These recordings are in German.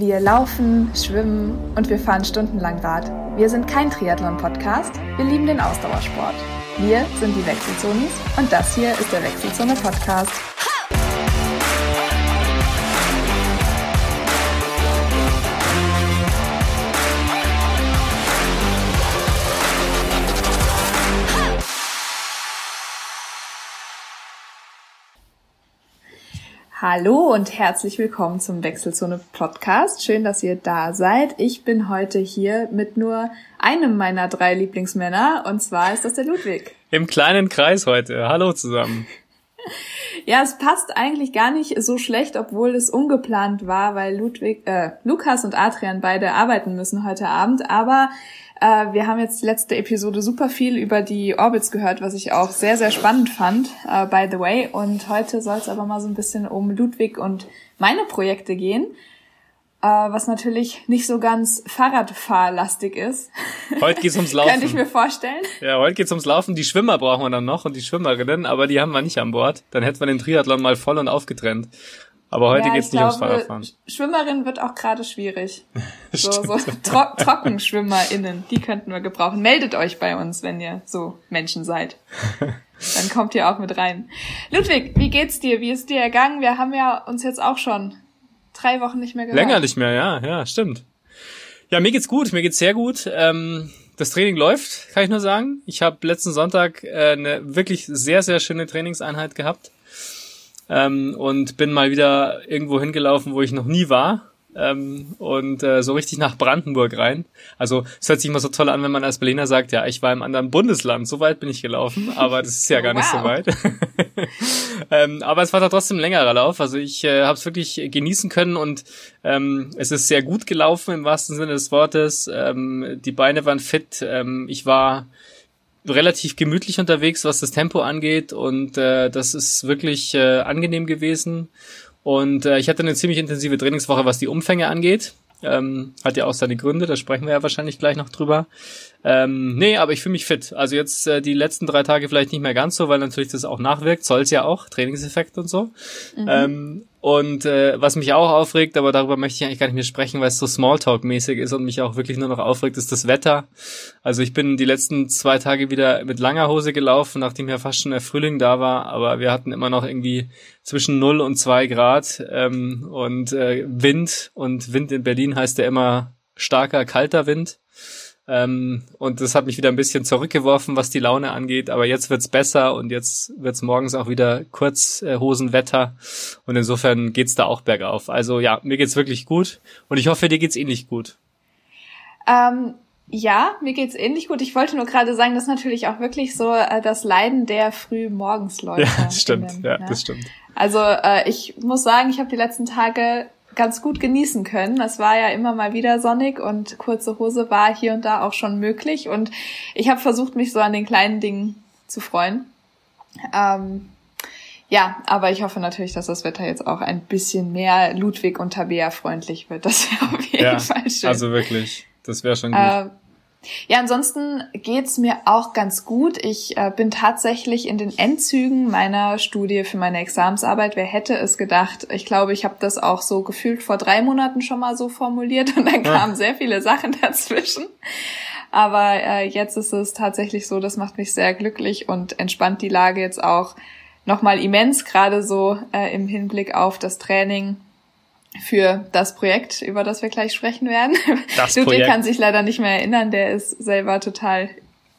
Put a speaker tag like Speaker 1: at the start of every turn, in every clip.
Speaker 1: Wir laufen, schwimmen und wir fahren stundenlang Rad. Wir sind kein Triathlon-Podcast, wir lieben den Ausdauersport. Wir sind die Wechselzonis und das hier ist der Wechselzone-Podcast. Hallo und herzlich willkommen zum Wechselzone Podcast. Schön, dass ihr da seid. Ich bin heute hier mit nur einem meiner drei Lieblingsmänner und zwar ist das der Ludwig.
Speaker 2: Im kleinen Kreis heute. Hallo zusammen.
Speaker 1: Ja, es passt eigentlich gar nicht so schlecht, obwohl es ungeplant war, weil Ludwig, äh, Lukas und Adrian beide arbeiten müssen heute Abend. Aber äh, wir haben jetzt letzte Episode super viel über die Orbits gehört, was ich auch sehr, sehr spannend fand, uh, by the way. Und heute soll es aber mal so ein bisschen um Ludwig und meine Projekte gehen. Uh, was natürlich nicht so ganz Fahrradfahrlastig ist.
Speaker 2: Heute geht's ums Laufen.
Speaker 1: Könnte ich mir vorstellen.
Speaker 2: Ja, heute geht's ums Laufen. Die Schwimmer brauchen wir dann noch und die Schwimmerinnen, aber die haben wir nicht an Bord. Dann hätten wir den Triathlon mal voll und aufgetrennt. Aber heute ja, geht's nicht glaube, ums Fahrradfahren.
Speaker 1: Schwimmerin wird auch gerade schwierig. so, so Tro TrockenschwimmerInnen, die könnten wir gebrauchen. Meldet euch bei uns, wenn ihr so Menschen seid. Dann kommt ihr auch mit rein. Ludwig, wie geht's dir? Wie ist dir ergangen? Wir haben ja uns jetzt auch schon drei Wochen nicht mehr gehört.
Speaker 2: Länger nicht mehr, ja, ja, stimmt. Ja, mir geht's gut, mir geht's sehr gut. Ähm, das Training läuft, kann ich nur sagen. Ich habe letzten Sonntag äh, eine wirklich sehr, sehr schöne Trainingseinheit gehabt ähm, und bin mal wieder irgendwo hingelaufen, wo ich noch nie war. Ähm, und äh, so richtig nach Brandenburg rein. Also es hört sich immer so toll an, wenn man als Berliner sagt, ja, ich war im anderen Bundesland, so weit bin ich gelaufen, aber das ist ja gar wow. nicht so weit. ähm, aber es war da trotzdem ein längerer Lauf. Also ich äh, habe es wirklich genießen können und ähm, es ist sehr gut gelaufen im wahrsten Sinne des Wortes. Ähm, die Beine waren fit. Ähm, ich war relativ gemütlich unterwegs, was das Tempo angeht und äh, das ist wirklich äh, angenehm gewesen. Und äh, ich hatte eine ziemlich intensive Trainingswoche, was die Umfänge angeht. Ähm, hat ja auch seine Gründe, da sprechen wir ja wahrscheinlich gleich noch drüber. Ähm, nee, aber ich fühle mich fit. Also jetzt äh, die letzten drei Tage vielleicht nicht mehr ganz so, weil natürlich das auch nachwirkt, soll es ja auch, Trainingseffekt und so. Mhm. Ähm, und äh, was mich auch aufregt, aber darüber möchte ich eigentlich gar nicht mehr sprechen, weil es so Smalltalk-mäßig ist und mich auch wirklich nur noch aufregt, ist das Wetter. Also ich bin die letzten zwei Tage wieder mit langer Hose gelaufen, nachdem ja fast schon der Frühling da war, aber wir hatten immer noch irgendwie zwischen 0 und 2 Grad ähm, und äh, Wind und Wind in Berlin heißt ja immer starker, kalter Wind. Ähm, und das hat mich wieder ein bisschen zurückgeworfen, was die Laune angeht. Aber jetzt wird's besser und jetzt wird's morgens auch wieder Kurzhosenwetter. Und insofern geht's da auch bergauf. Also ja, mir geht's wirklich gut. Und ich hoffe, dir geht's ähnlich gut.
Speaker 1: Ähm, ja, mir geht's ähnlich gut. Ich wollte nur gerade sagen, das ist natürlich auch wirklich so äh, das Leiden der früh morgens Leute.
Speaker 2: Ja, das stimmt. ja, ne? das stimmt.
Speaker 1: Also äh, ich muss sagen, ich habe die letzten Tage ganz gut genießen können. Es war ja immer mal wieder sonnig und kurze Hose war hier und da auch schon möglich. Und ich habe versucht, mich so an den kleinen Dingen zu freuen. Ähm, ja, aber ich hoffe natürlich, dass das Wetter jetzt auch ein bisschen mehr Ludwig und Tabea freundlich wird. Das wäre auf jeden
Speaker 2: ja,
Speaker 1: Fall schön.
Speaker 2: Also wirklich, das wäre schon gut.
Speaker 1: Äh, ja, ansonsten geht's mir auch ganz gut. Ich äh, bin tatsächlich in den Endzügen meiner Studie für meine Examensarbeit. Wer hätte es gedacht? Ich glaube, ich habe das auch so gefühlt vor drei Monaten schon mal so formuliert und dann kamen ja. sehr viele Sachen dazwischen. Aber äh, jetzt ist es tatsächlich so, das macht mich sehr glücklich und entspannt die Lage jetzt auch nochmal immens, gerade so äh, im Hinblick auf das Training für das Projekt, über das wir gleich sprechen werden. Das Ludwig Projekt. kann sich leider nicht mehr erinnern, der ist selber total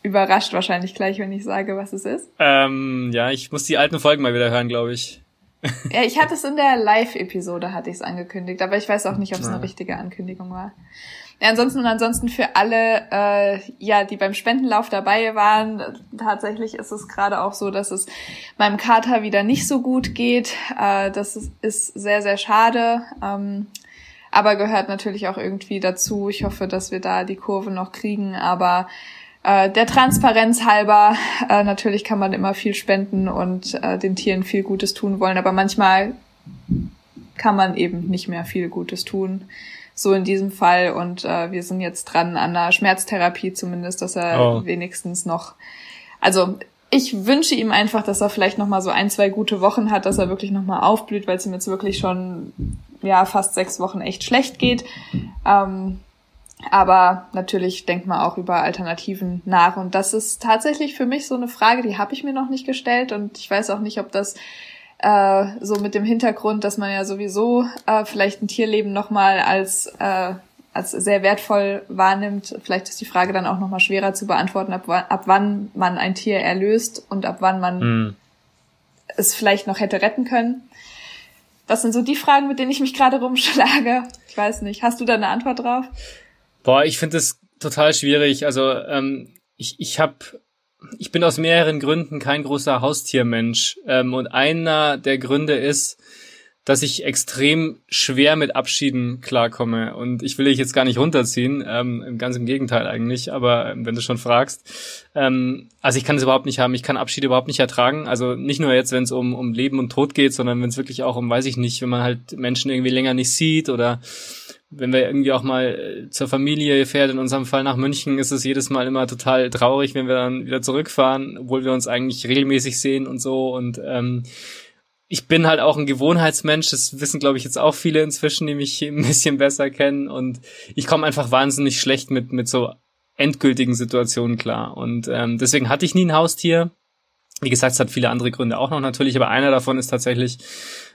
Speaker 1: überrascht wahrscheinlich gleich, wenn ich sage, was es ist.
Speaker 2: Ähm, ja, ich muss die alten Folgen mal wieder hören, glaube ich.
Speaker 1: ja, ich hatte es in der Live-Episode, hatte ich es angekündigt, aber ich weiß auch nicht, ob es eine richtige Ankündigung war. Ja, ansonsten und ansonsten für alle, äh, ja, die beim Spendenlauf dabei waren, tatsächlich ist es gerade auch so, dass es meinem Kater wieder nicht so gut geht. Äh, das ist, ist sehr, sehr schade. Ähm, aber gehört natürlich auch irgendwie dazu. Ich hoffe, dass wir da die Kurve noch kriegen. Aber äh, der Transparenz halber, äh, natürlich kann man immer viel spenden und äh, den Tieren viel Gutes tun wollen. Aber manchmal kann man eben nicht mehr viel Gutes tun so in diesem Fall. Und äh, wir sind jetzt dran an einer Schmerztherapie zumindest, dass er oh. wenigstens noch, also ich wünsche ihm einfach, dass er vielleicht noch mal so ein, zwei gute Wochen hat, dass er wirklich noch mal aufblüht, weil es ihm jetzt wirklich schon ja fast sechs Wochen echt schlecht geht. Ähm, aber natürlich denkt man auch über Alternativen nach. Und das ist tatsächlich für mich so eine Frage, die habe ich mir noch nicht gestellt. Und ich weiß auch nicht, ob das äh, so mit dem Hintergrund, dass man ja sowieso äh, vielleicht ein Tierleben nochmal als, äh, als sehr wertvoll wahrnimmt. Vielleicht ist die Frage dann auch nochmal schwerer zu beantworten, ab, ab wann man ein Tier erlöst und ab wann man mm. es vielleicht noch hätte retten können. Das sind so die Fragen, mit denen ich mich gerade rumschlage. Ich weiß nicht. Hast du da eine Antwort drauf?
Speaker 2: Boah, ich finde das total schwierig. Also ähm, ich, ich habe ich bin aus mehreren Gründen kein großer Haustiermensch. Ähm, und einer der Gründe ist, dass ich extrem schwer mit Abschieden klarkomme. Und ich will dich jetzt gar nicht runterziehen, ähm, ganz im Gegenteil eigentlich, aber ähm, wenn du schon fragst. Ähm, also ich kann es überhaupt nicht haben, ich kann Abschiede überhaupt nicht ertragen. Also nicht nur jetzt, wenn es um, um Leben und Tod geht, sondern wenn es wirklich auch um, weiß ich nicht, wenn man halt Menschen irgendwie länger nicht sieht oder wenn wir irgendwie auch mal äh, zur Familie fährt, in unserem Fall nach München, ist es jedes Mal immer total traurig, wenn wir dann wieder zurückfahren, obwohl wir uns eigentlich regelmäßig sehen und so. Und ähm, ich bin halt auch ein Gewohnheitsmensch, das wissen, glaube ich, jetzt auch viele inzwischen, die mich ein bisschen besser kennen. Und ich komme einfach wahnsinnig schlecht mit, mit so endgültigen Situationen klar. Und ähm, deswegen hatte ich nie ein Haustier. Wie gesagt, es hat viele andere Gründe auch noch natürlich, aber einer davon ist tatsächlich,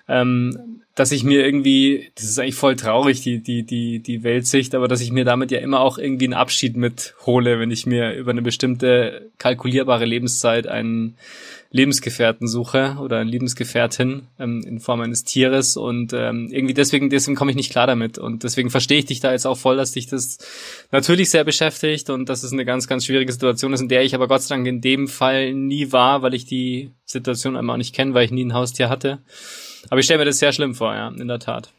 Speaker 2: ähm, dass ich mir irgendwie, das ist eigentlich voll traurig, die, die, die, die Weltsicht, aber dass ich mir damit ja immer auch irgendwie einen Abschied mithole, wenn ich mir über eine bestimmte kalkulierbare Lebenszeit einen Lebensgefährten suche oder eine Lebensgefährtin ähm, in Form eines Tieres und ähm, irgendwie deswegen, deswegen komme ich nicht klar damit und deswegen verstehe ich dich da jetzt auch voll, dass dich das natürlich sehr beschäftigt und dass es eine ganz, ganz schwierige Situation ist, in der ich aber Gott sei Dank in dem Fall nie war, weil ich die Situation einmal auch nicht kenne, weil ich nie ein Haustier hatte. Aber ich stelle mir das sehr schlimm vor, ja, in der Tat.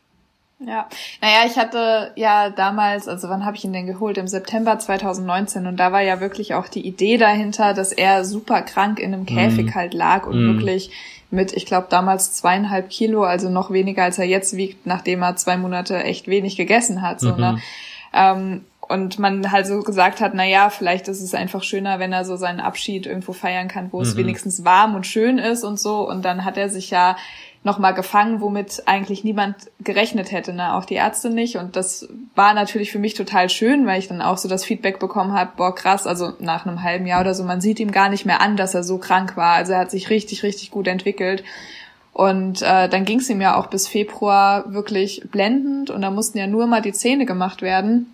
Speaker 1: Ja, naja, ich hatte ja damals, also wann habe ich ihn denn geholt? Im September 2019 und da war ja wirklich auch die Idee dahinter, dass er super krank in einem Käfig mm. halt lag und mm. wirklich mit, ich glaube, damals zweieinhalb Kilo, also noch weniger als er jetzt wiegt, nachdem er zwei Monate echt wenig gegessen hat. So, ne? mhm. ne? Ähm, und man halt so gesagt hat, na ja, vielleicht ist es einfach schöner, wenn er so seinen Abschied irgendwo feiern kann, wo mhm. es wenigstens warm und schön ist und so. Und dann hat er sich ja nochmal gefangen, womit eigentlich niemand gerechnet hätte, ne? auch die Ärzte nicht. Und das war natürlich für mich total schön, weil ich dann auch so das Feedback bekommen habe, boah krass, also nach einem halben Jahr oder so, man sieht ihm gar nicht mehr an, dass er so krank war. Also er hat sich richtig, richtig gut entwickelt. Und äh, dann ging es ihm ja auch bis Februar wirklich blendend und da mussten ja nur mal die Zähne gemacht werden.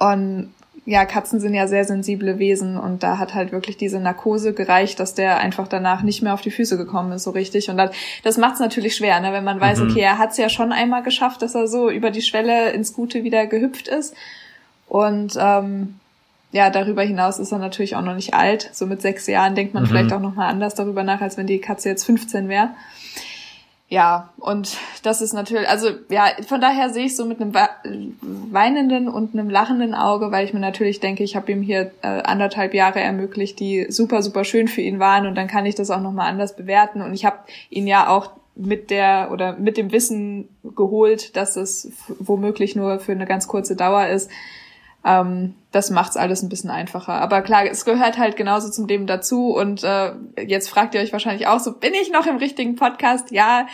Speaker 1: Und ja, Katzen sind ja sehr sensible Wesen und da hat halt wirklich diese Narkose gereicht, dass der einfach danach nicht mehr auf die Füße gekommen ist, so richtig. Und das, das macht es natürlich schwer, ne? wenn man weiß, mhm. okay, er hat es ja schon einmal geschafft, dass er so über die Schwelle ins Gute wieder gehüpft ist. Und ähm, ja, darüber hinaus ist er natürlich auch noch nicht alt. So mit sechs Jahren denkt man mhm. vielleicht auch noch mal anders darüber nach, als wenn die Katze jetzt 15 wäre ja, und das ist natürlich, also ja, von daher sehe ich so mit einem weinenden und einem lachenden Auge, weil ich mir natürlich denke, ich habe ihm hier äh, anderthalb Jahre ermöglicht, die super, super schön für ihn waren und dann kann ich das auch nochmal anders bewerten. Und ich habe ihn ja auch mit der oder mit dem Wissen geholt, dass es womöglich nur für eine ganz kurze Dauer ist. Ähm, das macht's alles ein bisschen einfacher. Aber klar, es gehört halt genauso zum Leben dazu. Und äh, jetzt fragt ihr euch wahrscheinlich auch so, bin ich noch im richtigen Podcast? Ja,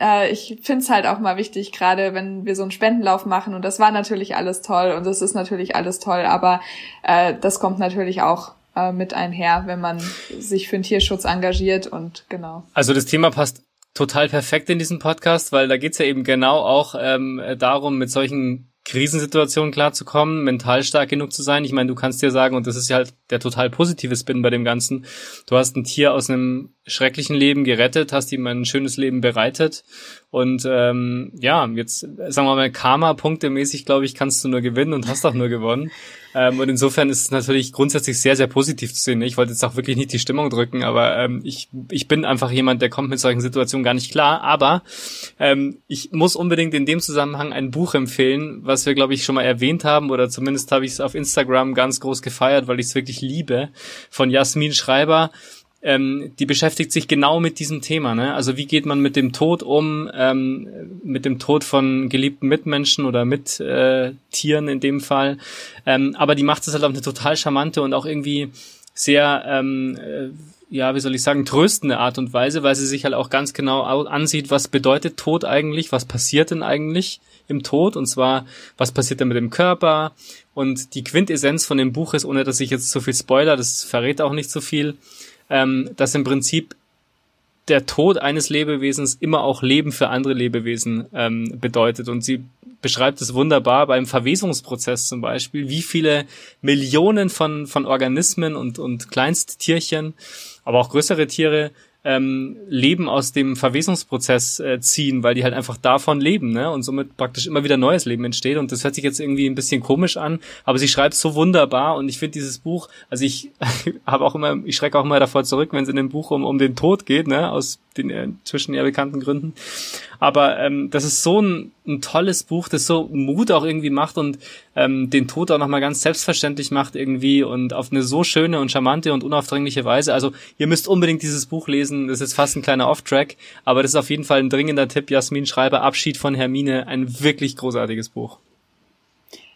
Speaker 1: äh, ich find's halt auch mal wichtig, gerade wenn wir so einen Spendenlauf machen. Und das war natürlich alles toll und das ist natürlich alles toll, aber äh, das kommt natürlich auch äh, mit einher, wenn man sich für den Tierschutz engagiert und genau.
Speaker 2: Also das Thema passt total perfekt in diesen Podcast, weil da geht's ja eben genau auch ähm, darum, mit solchen Krisensituationen klarzukommen, mental stark genug zu sein. Ich meine, du kannst dir sagen, und das ist ja halt der total positive Spin bei dem Ganzen, du hast ein Tier aus einem schrecklichen Leben gerettet, hast ihm ein schönes Leben bereitet und ähm, ja, jetzt sagen wir mal Karma-Punkte-mäßig, glaube ich, kannst du nur gewinnen und hast auch nur gewonnen. Ähm, und insofern ist es natürlich grundsätzlich sehr, sehr positiv zu sehen. Ich wollte jetzt auch wirklich nicht die Stimmung drücken, aber ähm, ich, ich bin einfach jemand, der kommt mit solchen Situationen gar nicht klar. Aber ähm, ich muss unbedingt in dem Zusammenhang ein Buch empfehlen, was wir, glaube ich, schon mal erwähnt haben, oder zumindest habe ich es auf Instagram ganz groß gefeiert, weil ich es wirklich liebe, von Jasmin Schreiber ähm, die beschäftigt sich genau mit diesem Thema. Ne? Also wie geht man mit dem Tod um, ähm, mit dem Tod von geliebten Mitmenschen oder mit äh, Tieren in dem Fall. Ähm, aber die macht es halt auf eine total charmante und auch irgendwie sehr ähm, äh, ja, wie soll ich sagen, tröstende Art und Weise, weil sie sich halt auch ganz genau ansieht, was bedeutet Tod eigentlich, was passiert denn eigentlich im Tod? Und zwar, was passiert denn mit dem Körper? Und die Quintessenz von dem Buch ist, ohne dass ich jetzt zu viel spoiler, das verrät auch nicht so viel, ähm, dass im Prinzip der Tod eines Lebewesens immer auch Leben für andere Lebewesen ähm, bedeutet. Und sie beschreibt es wunderbar beim Verwesungsprozess zum Beispiel, wie viele Millionen von, von Organismen und, und Kleinsttierchen, aber auch größere Tiere ähm, Leben aus dem Verwesungsprozess äh, ziehen, weil die halt einfach davon leben, ne? Und somit praktisch immer wieder neues Leben entsteht. Und das hört sich jetzt irgendwie ein bisschen komisch an, aber sie schreibt so wunderbar und ich finde dieses Buch, also ich habe auch immer, ich schrecke auch immer davor zurück, wenn es in dem Buch um, um den Tod geht, ne? Aus den äh, zwischen ja bekannten Gründen. Aber ähm, das ist so ein, ein tolles Buch, das so Mut auch irgendwie macht und ähm, den Tod auch nochmal ganz selbstverständlich macht irgendwie und auf eine so schöne und charmante und unaufdringliche Weise. Also ihr müsst unbedingt dieses Buch lesen. Das ist fast ein kleiner Off-Track, aber das ist auf jeden Fall ein dringender Tipp. Jasmin Schreiber, Abschied von Hermine, ein wirklich großartiges Buch.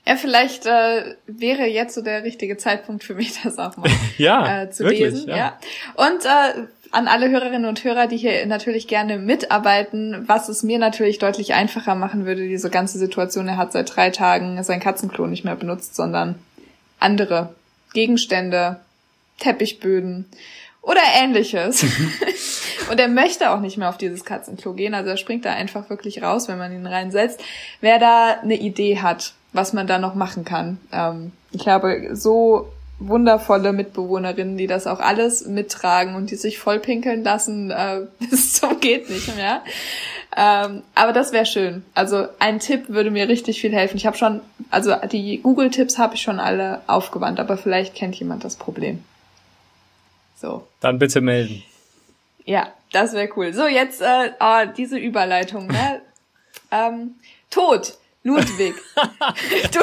Speaker 1: Ja, vielleicht äh, wäre jetzt so der richtige Zeitpunkt für mich, das auch mal ja, äh, zu wirklich, lesen. Ja. ja. Und äh, an alle Hörerinnen und Hörer, die hier natürlich gerne mitarbeiten, was es mir natürlich deutlich einfacher machen würde, diese ganze Situation. Er hat seit drei Tagen sein Katzenklo nicht mehr benutzt, sondern andere Gegenstände, Teppichböden oder ähnliches. und er möchte auch nicht mehr auf dieses Katzenklo gehen, also er springt da einfach wirklich raus, wenn man ihn reinsetzt. Wer da eine Idee hat, was man da noch machen kann. Ähm, ich habe so wundervolle Mitbewohnerinnen, die das auch alles mittragen und die sich voll pinkeln lassen, äh, bis zum geht nicht mehr. Ähm, aber das wäre schön. Also ein Tipp würde mir richtig viel helfen. Ich habe schon, also die Google-Tipps habe ich schon alle aufgewandt, aber vielleicht kennt jemand das Problem. So.
Speaker 2: Dann bitte melden.
Speaker 1: Ja, das wäre cool. So, jetzt äh, oh, diese Überleitung. Ne? ähm, Tod. Ludwig.
Speaker 2: du,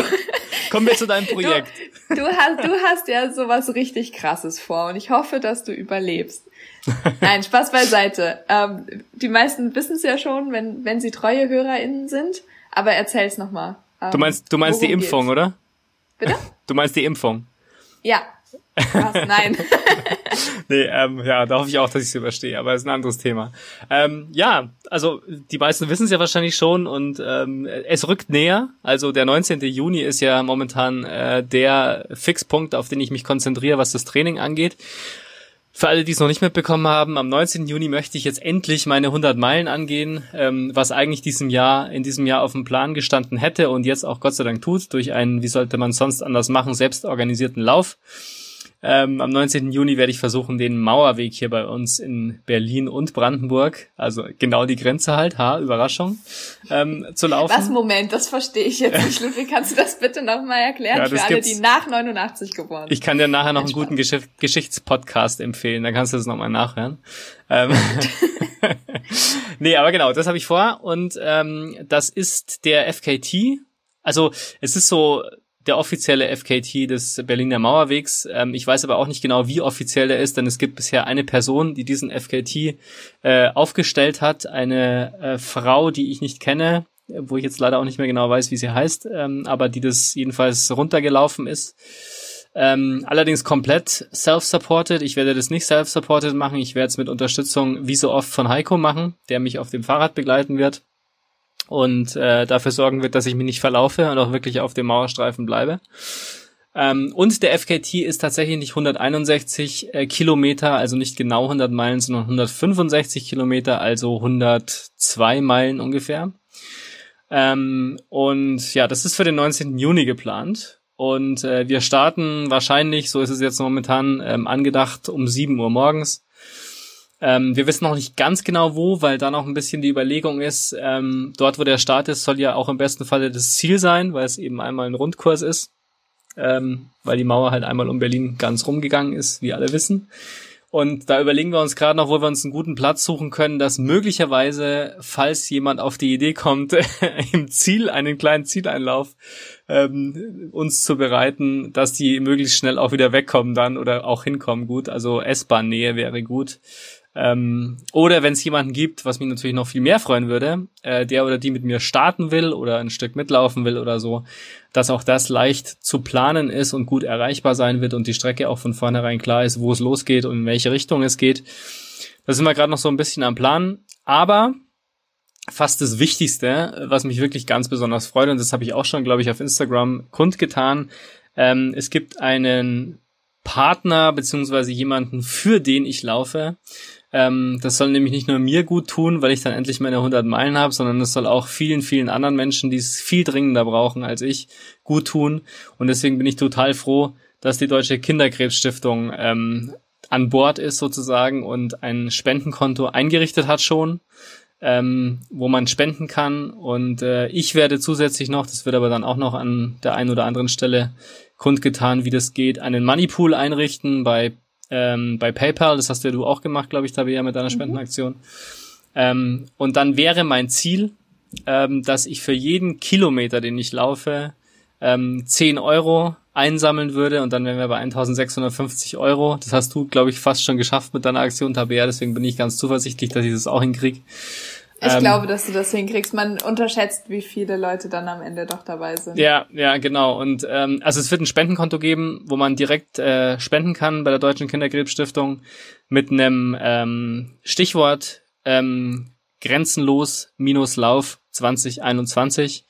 Speaker 2: Kommen wir zu deinem Projekt.
Speaker 1: Du, du, hast, du hast ja sowas richtig krasses vor und ich hoffe, dass du überlebst. Nein, Spaß beiseite. Ähm, die meisten wissen es ja schon, wenn, wenn sie treue HörerInnen sind, aber erzähl's nochmal.
Speaker 2: Ähm, du meinst, du meinst die Impfung, geht's? oder?
Speaker 1: Bitte?
Speaker 2: Du meinst die Impfung.
Speaker 1: Ja, was? Nein.
Speaker 2: nee, ähm, ja, da hoffe ich auch, dass ich es überstehe, aber das ist ein anderes Thema. Ähm, ja, also die meisten wissen es ja wahrscheinlich schon und ähm, es rückt näher. Also der 19. Juni ist ja momentan äh, der Fixpunkt, auf den ich mich konzentriere, was das Training angeht. Für alle, die es noch nicht mitbekommen haben, am 19. Juni möchte ich jetzt endlich meine 100 Meilen angehen, ähm, was eigentlich diesem Jahr, in diesem Jahr auf dem Plan gestanden hätte und jetzt auch Gott sei Dank tut, durch einen, wie sollte man sonst anders machen, selbst organisierten Lauf. Ähm, am 19. Juni werde ich versuchen, den Mauerweg hier bei uns in Berlin und Brandenburg, also genau die Grenze halt, ha, Überraschung, ähm, zu laufen.
Speaker 1: Was, Moment, das verstehe ich jetzt nicht. Ludwig, kannst du das bitte nochmal erklären ja, für alle, die nach 89 geboren sind?
Speaker 2: Ich kann dir nachher noch einen guten Gesch Geschichtspodcast empfehlen, dann kannst du das nochmal nachhören. Ähm nee, aber genau, das habe ich vor und ähm, das ist der FKT. Also es ist so der offizielle FKT des Berliner Mauerwegs. Ähm, ich weiß aber auch nicht genau, wie offiziell der ist, denn es gibt bisher eine Person, die diesen FKT äh, aufgestellt hat, eine äh, Frau, die ich nicht kenne, wo ich jetzt leider auch nicht mehr genau weiß, wie sie heißt, ähm, aber die das jedenfalls runtergelaufen ist. Ähm, allerdings komplett self-supported. Ich werde das nicht self-supported machen. Ich werde es mit Unterstützung wie so oft von Heiko machen, der mich auf dem Fahrrad begleiten wird und äh, dafür sorgen wird, dass ich mich nicht verlaufe und auch wirklich auf dem Mauerstreifen bleibe. Ähm, und der FKT ist tatsächlich nicht 161 äh, Kilometer, also nicht genau 100 Meilen, sondern 165 Kilometer, also 102 Meilen ungefähr. Ähm, und ja, das ist für den 19. Juni geplant. Und äh, wir starten wahrscheinlich, so ist es jetzt momentan ähm, angedacht, um 7 Uhr morgens. Ähm, wir wissen noch nicht ganz genau wo, weil da noch ein bisschen die Überlegung ist, ähm, dort wo der Start ist, soll ja auch im besten Falle das Ziel sein, weil es eben einmal ein Rundkurs ist, ähm, weil die Mauer halt einmal um Berlin ganz rumgegangen ist, wie alle wissen. Und da überlegen wir uns gerade noch, wo wir uns einen guten Platz suchen können, dass möglicherweise, falls jemand auf die Idee kommt, im Ziel einen kleinen Zieleinlauf ähm, uns zu bereiten, dass die möglichst schnell auch wieder wegkommen dann oder auch hinkommen gut. Also S-Bahn-Nähe wäre gut. Ähm, oder wenn es jemanden gibt, was mich natürlich noch viel mehr freuen würde, äh, der oder die mit mir starten will oder ein Stück mitlaufen will oder so, dass auch das leicht zu planen ist und gut erreichbar sein wird und die Strecke auch von vornherein klar ist, wo es losgeht und in welche Richtung es geht. Da sind wir gerade noch so ein bisschen am Plan. Aber fast das Wichtigste, was mich wirklich ganz besonders freut, und das habe ich auch schon, glaube ich, auf Instagram kundgetan, ähm, es gibt einen Partner beziehungsweise jemanden, für den ich laufe. Ähm, das soll nämlich nicht nur mir gut tun, weil ich dann endlich meine 100 Meilen habe, sondern es soll auch vielen, vielen anderen Menschen, die es viel dringender brauchen als ich, gut tun. Und deswegen bin ich total froh, dass die Deutsche Kinderkrebsstiftung ähm, an Bord ist sozusagen und ein Spendenkonto eingerichtet hat schon, ähm, wo man spenden kann. Und äh, ich werde zusätzlich noch, das wird aber dann auch noch an der einen oder anderen Stelle kundgetan, wie das geht, einen Moneypool einrichten bei, ähm, bei PayPal. Das hast ja du auch gemacht, glaube ich, Tabea, mit deiner mhm. Spendenaktion. Ähm, und dann wäre mein Ziel, ähm, dass ich für jeden Kilometer, den ich laufe, ähm, 10 Euro einsammeln würde und dann wären wir bei 1650 Euro. Das hast du, glaube ich, fast schon geschafft mit deiner Aktion Tabea, deswegen bin ich ganz zuversichtlich, dass ich das auch hinkriege.
Speaker 1: Ich ähm, glaube, dass du das hinkriegst. Man unterschätzt, wie viele Leute dann am Ende doch dabei sind.
Speaker 2: Ja, ja, genau. Und ähm, also es wird ein Spendenkonto geben, wo man direkt äh, spenden kann bei der Deutschen Kinderkrebsstiftung mit einem ähm, Stichwort ähm, grenzenlos minus Lauf 2021.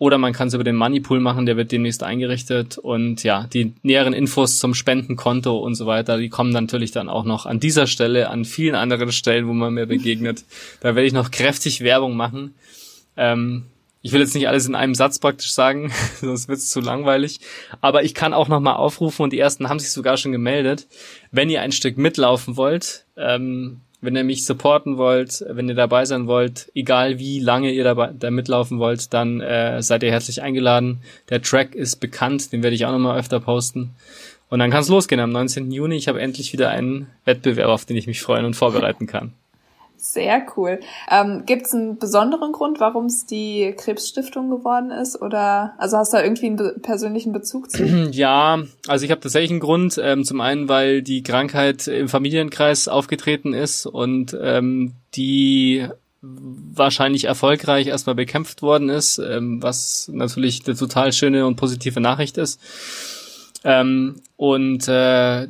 Speaker 2: Oder man kann es über den Moneypool machen, der wird demnächst eingerichtet. Und ja, die näheren Infos zum Spendenkonto und so weiter, die kommen natürlich dann auch noch an dieser Stelle, an vielen anderen Stellen, wo man mir begegnet. Da werde ich noch kräftig Werbung machen. Ähm, ich will jetzt nicht alles in einem Satz praktisch sagen, sonst wird es zu langweilig. Aber ich kann auch nochmal aufrufen und die ersten haben sich sogar schon gemeldet. Wenn ihr ein Stück mitlaufen wollt, ähm, wenn ihr mich supporten wollt, wenn ihr dabei sein wollt, egal wie lange ihr dabei da mitlaufen wollt, dann äh, seid ihr herzlich eingeladen. Der Track ist bekannt, den werde ich auch nochmal öfter posten. Und dann kann es losgehen am 19. Juni. Ich habe endlich wieder einen Wettbewerb, auf den ich mich freuen und vorbereiten kann.
Speaker 1: Sehr cool. Ähm, Gibt es einen besonderen Grund, warum es die Krebsstiftung geworden ist? Oder also hast du da irgendwie einen be persönlichen Bezug zu?
Speaker 2: Ja, also ich habe tatsächlich einen Grund. Ähm, zum einen, weil die Krankheit im Familienkreis aufgetreten ist und ähm, die wahrscheinlich erfolgreich erstmal bekämpft worden ist, ähm, was natürlich eine total schöne und positive Nachricht ist. Ähm, und äh,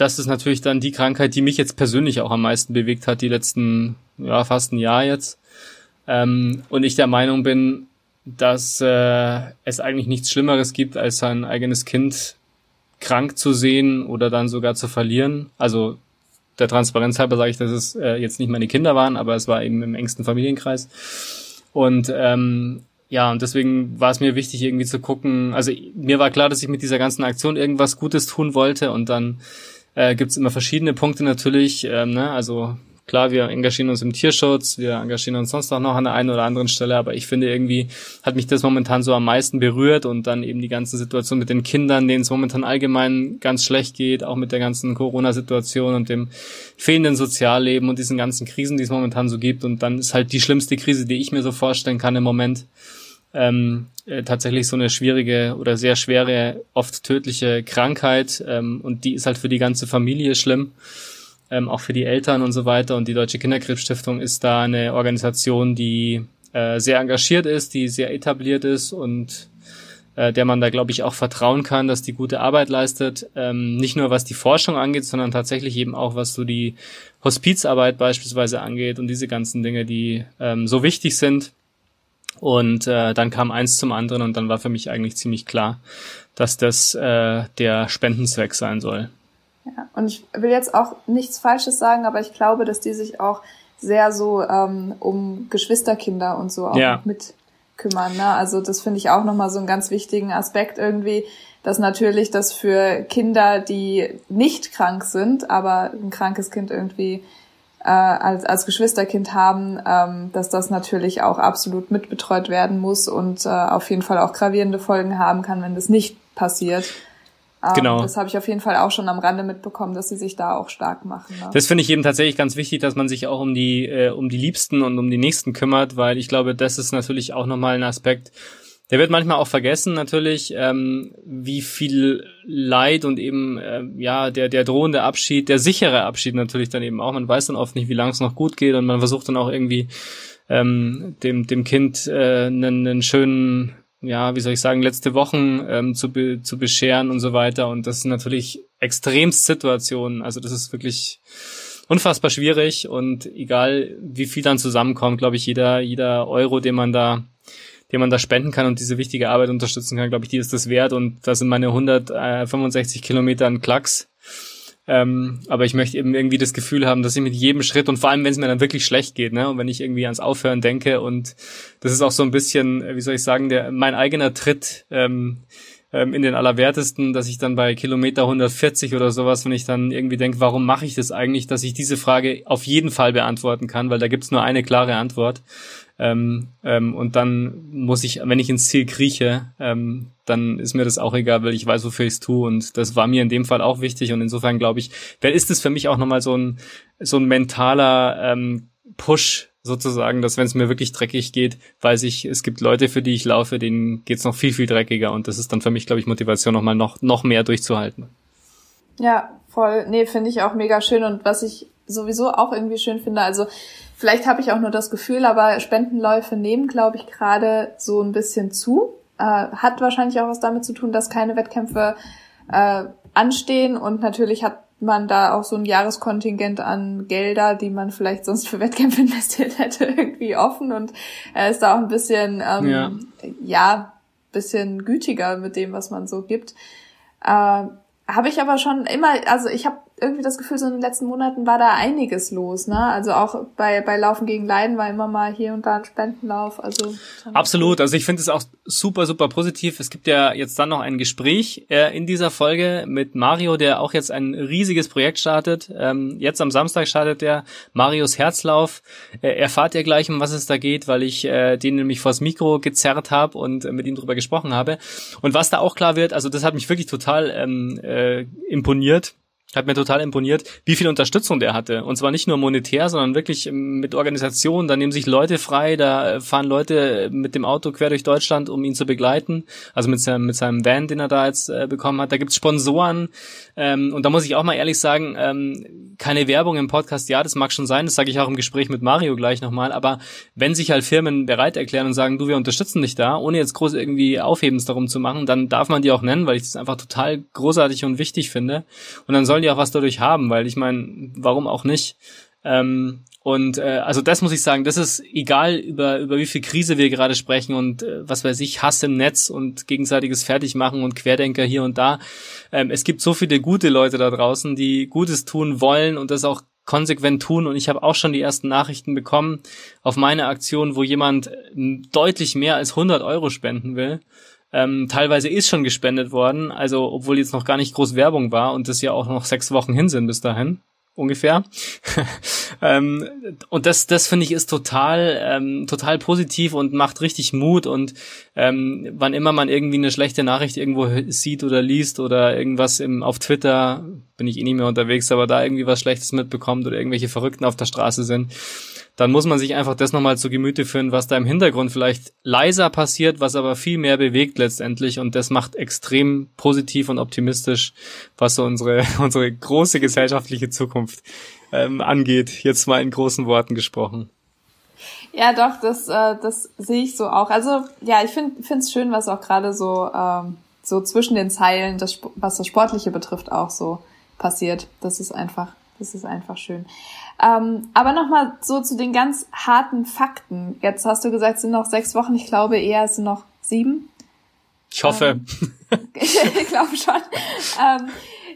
Speaker 2: das ist natürlich dann die Krankheit, die mich jetzt persönlich auch am meisten bewegt hat, die letzten, ja, fast ein Jahr jetzt. Ähm, und ich der Meinung bin, dass äh, es eigentlich nichts Schlimmeres gibt, als sein eigenes Kind krank zu sehen oder dann sogar zu verlieren. Also der Transparenz halber sage ich, dass es äh, jetzt nicht meine Kinder waren, aber es war eben im engsten Familienkreis. Und ähm, ja, und deswegen war es mir wichtig, irgendwie zu gucken. Also mir war klar, dass ich mit dieser ganzen Aktion irgendwas Gutes tun wollte und dann äh, gibt es immer verschiedene Punkte natürlich. Ähm, ne? Also klar, wir engagieren uns im Tierschutz, wir engagieren uns sonst auch noch an der einen oder anderen Stelle, aber ich finde irgendwie hat mich das momentan so am meisten berührt und dann eben die ganze Situation mit den Kindern, denen es momentan allgemein ganz schlecht geht, auch mit der ganzen Corona-Situation und dem fehlenden Sozialleben und diesen ganzen Krisen, die es momentan so gibt und dann ist halt die schlimmste Krise, die ich mir so vorstellen kann im Moment, ähm, äh, tatsächlich so eine schwierige oder sehr schwere, oft tödliche Krankheit ähm, und die ist halt für die ganze Familie schlimm, ähm, auch für die Eltern und so weiter. Und die Deutsche Kinderkrebsstiftung ist da eine Organisation, die äh, sehr engagiert ist, die sehr etabliert ist und äh, der man da, glaube ich, auch vertrauen kann, dass die gute Arbeit leistet. Ähm, nicht nur was die Forschung angeht, sondern tatsächlich eben auch was so die Hospizarbeit beispielsweise angeht und diese ganzen Dinge, die ähm, so wichtig sind. Und äh, dann kam eins zum anderen und dann war für mich eigentlich ziemlich klar, dass das äh, der Spendenzweck sein soll.
Speaker 1: Ja, und ich will jetzt auch nichts Falsches sagen, aber ich glaube, dass die sich auch sehr so ähm, um Geschwisterkinder und so auch ja. mit kümmern. Ne? Also das finde ich auch nochmal so einen ganz wichtigen Aspekt irgendwie, dass natürlich das für Kinder, die nicht krank sind, aber ein krankes Kind irgendwie äh, als, als Geschwisterkind haben, ähm, dass das natürlich auch absolut mitbetreut werden muss und äh, auf jeden Fall auch gravierende Folgen haben kann, wenn das nicht passiert. Ähm, genau. Das habe ich auf jeden Fall auch schon am Rande mitbekommen, dass sie sich da auch stark machen.
Speaker 2: Ne? Das finde ich eben tatsächlich ganz wichtig, dass man sich auch um die äh, um die Liebsten und um die Nächsten kümmert, weil ich glaube, das ist natürlich auch nochmal ein Aspekt, der wird manchmal auch vergessen natürlich, ähm, wie viel Leid und eben äh, ja der der drohende Abschied, der sichere Abschied natürlich dann eben auch. Man weiß dann oft nicht, wie lange es noch gut geht und man versucht dann auch irgendwie ähm, dem dem Kind äh, einen, einen schönen ja, wie soll ich sagen, letzte Wochen ähm, zu, be zu bescheren und so weiter. Und das sind natürlich extremst Situationen. Also das ist wirklich unfassbar schwierig und egal wie viel dann zusammenkommt, glaube ich, jeder, jeder Euro, den man da den man da spenden kann und diese wichtige Arbeit unterstützen kann, glaube ich, die ist das wert und da sind meine 165 Kilometer ein Klacks. Ähm, aber ich möchte eben irgendwie das Gefühl haben, dass ich mit jedem Schritt und vor allem, wenn es mir dann wirklich schlecht geht, ne, und wenn ich irgendwie ans Aufhören denke und das ist auch so ein bisschen, wie soll ich sagen, der mein eigener Tritt ähm, ähm, in den Allerwertesten, dass ich dann bei Kilometer 140 oder sowas, wenn ich dann irgendwie denke, warum mache ich das eigentlich, dass ich diese Frage auf jeden Fall beantworten kann, weil da gibt's nur eine klare Antwort. Ähm, ähm, und dann muss ich, wenn ich ins Ziel krieche, ähm, dann ist mir das auch egal, weil ich weiß, wofür ich es tue. Und das war mir in dem Fall auch wichtig. Und insofern glaube ich, wer ist es für mich auch nochmal so ein, so ein mentaler ähm, Push, sozusagen, dass wenn es mir wirklich dreckig geht, weiß ich, es gibt Leute, für die ich laufe, denen geht's noch viel, viel dreckiger und das ist dann für mich, glaube ich, Motivation, nochmal noch, noch mehr durchzuhalten.
Speaker 1: Ja, voll. Nee, finde ich auch mega schön und was ich sowieso auch irgendwie schön finde, also vielleicht habe ich auch nur das Gefühl, aber Spendenläufe nehmen, glaube ich, gerade so ein bisschen zu. Äh, hat wahrscheinlich auch was damit zu tun, dass keine Wettkämpfe äh, anstehen und natürlich hat man da auch so ein Jahreskontingent an Gelder, die man vielleicht sonst für Wettkämpfe investiert hätte, irgendwie offen und er ist da auch ein bisschen, ähm, ja. ja, bisschen gütiger mit dem, was man so gibt. Äh, habe ich aber schon immer, also ich habe irgendwie das Gefühl, so in den letzten Monaten war da einiges los, ne? Also auch bei, bei Laufen gegen Leiden war immer mal hier und da ein Spendenlauf. Also
Speaker 2: Absolut, also ich finde es auch super, super positiv. Es gibt ja jetzt dann noch ein Gespräch äh, in dieser Folge mit Mario, der auch jetzt ein riesiges Projekt startet. Ähm, jetzt am Samstag startet der Marios Herzlauf. Äh, erfahrt ihr gleich, um was es da geht, weil ich äh, den nämlich vors Mikro gezerrt habe und äh, mit ihm drüber gesprochen habe. Und was da auch klar wird, also das hat mich wirklich total ähm, äh, imponiert hat mir total imponiert, wie viel Unterstützung der hatte. Und zwar nicht nur monetär, sondern wirklich mit Organisationen. Da nehmen sich Leute frei, da fahren Leute mit dem Auto quer durch Deutschland, um ihn zu begleiten. Also mit seinem, mit seinem Van, den er da jetzt äh, bekommen hat. Da gibt's Sponsoren. Ähm, und da muss ich auch mal ehrlich sagen, ähm, keine Werbung im Podcast, ja, das mag schon sein. Das sage ich auch im Gespräch mit Mario gleich nochmal. Aber wenn sich halt Firmen bereit erklären und sagen, du, wir unterstützen dich da, ohne jetzt groß irgendwie Aufhebens darum zu machen, dann darf man die auch nennen, weil ich das einfach total großartig und wichtig finde. Und dann sollen die auch was dadurch haben, weil ich meine, warum auch nicht? Ähm, und äh, also das muss ich sagen, das ist egal über über wie viel Krise wir gerade sprechen und äh, was weiß ich Hass im Netz und gegenseitiges Fertigmachen und Querdenker hier und da. Ähm, es gibt so viele gute Leute da draußen, die Gutes tun wollen und das auch konsequent tun und ich habe auch schon die ersten Nachrichten bekommen auf meine Aktion, wo jemand ähm, deutlich mehr als 100 Euro spenden will ähm, teilweise ist schon gespendet worden, also obwohl jetzt noch gar nicht groß Werbung war und das ja auch noch sechs Wochen hin sind bis dahin ungefähr. ähm, und das, das finde ich ist total, ähm, total positiv und macht richtig Mut. Und ähm, wann immer man irgendwie eine schlechte Nachricht irgendwo sieht oder liest oder irgendwas im, auf Twitter, bin ich eh nicht mehr unterwegs, aber da irgendwie was Schlechtes mitbekommt oder irgendwelche Verrückten auf der Straße sind, dann muss man sich einfach das nochmal zu Gemüte führen, was da im Hintergrund vielleicht leiser passiert, was aber viel mehr bewegt letztendlich und das macht extrem positiv und optimistisch, was so unsere, unsere große gesellschaftliche Zukunft ähm, angeht. Jetzt mal in großen Worten gesprochen.
Speaker 1: Ja, doch, das, äh, das sehe ich so auch. Also ja, ich finde es schön, was auch gerade so, ähm, so zwischen den Zeilen, das, was das Sportliche betrifft, auch so passiert. Das ist einfach, das ist einfach schön. Ähm, aber nochmal so zu den ganz harten Fakten. Jetzt hast du gesagt, es sind noch sechs Wochen. Ich glaube eher, es sind noch sieben.
Speaker 2: Ich hoffe.
Speaker 1: Ähm, ich glaube schon. Ähm,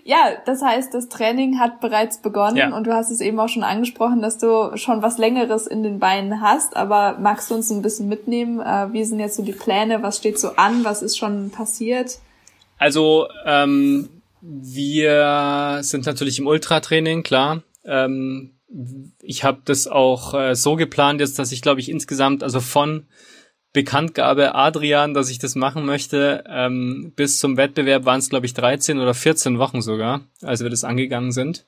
Speaker 1: ja, das heißt, das Training hat bereits begonnen ja. und du hast es eben auch schon angesprochen, dass du schon was Längeres in den Beinen hast. Aber magst du uns ein bisschen mitnehmen? Äh, wie sind jetzt so die Pläne? Was steht so an? Was ist schon passiert?
Speaker 2: Also ähm, wir sind natürlich im Ultratraining, klar. Ähm, ich habe das auch äh, so geplant jetzt, dass ich glaube ich insgesamt, also von Bekanntgabe Adrian, dass ich das machen möchte, ähm, bis zum Wettbewerb waren es glaube ich 13 oder 14 Wochen sogar, als wir das angegangen sind.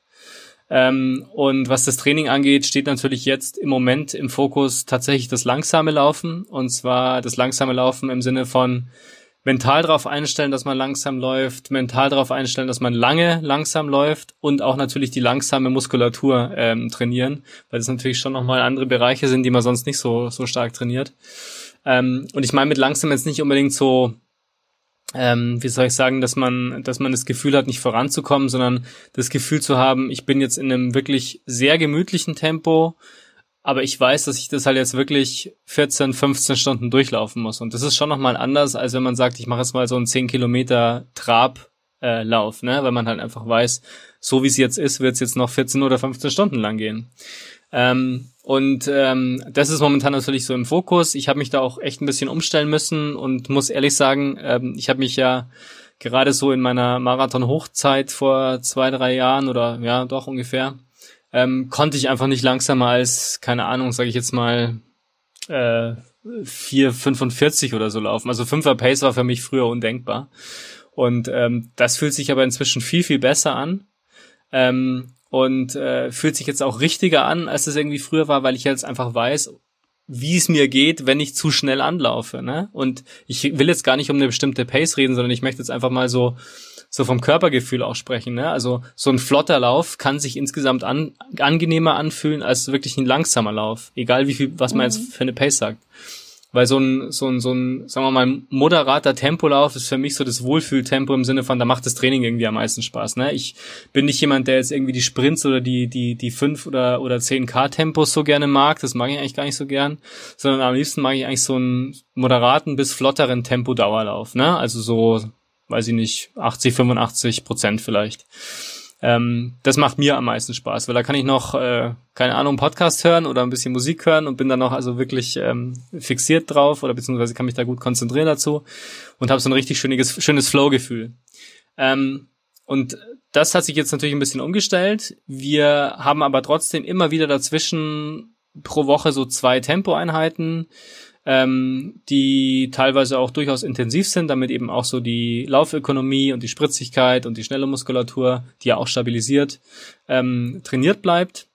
Speaker 2: Ähm, und was das Training angeht, steht natürlich jetzt im Moment im Fokus tatsächlich das langsame Laufen. Und zwar das langsame Laufen im Sinne von mental darauf einstellen, dass man langsam läuft, mental darauf einstellen, dass man lange langsam läuft und auch natürlich die langsame Muskulatur ähm, trainieren, weil das natürlich schon nochmal andere Bereiche sind, die man sonst nicht so, so stark trainiert. Ähm, und ich meine mit langsam jetzt nicht unbedingt so ähm, wie soll ich sagen, dass man, dass man das Gefühl hat, nicht voranzukommen, sondern das Gefühl zu haben, ich bin jetzt in einem wirklich sehr gemütlichen Tempo, aber ich weiß, dass ich das halt jetzt wirklich 14, 15 Stunden durchlaufen muss. Und das ist schon nochmal anders, als wenn man sagt, ich mache jetzt mal so einen 10 Kilometer Trab. Äh, Lauf, ne? weil man halt einfach weiß, so wie es jetzt ist, wird es jetzt noch 14 oder 15 Stunden lang gehen. Ähm, und ähm, das ist momentan natürlich so im Fokus. Ich habe mich da auch echt ein bisschen umstellen müssen und muss ehrlich sagen, ähm, ich habe mich ja gerade so in meiner Marathon-Hochzeit vor zwei, drei Jahren oder ja, doch ungefähr, ähm, konnte ich einfach nicht langsamer als, keine Ahnung, sage ich jetzt mal, äh, 4,45 oder so laufen. Also 5er Pace war für mich früher undenkbar. Und ähm, das fühlt sich aber inzwischen viel, viel besser an. Ähm, und äh, fühlt sich jetzt auch richtiger an, als es irgendwie früher war, weil ich jetzt einfach weiß, wie es mir geht, wenn ich zu schnell anlaufe. Ne? Und ich will jetzt gar nicht um eine bestimmte Pace reden, sondern ich möchte jetzt einfach mal so so vom Körpergefühl auch sprechen. Ne? Also so ein flotter Lauf kann sich insgesamt an, angenehmer anfühlen als wirklich ein langsamer Lauf, egal wie viel, was man mhm. jetzt für eine Pace sagt. Weil so ein, so ein, so ein, sagen wir mal, moderater Tempolauf ist für mich so das Wohlfühltempo im Sinne von, da macht das Training irgendwie am meisten Spaß. Ne? Ich bin nicht jemand, der jetzt irgendwie die Sprints oder die, die, die 5 oder, oder 10k Tempos so gerne mag. Das mag ich eigentlich gar nicht so gern. Sondern am liebsten mag ich eigentlich so einen moderaten bis flotteren Tempo-Dauerlauf. Ne? Also so, weiß ich nicht, 80, 85 Prozent vielleicht. Ähm, das macht mir am meisten Spaß, weil da kann ich noch, äh, keine Ahnung, Podcast hören oder ein bisschen Musik hören und bin dann noch also wirklich ähm, fixiert drauf oder beziehungsweise kann mich da gut konzentrieren dazu und habe so ein richtig schönes, schönes Flow-Gefühl. Ähm, und das hat sich jetzt natürlich ein bisschen umgestellt. Wir haben aber trotzdem immer wieder dazwischen pro Woche so zwei Tempoeinheiten ähm, die teilweise auch durchaus intensiv sind, damit eben auch so die Laufökonomie und die Spritzigkeit und die schnelle Muskulatur, die ja auch stabilisiert, ähm, trainiert bleibt.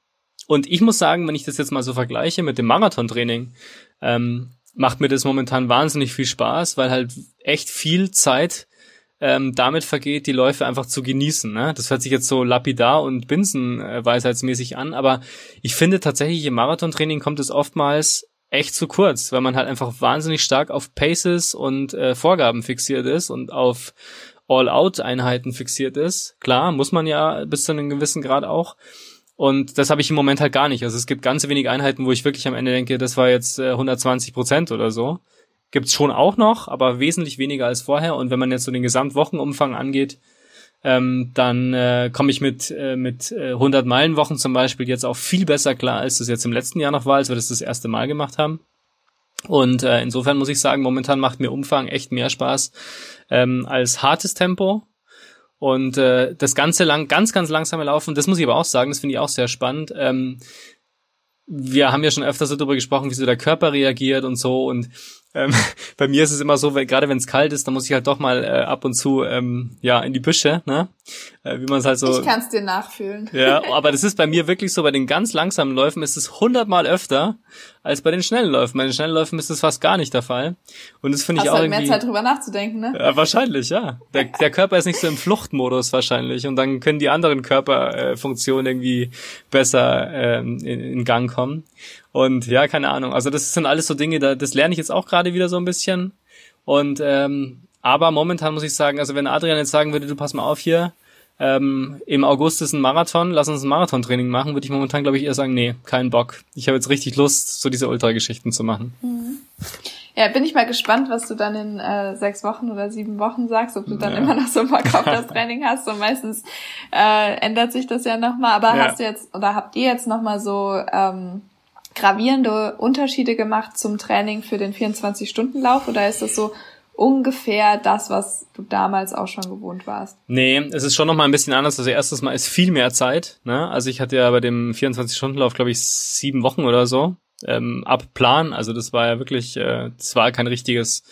Speaker 2: Und ich muss sagen, wenn ich das jetzt mal so vergleiche mit dem Marathontraining, ähm, macht mir das momentan wahnsinnig viel Spaß, weil halt echt viel Zeit ähm, damit vergeht, die Läufe einfach zu genießen. Ne? Das hört sich jetzt so lapidar und binsenweisheitsmäßig an, aber ich finde tatsächlich im Marathontraining kommt es oftmals echt zu kurz, weil man halt einfach wahnsinnig stark auf Paces und äh, Vorgaben fixiert ist und auf All-Out-Einheiten fixiert ist. Klar, muss man ja bis zu einem gewissen Grad auch. Und das habe ich im Moment halt gar nicht. Also es gibt ganz wenige Einheiten, wo ich wirklich am Ende denke, das war jetzt äh, 120 Prozent oder so. Gibt's schon auch noch, aber wesentlich weniger als vorher. Und wenn man jetzt so den Gesamtwochenumfang angeht, ähm, dann äh, komme ich mit, äh, mit äh, 100 Meilenwochen zum Beispiel jetzt auch viel besser klar, als das jetzt im letzten Jahr noch war, als wir das das erste Mal gemacht haben. Und äh, insofern muss ich sagen, momentan macht mir Umfang echt mehr Spaß ähm, als hartes Tempo. Und äh, das ganze lang, ganz, ganz langsame Laufen, das muss ich aber auch sagen, das finde ich auch sehr spannend. Ähm, wir haben ja schon öfter so darüber gesprochen, wie so der Körper reagiert und so. Und ähm, bei mir ist es immer so, weil, gerade wenn es kalt ist, dann muss ich halt doch mal äh, ab und zu ähm, ja in die Büsche, ne? Äh, wie man es halt so.
Speaker 1: Ich kann es dir nachfühlen.
Speaker 2: Ja, aber das ist bei mir wirklich so. Bei den ganz langsamen Läufen ist es hundertmal öfter als bei den schnellen Läufen. Bei den schnellen Läufen ist das fast gar nicht der Fall. Und das finde ich auch halt irgendwie.
Speaker 1: mehr Zeit drüber nachzudenken, ne?
Speaker 2: Ja, wahrscheinlich, ja. Der, der Körper ist nicht so im Fluchtmodus wahrscheinlich und dann können die anderen Körperfunktionen irgendwie besser ähm, in, in Gang kommen. Und ja, keine Ahnung. Also das sind alles so Dinge, da, das lerne ich jetzt auch gerade wieder so ein bisschen. Und ähm, aber momentan muss ich sagen, also wenn Adrian jetzt sagen würde, du pass mal auf hier, ähm, im August ist ein Marathon, lass uns ein Marathontraining machen, würde ich momentan, glaube ich, eher sagen, nee, keinen Bock. Ich habe jetzt richtig Lust, so diese Ultrageschichten zu machen.
Speaker 1: Mhm. Ja, bin ich mal gespannt, was du dann in äh, sechs Wochen oder sieben Wochen sagst, ob du dann ja. immer noch so Bock auf das Training hast. Und meistens äh, ändert sich das ja nochmal. Aber ja. hast du jetzt oder habt ihr jetzt nochmal so ähm, gravierende Unterschiede gemacht zum Training für den 24-Stunden-Lauf oder ist das so ungefähr das, was du damals auch schon gewohnt warst?
Speaker 2: Nee, es ist schon nochmal ein bisschen anders. Also erstes Mal ist viel mehr Zeit. Ne? Also ich hatte ja bei dem 24-Stunden-Lauf, glaube ich, sieben Wochen oder so ähm, ab Plan. Also das war ja wirklich, äh, das war kein richtiges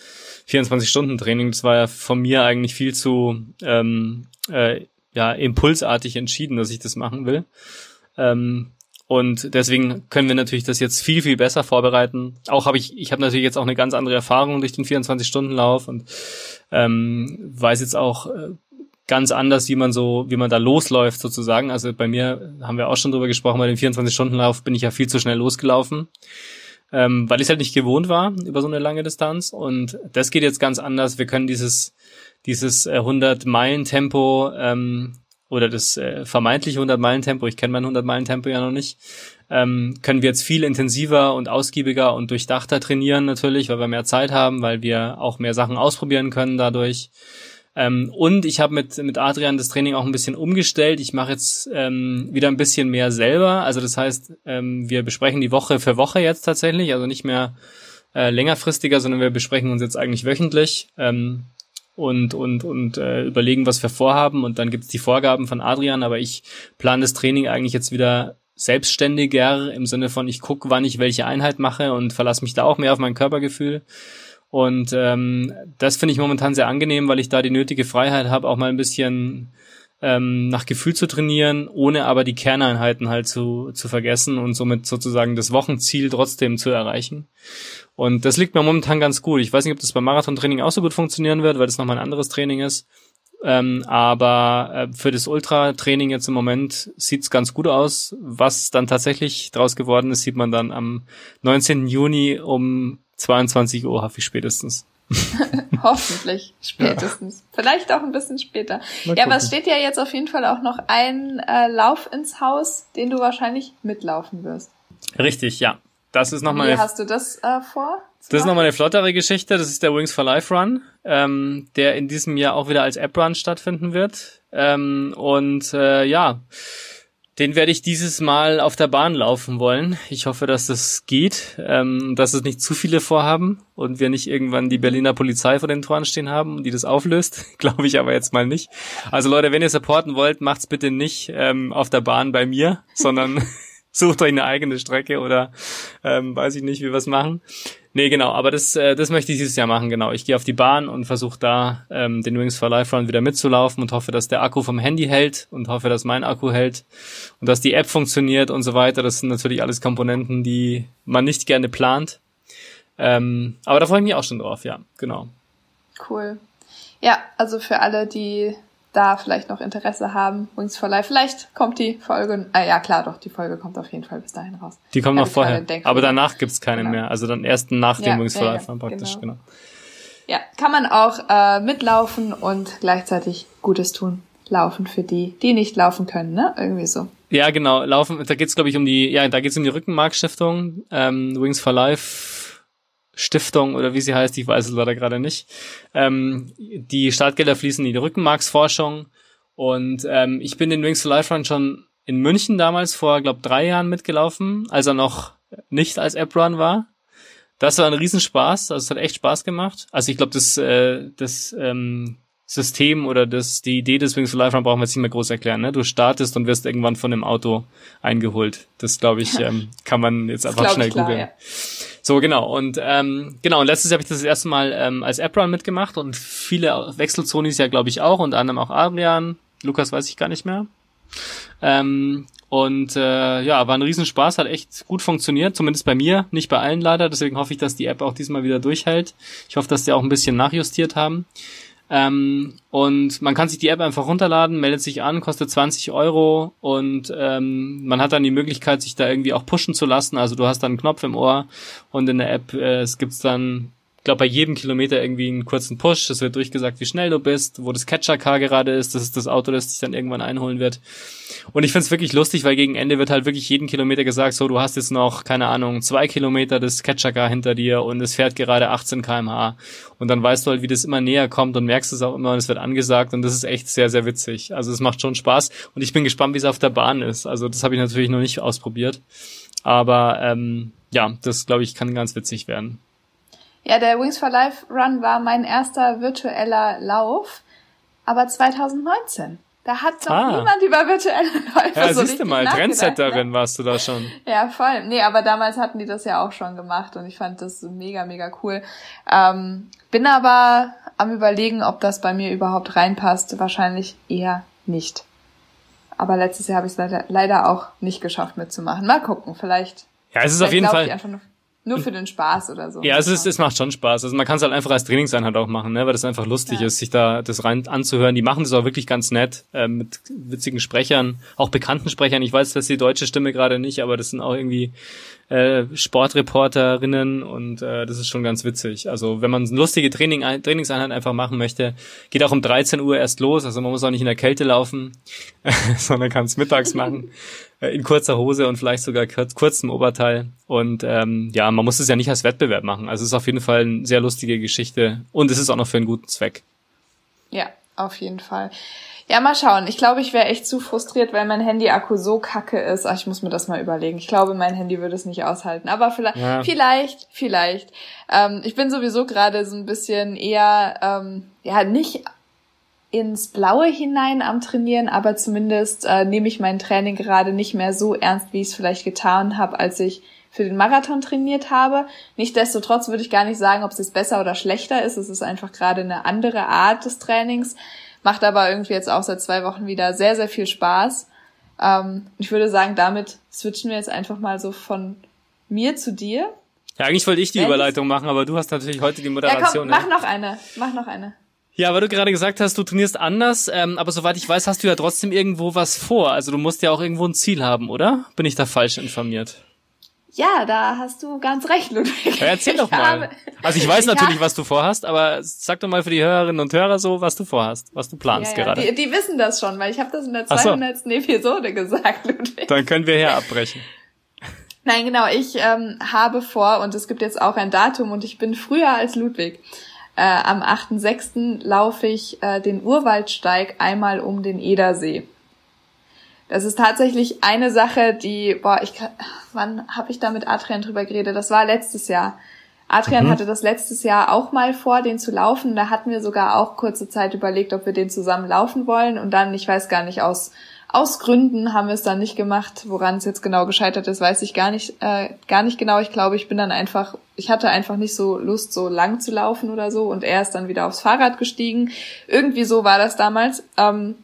Speaker 2: 24-Stunden-Training. Das war ja von mir eigentlich viel zu ähm, äh, ja impulsartig entschieden, dass ich das machen will. Ähm, und deswegen können wir natürlich das jetzt viel, viel besser vorbereiten. Auch habe ich, ich habe natürlich jetzt auch eine ganz andere Erfahrung durch den 24-Stunden-Lauf und ähm, weiß jetzt auch äh, ganz anders, wie man so, wie man da losläuft sozusagen. Also bei mir haben wir auch schon drüber gesprochen, bei dem 24-Stunden-Lauf bin ich ja viel zu schnell losgelaufen, ähm, weil ich es halt nicht gewohnt war über so eine lange Distanz. Und das geht jetzt ganz anders. Wir können dieses, dieses 100-Meilen-Tempo ähm, oder das äh, vermeintliche 100-Meilen-Tempo, ich kenne mein 100-Meilen-Tempo ja noch nicht, ähm, können wir jetzt viel intensiver und ausgiebiger und durchdachter trainieren natürlich, weil wir mehr Zeit haben, weil wir auch mehr Sachen ausprobieren können dadurch. Ähm, und ich habe mit, mit Adrian das Training auch ein bisschen umgestellt. Ich mache jetzt ähm, wieder ein bisschen mehr selber. Also das heißt, ähm, wir besprechen die Woche für Woche jetzt tatsächlich, also nicht mehr äh, längerfristiger, sondern wir besprechen uns jetzt eigentlich wöchentlich. Ähm, und, und, und äh, überlegen, was wir vorhaben. Und dann gibt's die Vorgaben von Adrian, aber ich plane das Training eigentlich jetzt wieder selbstständiger im Sinne von, ich gucke, wann ich welche Einheit mache und verlasse mich da auch mehr auf mein Körpergefühl. Und ähm, das finde ich momentan sehr angenehm, weil ich da die nötige Freiheit habe, auch mal ein bisschen ähm, nach Gefühl zu trainieren, ohne aber die Kerneinheiten halt zu, zu vergessen und somit sozusagen das Wochenziel trotzdem zu erreichen. Und das liegt mir momentan ganz gut. Ich weiß nicht, ob das beim Marathontraining auch so gut funktionieren wird, weil das nochmal ein anderes Training ist. Ähm, aber äh, für das Ultra-Training jetzt im Moment sieht's ganz gut aus. Was dann tatsächlich draus geworden ist, sieht man dann am 19. Juni um 22 Uhr, hoffe ich spätestens.
Speaker 1: Hoffentlich spätestens. Ja. Vielleicht auch ein bisschen später. ja, aber es steht ja jetzt auf jeden Fall auch noch ein äh, Lauf ins Haus, den du wahrscheinlich mitlaufen wirst.
Speaker 2: Richtig, ja. Das ist nochmal.
Speaker 1: Wie hast du das äh, vor?
Speaker 2: Das ist nochmal eine flottere Geschichte. Das ist der Wings for Life Run, ähm, der in diesem Jahr auch wieder als App Run stattfinden wird. Ähm, und äh, ja, den werde ich dieses Mal auf der Bahn laufen wollen. Ich hoffe, dass das geht, ähm, dass es nicht zu viele vorhaben und wir nicht irgendwann die Berliner Polizei vor den Toren stehen haben, die das auflöst. Glaube ich aber jetzt mal nicht. Also Leute, wenn ihr supporten wollt, macht's bitte nicht ähm, auf der Bahn bei mir, sondern sucht euch eine eigene Strecke oder ähm, weiß ich nicht, wie wir es machen. Nee, genau, aber das, äh, das möchte ich dieses Jahr machen, genau. Ich gehe auf die Bahn und versuche da ähm, den Wings for Life Run wieder mitzulaufen und hoffe, dass der Akku vom Handy hält und hoffe, dass mein Akku hält und dass die App funktioniert und so weiter. Das sind natürlich alles Komponenten, die man nicht gerne plant. Ähm, aber da freue ich mich auch schon drauf, ja, genau.
Speaker 1: Cool. Ja, also für alle, die da vielleicht noch Interesse haben, Wings for Life. Vielleicht kommt die Folge, ah ja klar, doch, die Folge kommt auf jeden Fall bis dahin raus.
Speaker 2: Die kommt noch vorher, aber danach gibt's keine genau. mehr. Also dann erst nach dem ja, Wings for ja, Life dann praktisch, genau. genau.
Speaker 1: Ja, kann man auch äh, mitlaufen und gleichzeitig Gutes tun. Laufen für die, die nicht laufen können, ne? Irgendwie so.
Speaker 2: Ja, genau. Laufen, da geht's glaube ich um die, ja, da geht's um die Rückenmarkstiftung, ähm, Wings for Life Stiftung oder wie sie heißt, ich weiß es leider gerade nicht. Ähm, die Startgelder fließen in die Rückenmarksforschung und ähm, ich bin den Wings to Life Run schon in München damals vor, glaube drei Jahren mitgelaufen, als er noch nicht als App Run war. Das war ein Riesenspaß, also es hat echt Spaß gemacht. Also ich glaube, das, äh, das ähm, System oder das, die Idee des Wings Life Run brauchen wir jetzt nicht mehr groß erklären. Ne? Du startest und wirst irgendwann von dem Auto eingeholt. Das glaube ich, ähm, kann man jetzt einfach schnell googeln. Ja. So, genau. Und ähm, genau, und letztes Jahr habe ich das, das erste Mal ähm, als App-Run mitgemacht und viele Wechselzonis ja, glaube ich, auch, unter anderem auch Adrian. Lukas weiß ich gar nicht mehr. Ähm, und äh, ja, war ein Riesenspaß, hat echt gut funktioniert, zumindest bei mir, nicht bei allen leider. Deswegen hoffe ich, dass die App auch diesmal wieder durchhält. Ich hoffe, dass die auch ein bisschen nachjustiert haben. Ähm, und man kann sich die App einfach runterladen, meldet sich an, kostet 20 Euro und ähm, man hat dann die Möglichkeit, sich da irgendwie auch pushen zu lassen. Also du hast dann einen Knopf im Ohr und in der App äh, es gibt's dann glaube, bei jedem Kilometer irgendwie einen kurzen Push. Es wird durchgesagt, wie schnell du bist, wo das Catcher-Car gerade ist. Das ist das Auto, das dich dann irgendwann einholen wird. Und ich find's wirklich lustig, weil gegen Ende wird halt wirklich jeden Kilometer gesagt, so, du hast jetzt noch, keine Ahnung, zwei Kilometer das Catcher-Car hinter dir und es fährt gerade 18 kmh. Und dann weißt du halt, wie das immer näher kommt und merkst es auch immer und es wird angesagt und das ist echt sehr, sehr witzig. Also es macht schon Spaß und ich bin gespannt, wie es auf der Bahn ist. Also das habe ich natürlich noch nicht ausprobiert. Aber ähm, ja, das glaube ich kann ganz witzig werden.
Speaker 1: Ja, der Wings for Life Run war mein erster virtueller Lauf, aber 2019. Da hat noch ah. niemand über virtuelle Läufe
Speaker 2: ja, so siehst du mal, Trendsetterin ne? warst du da schon.
Speaker 1: Ja, voll. Nee, aber damals hatten die das ja auch schon gemacht und ich fand das mega, mega cool. Ähm, bin aber am überlegen, ob das bei mir überhaupt reinpasst. Wahrscheinlich eher nicht. aber letztes Jahr habe ich es leider, leider auch nicht geschafft mitzumachen. Mal gucken, vielleicht.
Speaker 2: Ja, es ist auf jeden Fall.
Speaker 1: Nur für den Spaß oder so.
Speaker 2: Ja, es ist, es macht schon Spaß. Also man kann es halt einfach als Trainingseinheit auch machen, ne, weil das einfach lustig ja. ist, sich da das rein anzuhören. Die machen das auch wirklich ganz nett, äh, mit witzigen Sprechern, auch bekannten Sprechern. Ich weiß, dass die deutsche Stimme gerade nicht, aber das sind auch irgendwie äh, Sportreporterinnen und äh, das ist schon ganz witzig. Also wenn man eine lustige Training, Trainingseinheit einfach machen möchte, geht auch um 13 Uhr erst los. Also man muss auch nicht in der Kälte laufen, sondern kann es mittags machen äh, in kurzer Hose und vielleicht sogar kurz, kurzem Oberteil. Und ähm, ja, man muss es ja nicht als Wettbewerb machen. Also es ist auf jeden Fall eine sehr lustige Geschichte und es ist auch noch für einen guten Zweck.
Speaker 1: Ja, auf jeden Fall. Ja, mal schauen. Ich glaube, ich wäre echt zu frustriert, weil mein Handy-Akku so kacke ist. Ach, ich muss mir das mal überlegen. Ich glaube, mein Handy würde es nicht aushalten. Aber vielleicht, ja. vielleicht, vielleicht. Ähm, ich bin sowieso gerade so ein bisschen eher, ähm, ja, nicht ins Blaue hinein am Trainieren, aber zumindest äh, nehme ich mein Training gerade nicht mehr so ernst, wie ich es vielleicht getan habe, als ich für den Marathon trainiert habe. Nichtsdestotrotz würde ich gar nicht sagen, ob es jetzt besser oder schlechter ist. Es ist einfach gerade eine andere Art des Trainings. Macht aber irgendwie jetzt auch seit zwei Wochen wieder sehr, sehr viel Spaß. Ähm, ich würde sagen, damit switchen wir jetzt einfach mal so von mir zu dir.
Speaker 2: Ja, eigentlich wollte ich die Wenn Überleitung machen, aber du hast natürlich heute die Moderation.
Speaker 1: Ja, komm, mach noch eine. Mach noch eine.
Speaker 2: Ja, weil du gerade gesagt hast, du trainierst anders, ähm, aber soweit ich weiß, hast du ja trotzdem irgendwo was vor. Also du musst ja auch irgendwo ein Ziel haben, oder? Bin ich da falsch informiert?
Speaker 1: Ja, da hast du ganz recht, Ludwig.
Speaker 2: Ja, erzähl doch mal. also ich weiß natürlich, ja. was du vorhast, aber sag doch mal für die Hörerinnen und Hörer so, was du vorhast, was du planst ja, gerade.
Speaker 1: Die, die, wissen das schon, weil ich habe das in der 200. So. Episode gesagt, Ludwig.
Speaker 2: Dann können wir hier abbrechen.
Speaker 1: Nein, genau, ich ähm, habe vor, und es gibt jetzt auch ein Datum, und ich bin früher als Ludwig. Äh, am 8.6. laufe ich äh, den Urwaldsteig einmal um den Edersee. Das ist tatsächlich eine Sache, die, boah, ich wann habe ich da mit Adrian drüber geredet? Das war letztes Jahr. Adrian mhm. hatte das letztes Jahr auch mal vor, den zu laufen. Da hatten wir sogar auch kurze Zeit überlegt, ob wir den zusammen laufen wollen. Und dann, ich weiß gar nicht, aus, aus Gründen haben wir es dann nicht gemacht. Woran es jetzt genau gescheitert ist, weiß ich gar nicht, äh, gar nicht genau. Ich glaube, ich bin dann einfach, ich hatte einfach nicht so Lust, so lang zu laufen oder so. Und er ist dann wieder aufs Fahrrad gestiegen. Irgendwie so war das damals. Ähm,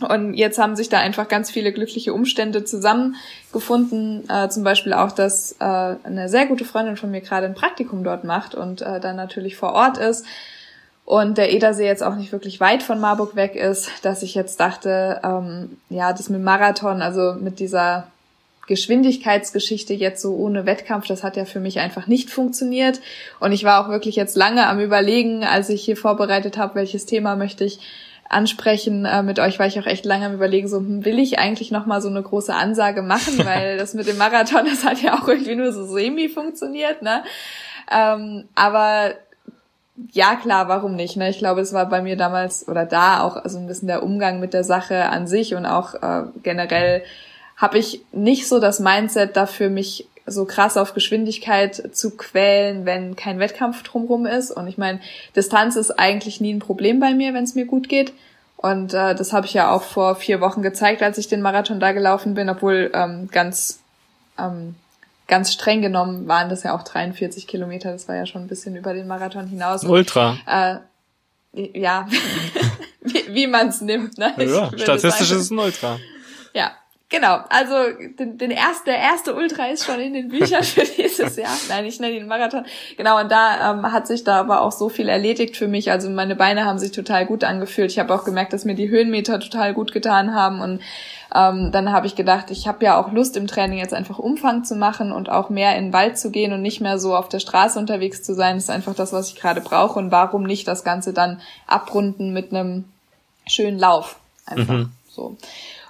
Speaker 1: und jetzt haben sich da einfach ganz viele glückliche Umstände zusammengefunden. Äh, zum Beispiel auch, dass äh, eine sehr gute Freundin von mir gerade ein Praktikum dort macht und äh, dann natürlich vor Ort ist. Und der Edersee jetzt auch nicht wirklich weit von Marburg weg ist, dass ich jetzt dachte, ähm, ja, das mit Marathon, also mit dieser Geschwindigkeitsgeschichte jetzt so ohne Wettkampf, das hat ja für mich einfach nicht funktioniert. Und ich war auch wirklich jetzt lange am Überlegen, als ich hier vorbereitet habe, welches Thema möchte ich ansprechen äh, mit euch, weil ich auch echt lange am überlegen, so hm, will ich eigentlich noch mal so eine große Ansage machen, weil das mit dem Marathon, das hat ja auch irgendwie nur so semi funktioniert, ne? Ähm, aber ja, klar, warum nicht? Ne? Ich glaube, es war bei mir damals oder da auch so ein bisschen der Umgang mit der Sache an sich und auch äh, generell habe ich nicht so das Mindset dafür, mich so krass auf Geschwindigkeit zu quälen, wenn kein Wettkampf drumrum ist. Und ich meine, Distanz ist eigentlich nie ein Problem bei mir, wenn es mir gut geht. Und äh, das habe ich ja auch vor vier Wochen gezeigt, als ich den Marathon da gelaufen bin, obwohl ähm, ganz ähm, ganz streng genommen waren das ja auch 43 Kilometer. Das war ja schon ein bisschen über den Marathon hinaus.
Speaker 2: Ultra.
Speaker 1: Äh, ja, wie, wie man es nimmt. Ne?
Speaker 2: Ja, statistisch ist es ein Ultra.
Speaker 1: Ja, Genau, also den, den erst, der erste Ultra ist schon in den Büchern für dieses Jahr. Nein, ich nenne ihn Marathon. Genau, und da ähm, hat sich da aber auch so viel erledigt für mich. Also meine Beine haben sich total gut angefühlt. Ich habe auch gemerkt, dass mir die Höhenmeter total gut getan haben. Und ähm, dann habe ich gedacht, ich habe ja auch Lust im Training jetzt einfach Umfang zu machen und auch mehr in den Wald zu gehen und nicht mehr so auf der Straße unterwegs zu sein. Das ist einfach das, was ich gerade brauche. Und warum nicht das Ganze dann abrunden mit einem schönen Lauf? Einfach mhm. so.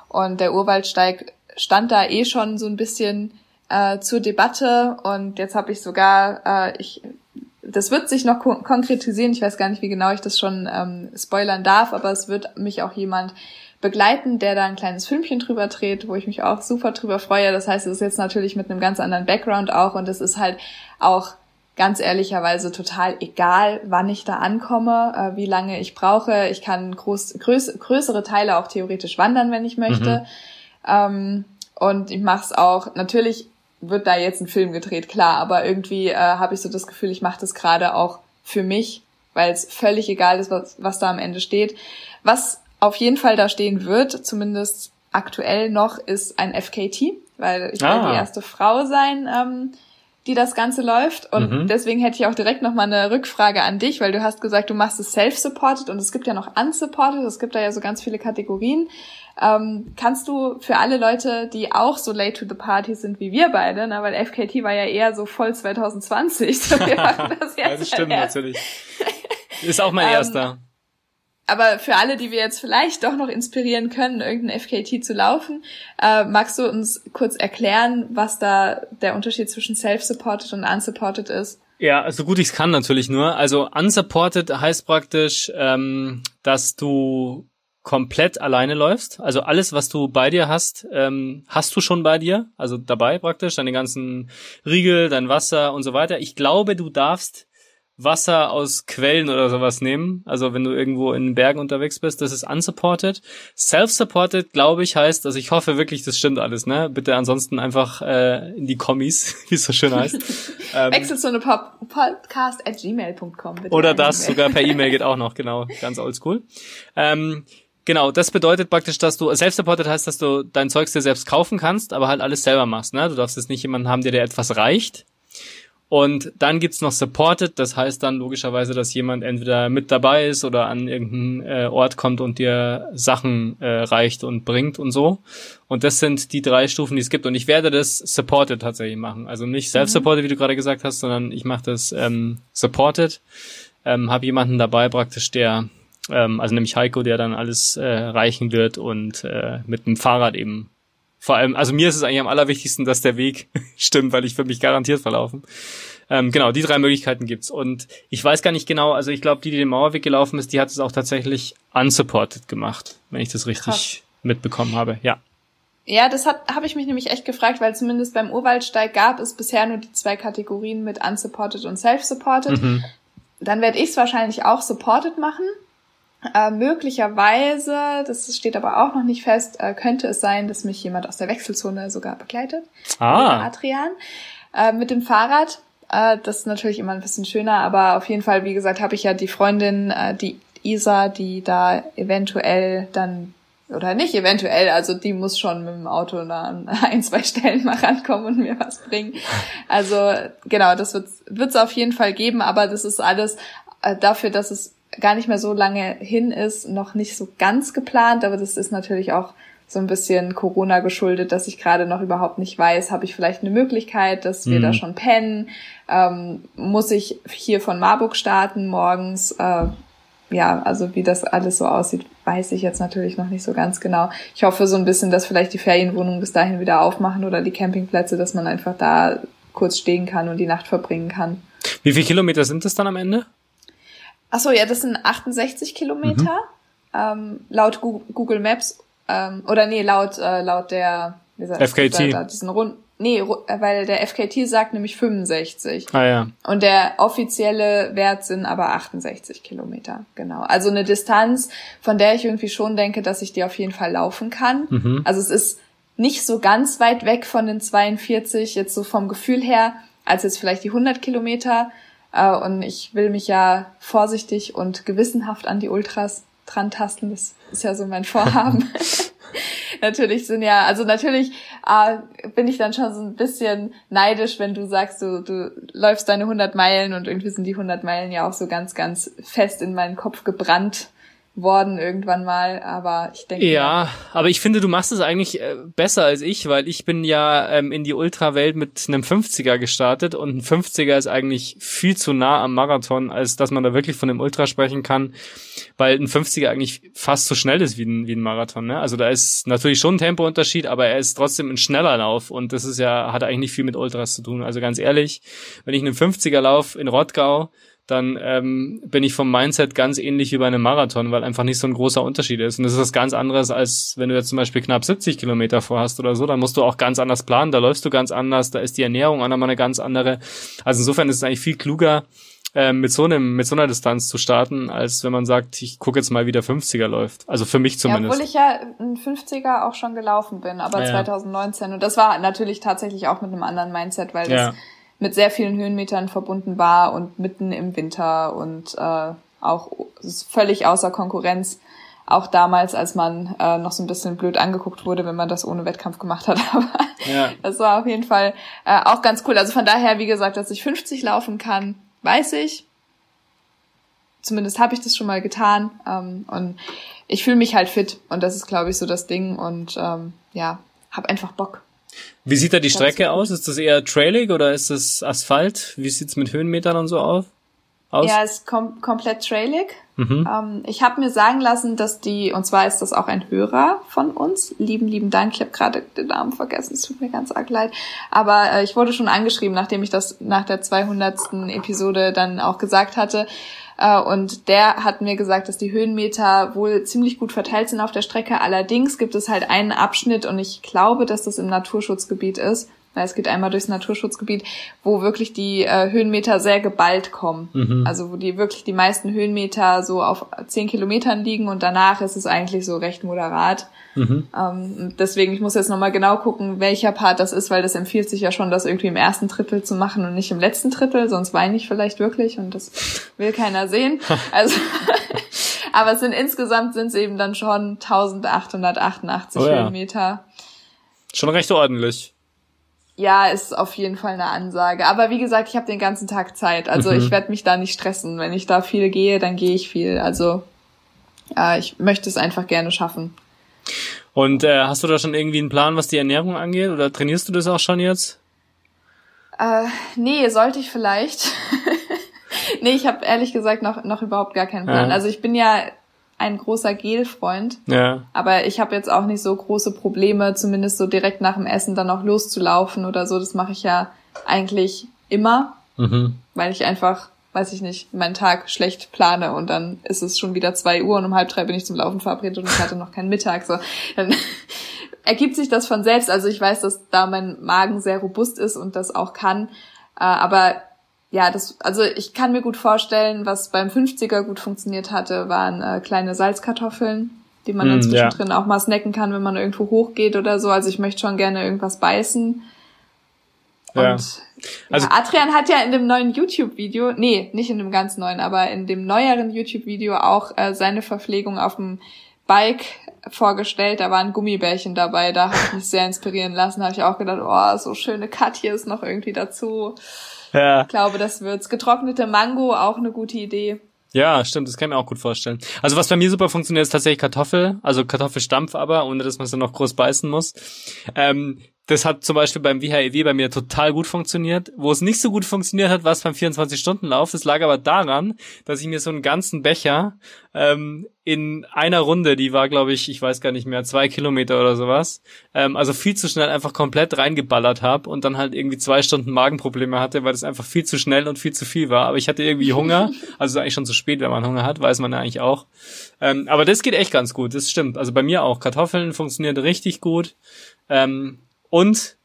Speaker 1: Und der Urwaldsteig stand da eh schon so ein bisschen äh, zur Debatte. Und jetzt habe ich sogar, äh, ich, das wird sich noch kon konkretisieren, ich weiß gar nicht, wie genau ich das schon ähm, spoilern darf, aber es wird mich auch jemand begleiten, der da ein kleines Filmchen drüber dreht, wo ich mich auch super drüber freue. Das heißt, es ist jetzt natürlich mit einem ganz anderen Background auch. Und es ist halt auch ganz ehrlicherweise total egal, wann ich da ankomme, äh, wie lange ich brauche. Ich kann groß, größ, größere Teile auch theoretisch wandern, wenn ich möchte. Mhm. Ähm, und ich mache es auch, natürlich wird da jetzt ein Film gedreht, klar, aber irgendwie äh, habe ich so das Gefühl, ich mache das gerade auch für mich, weil es völlig egal ist, was, was da am Ende steht. Was auf jeden Fall da stehen wird, zumindest aktuell noch ist ein FKT, weil ich ah. will die erste Frau sein, ähm, die das Ganze läuft. Und mhm. deswegen hätte ich auch direkt noch mal eine Rückfrage an dich, weil du hast gesagt, du machst es self-supported und es gibt ja noch unsupported. Es gibt da ja so ganz viele Kategorien. Ähm, kannst du für alle Leute, die auch so late to the party sind wie wir beide, ne, weil FKT war ja eher so voll 2020, so wir machen das jetzt
Speaker 2: ja, das stimmt natürlich. Ist auch mein ähm, erster.
Speaker 1: Aber für alle, die wir jetzt vielleicht doch noch inspirieren können, irgendein FKT zu laufen, äh, magst du uns kurz erklären, was da der Unterschied zwischen self-supported und unsupported ist?
Speaker 2: Ja, so gut ich es kann natürlich nur. Also unsupported heißt praktisch, ähm, dass du komplett alleine läufst. Also alles, was du bei dir hast, ähm, hast du schon bei dir, also dabei praktisch, deine ganzen Riegel, dein Wasser und so weiter. Ich glaube, du darfst Wasser aus Quellen oder sowas nehmen. Also wenn du irgendwo in den Bergen unterwegs bist, das ist unsupported. Self-supported, glaube ich, heißt, also ich hoffe wirklich, das stimmt alles, ne? Bitte ansonsten einfach äh, in die Kommis, wie es so schön heißt.
Speaker 1: ähm, Wechsel zu einem podcast at gmail.com.
Speaker 2: Oder das, sogar per E-Mail geht auch noch, genau, ganz oldschool. Ähm, Genau, das bedeutet praktisch, dass du self-supported heißt, dass du dein Zeugs dir selbst kaufen kannst, aber halt alles selber machst. Ne? Du darfst jetzt nicht jemanden haben, der dir etwas reicht. Und dann gibt's noch supported, das heißt dann logischerweise, dass jemand entweder mit dabei ist oder an irgendeinen äh, Ort kommt und dir Sachen äh, reicht und bringt und so. Und das sind die drei Stufen, die es gibt. Und ich werde das supported tatsächlich machen. Also nicht self-supported, wie du gerade gesagt hast, sondern ich mache das ähm, supported. Ähm, habe jemanden dabei praktisch, der ähm, also nämlich Heiko, der dann alles äh, reichen wird und äh, mit dem Fahrrad eben. Vor allem, also mir ist es eigentlich am allerwichtigsten, dass der Weg stimmt, weil ich für mich garantiert verlaufen. Ähm, genau, die drei Möglichkeiten gibt's. Und ich weiß gar nicht genau, also ich glaube, die, die den Mauerweg gelaufen ist, die hat es auch tatsächlich unsupported gemacht, wenn ich das richtig Krass. mitbekommen habe. Ja.
Speaker 1: Ja, das hat habe ich mich nämlich echt gefragt, weil zumindest beim Urwaldsteig gab es bisher nur die zwei Kategorien mit unsupported und self-supported. Mhm. Dann werde ich es wahrscheinlich auch supported machen. Äh, möglicherweise, das steht aber auch noch nicht fest, äh, könnte es sein, dass mich jemand aus der Wechselzone sogar begleitet. Ah. Adrian. Äh, mit dem Fahrrad. Äh, das ist natürlich immer ein bisschen schöner, aber auf jeden Fall, wie gesagt, habe ich ja die Freundin, äh, die Isa, die da eventuell dann oder nicht eventuell, also die muss schon mit dem Auto an ein, zwei Stellen mal rankommen und mir was bringen. Also genau, das wird es auf jeden Fall geben, aber das ist alles äh, dafür, dass es gar nicht mehr so lange hin ist, noch nicht so ganz geplant, aber das ist natürlich auch so ein bisschen Corona geschuldet, dass ich gerade noch überhaupt nicht weiß, habe ich vielleicht eine Möglichkeit, dass wir mhm. da schon pennen, ähm, muss ich hier von Marburg starten morgens, äh, ja, also wie das alles so aussieht, weiß ich jetzt natürlich noch nicht so ganz genau. Ich hoffe so ein bisschen, dass vielleicht die Ferienwohnungen bis dahin wieder aufmachen oder die Campingplätze, dass man einfach da kurz stehen kann und die Nacht verbringen kann.
Speaker 2: Wie viele Kilometer sind es dann am Ende?
Speaker 1: Ach so, ja, das sind 68 Kilometer. Mhm. Ähm, laut Google Maps, ähm, oder nee, laut, äh, laut der,
Speaker 2: wie sagt FKT.
Speaker 1: Da, Rund, nee, weil der FKT sagt nämlich 65.
Speaker 2: Ah ja.
Speaker 1: Und der offizielle Wert sind aber 68 Kilometer, genau. Also eine Distanz, von der ich irgendwie schon denke, dass ich die auf jeden Fall laufen kann. Mhm. Also es ist nicht so ganz weit weg von den 42, jetzt so vom Gefühl her, als jetzt vielleicht die 100 Kilometer. Äh, und ich will mich ja vorsichtig und gewissenhaft an die Ultras dran tasten. Das ist ja so mein Vorhaben. natürlich sind ja, also natürlich äh, bin ich dann schon so ein bisschen neidisch, wenn du sagst, du, du läufst deine 100 Meilen und irgendwie sind die 100 Meilen ja auch so ganz, ganz fest in meinen Kopf gebrannt worden irgendwann mal, aber ich denke.
Speaker 2: Ja, aber ich finde, du machst es eigentlich äh, besser als ich, weil ich bin ja ähm, in die Ultrawelt mit einem 50er gestartet und ein 50er ist eigentlich viel zu nah am Marathon, als dass man da wirklich von dem Ultra sprechen kann, weil ein 50er eigentlich fast so schnell ist wie ein, wie ein Marathon. Ne? Also da ist natürlich schon ein Tempounterschied, aber er ist trotzdem ein schneller Lauf und das ist ja, hat eigentlich nicht viel mit Ultras zu tun. Also ganz ehrlich, wenn ich einen 50er Lauf in Rottgau dann ähm, bin ich vom Mindset ganz ähnlich wie bei einem Marathon, weil einfach nicht so ein großer Unterschied ist. Und das ist was ganz anderes, als wenn du jetzt zum Beispiel knapp 70 Kilometer vorhast oder so, dann musst du auch ganz anders planen, da läufst du ganz anders, da ist die Ernährung auch nochmal eine ganz andere. Also insofern ist es eigentlich viel kluger, äh, mit so einem, mit so einer Distanz zu starten, als wenn man sagt, ich gucke jetzt mal, wie der 50er läuft. Also für mich zumindest.
Speaker 1: Ja, obwohl ich ja ein 50er auch schon gelaufen bin, aber ja, 2019. Und das war natürlich tatsächlich auch mit einem anderen Mindset, weil das ja mit sehr vielen Höhenmetern verbunden war und mitten im Winter und äh, auch völlig außer Konkurrenz. auch damals, als man äh, noch so ein bisschen blöd angeguckt wurde, wenn man das ohne Wettkampf gemacht hat. Aber ja. das war auf jeden Fall äh, auch ganz cool. Also von daher, wie gesagt, dass ich 50 laufen kann, weiß ich. Zumindest habe ich das schon mal getan. Ähm, und ich fühle mich halt fit und das ist, glaube ich, so das Ding. Und ähm, ja, hab einfach Bock.
Speaker 2: Wie sieht da die Strecke aus? Ist das eher trailig oder ist das Asphalt? Wie sieht's mit Höhenmetern und so aus?
Speaker 1: Ja, ist kom komplett trailig. Mhm. Ähm, ich habe mir sagen lassen, dass die, und zwar ist das auch ein Hörer von uns, lieben, lieben Dank, ich habe gerade den Namen vergessen, es tut mir ganz arg leid, aber äh, ich wurde schon angeschrieben, nachdem ich das nach der 200. Episode dann auch gesagt hatte, äh, und der hat mir gesagt, dass die Höhenmeter wohl ziemlich gut verteilt sind auf der Strecke. Allerdings gibt es halt einen Abschnitt und ich glaube, dass das im Naturschutzgebiet ist. Es geht einmal durchs Naturschutzgebiet, wo wirklich die äh, Höhenmeter sehr geballt kommen. Mhm. Also wo die wirklich die meisten Höhenmeter so auf zehn Kilometern liegen und danach ist es eigentlich so recht moderat. Mhm. Ähm, deswegen, ich muss jetzt nochmal genau gucken, welcher Part das ist, weil das empfiehlt sich ja schon, das irgendwie im ersten Drittel zu machen und nicht im letzten Drittel, sonst weine ich vielleicht wirklich und das will keiner sehen. Also, aber es sind insgesamt sind es eben dann schon 1888 oh ja. Höhenmeter.
Speaker 2: Schon recht ordentlich.
Speaker 1: Ja, ist auf jeden Fall eine Ansage. Aber wie gesagt, ich habe den ganzen Tag Zeit. Also mhm. ich werde mich da nicht stressen. Wenn ich da viel gehe, dann gehe ich viel. Also äh, ich möchte es einfach gerne schaffen.
Speaker 2: Und äh, hast du da schon irgendwie einen Plan, was die Ernährung angeht? Oder trainierst du das auch schon jetzt?
Speaker 1: Äh, nee, sollte ich vielleicht. nee, ich habe ehrlich gesagt noch, noch überhaupt gar keinen Plan. Ja. Also ich bin ja ein großer Gelfreund. Ja. Aber ich habe jetzt auch nicht so große Probleme, zumindest so direkt nach dem Essen dann auch loszulaufen oder so. Das mache ich ja eigentlich immer, mhm. weil ich einfach weiß ich nicht, meinen Tag schlecht plane und dann ist es schon wieder zwei Uhr und um halb drei bin ich zum Laufen verabredet und ich hatte noch keinen Mittag. So, dann ergibt sich das von selbst. Also ich weiß, dass da mein Magen sehr robust ist und das auch kann. Äh, aber ja, das, also ich kann mir gut vorstellen, was beim 50er gut funktioniert hatte, waren äh, kleine Salzkartoffeln, die man dann mm, zwischendrin ja. auch mal snacken kann, wenn man irgendwo hochgeht oder so. Also ich möchte schon gerne irgendwas beißen. Ja. Und also, ja, Adrian hat ja in dem neuen YouTube-Video, nee, nicht in dem ganz neuen, aber in dem neueren YouTube-Video auch äh, seine Verpflegung auf dem Bike vorgestellt. Da waren Gummibärchen dabei, da habe ich mich sehr inspirieren lassen. Da habe ich auch gedacht, oh, so schöne Katjes noch irgendwie dazu. Ja. Ich glaube, das wird's. Getrocknete Mango, auch eine gute Idee.
Speaker 2: Ja, stimmt, das kann ich mir auch gut vorstellen. Also was bei mir super funktioniert, ist tatsächlich Kartoffel, also Kartoffelstampf aber, ohne dass man es dann noch groß beißen muss. Ähm, das hat zum Beispiel beim WHEW bei mir total gut funktioniert. Wo es nicht so gut funktioniert hat, war es beim 24-Stunden-Lauf. Das lag aber daran, dass ich mir so einen ganzen Becher ähm, in einer Runde, die war, glaube ich, ich weiß gar nicht mehr, zwei Kilometer oder sowas, ähm, also viel zu schnell einfach komplett reingeballert habe und dann halt irgendwie zwei Stunden Magenprobleme hatte, weil das einfach viel zu schnell und viel zu viel war. Aber ich hatte irgendwie Hunger. Also eigentlich schon zu spät, wenn man Hunger hat, weiß man ja eigentlich auch. Ähm, aber das geht echt ganz gut, das stimmt. Also bei mir auch. Kartoffeln funktioniert richtig gut. Ähm, und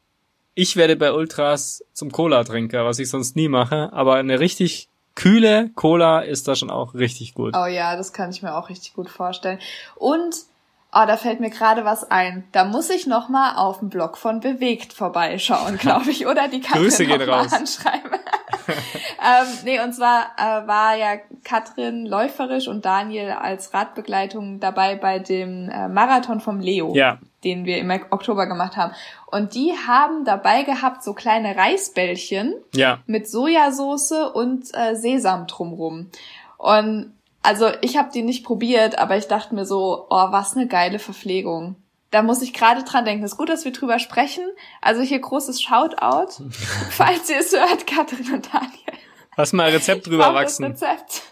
Speaker 2: ich werde bei Ultras zum Cola-Trinker, was ich sonst nie mache, aber eine richtig kühle Cola ist da schon auch richtig gut.
Speaker 1: Oh ja, das kann ich mir auch richtig gut vorstellen. Und oh, da fällt mir gerade was ein. Da muss ich noch mal auf dem Blog von Bewegt vorbeischauen, glaube ich, oder die Katrin Grüße gehen raus. anschreiben. ähm, nee, und zwar äh, war ja Katrin läuferisch und Daniel als Radbegleitung dabei bei dem äh, Marathon vom Leo. Ja den wir im Oktober gemacht haben. Und die haben dabei gehabt so kleine Reisbällchen ja. mit Sojasauce und äh, Sesam drumrum. Und also ich habe die nicht probiert, aber ich dachte mir so, oh, was eine geile Verpflegung. Da muss ich gerade dran denken. Es ist gut, dass wir drüber sprechen. Also hier großes Shoutout, falls ihr es hört, Katrin und Daniel.
Speaker 2: Lass mal ein Rezept drüber wachsen. Das Rezept.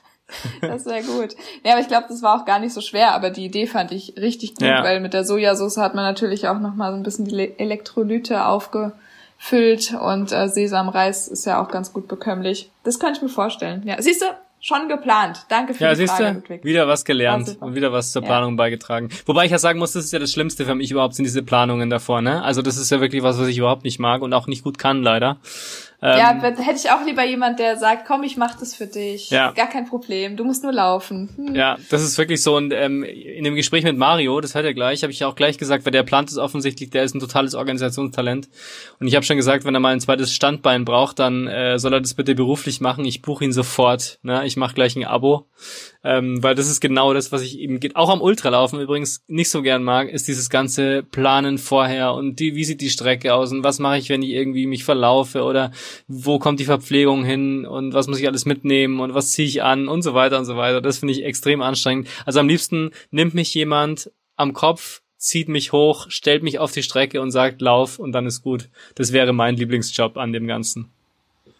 Speaker 1: Das wäre gut. Ja, aber ich glaube, das war auch gar nicht so schwer, aber die Idee fand ich richtig gut, ja. weil mit der Sojasauce hat man natürlich auch nochmal so ein bisschen die Elektrolyte aufgefüllt und äh, Sesamreis ist ja auch ganz gut bekömmlich. Das kann ich mir vorstellen. Ja, siehst du, schon geplant. Danke für ja, die Frage,
Speaker 2: Ludwig. Wieder was gelernt und wieder was zur Planung ja. beigetragen. Wobei ich ja sagen muss, das ist ja das Schlimmste für mich überhaupt, sind diese Planungen davor, ne? Also das ist ja wirklich was, was ich überhaupt nicht mag und auch nicht gut kann, leider.
Speaker 1: Ähm, ja, hätte ich auch lieber jemand, der sagt, komm, ich mach das für dich. Ja. Gar kein Problem, du musst nur laufen.
Speaker 2: Hm. Ja, das ist wirklich so. Und ähm, in dem Gespräch mit Mario, das hört er gleich, habe ich ja auch gleich gesagt, weil der plant ist offensichtlich, der ist ein totales Organisationstalent. Und ich habe schon gesagt, wenn er mal ein zweites Standbein braucht, dann äh, soll er das bitte beruflich machen. Ich buche ihn sofort. Ne? Ich mache gleich ein Abo. Ähm, weil das ist genau das, was ich eben geht. Auch am Ultralaufen übrigens nicht so gern mag, ist dieses ganze Planen vorher und die, wie sieht die Strecke aus und was mache ich, wenn ich irgendwie mich verlaufe oder wo kommt die Verpflegung hin und was muss ich alles mitnehmen und was ziehe ich an und so weiter und so weiter. Das finde ich extrem anstrengend. Also am liebsten nimmt mich jemand am Kopf, zieht mich hoch, stellt mich auf die Strecke und sagt, lauf und dann ist gut. Das wäre mein Lieblingsjob an dem Ganzen.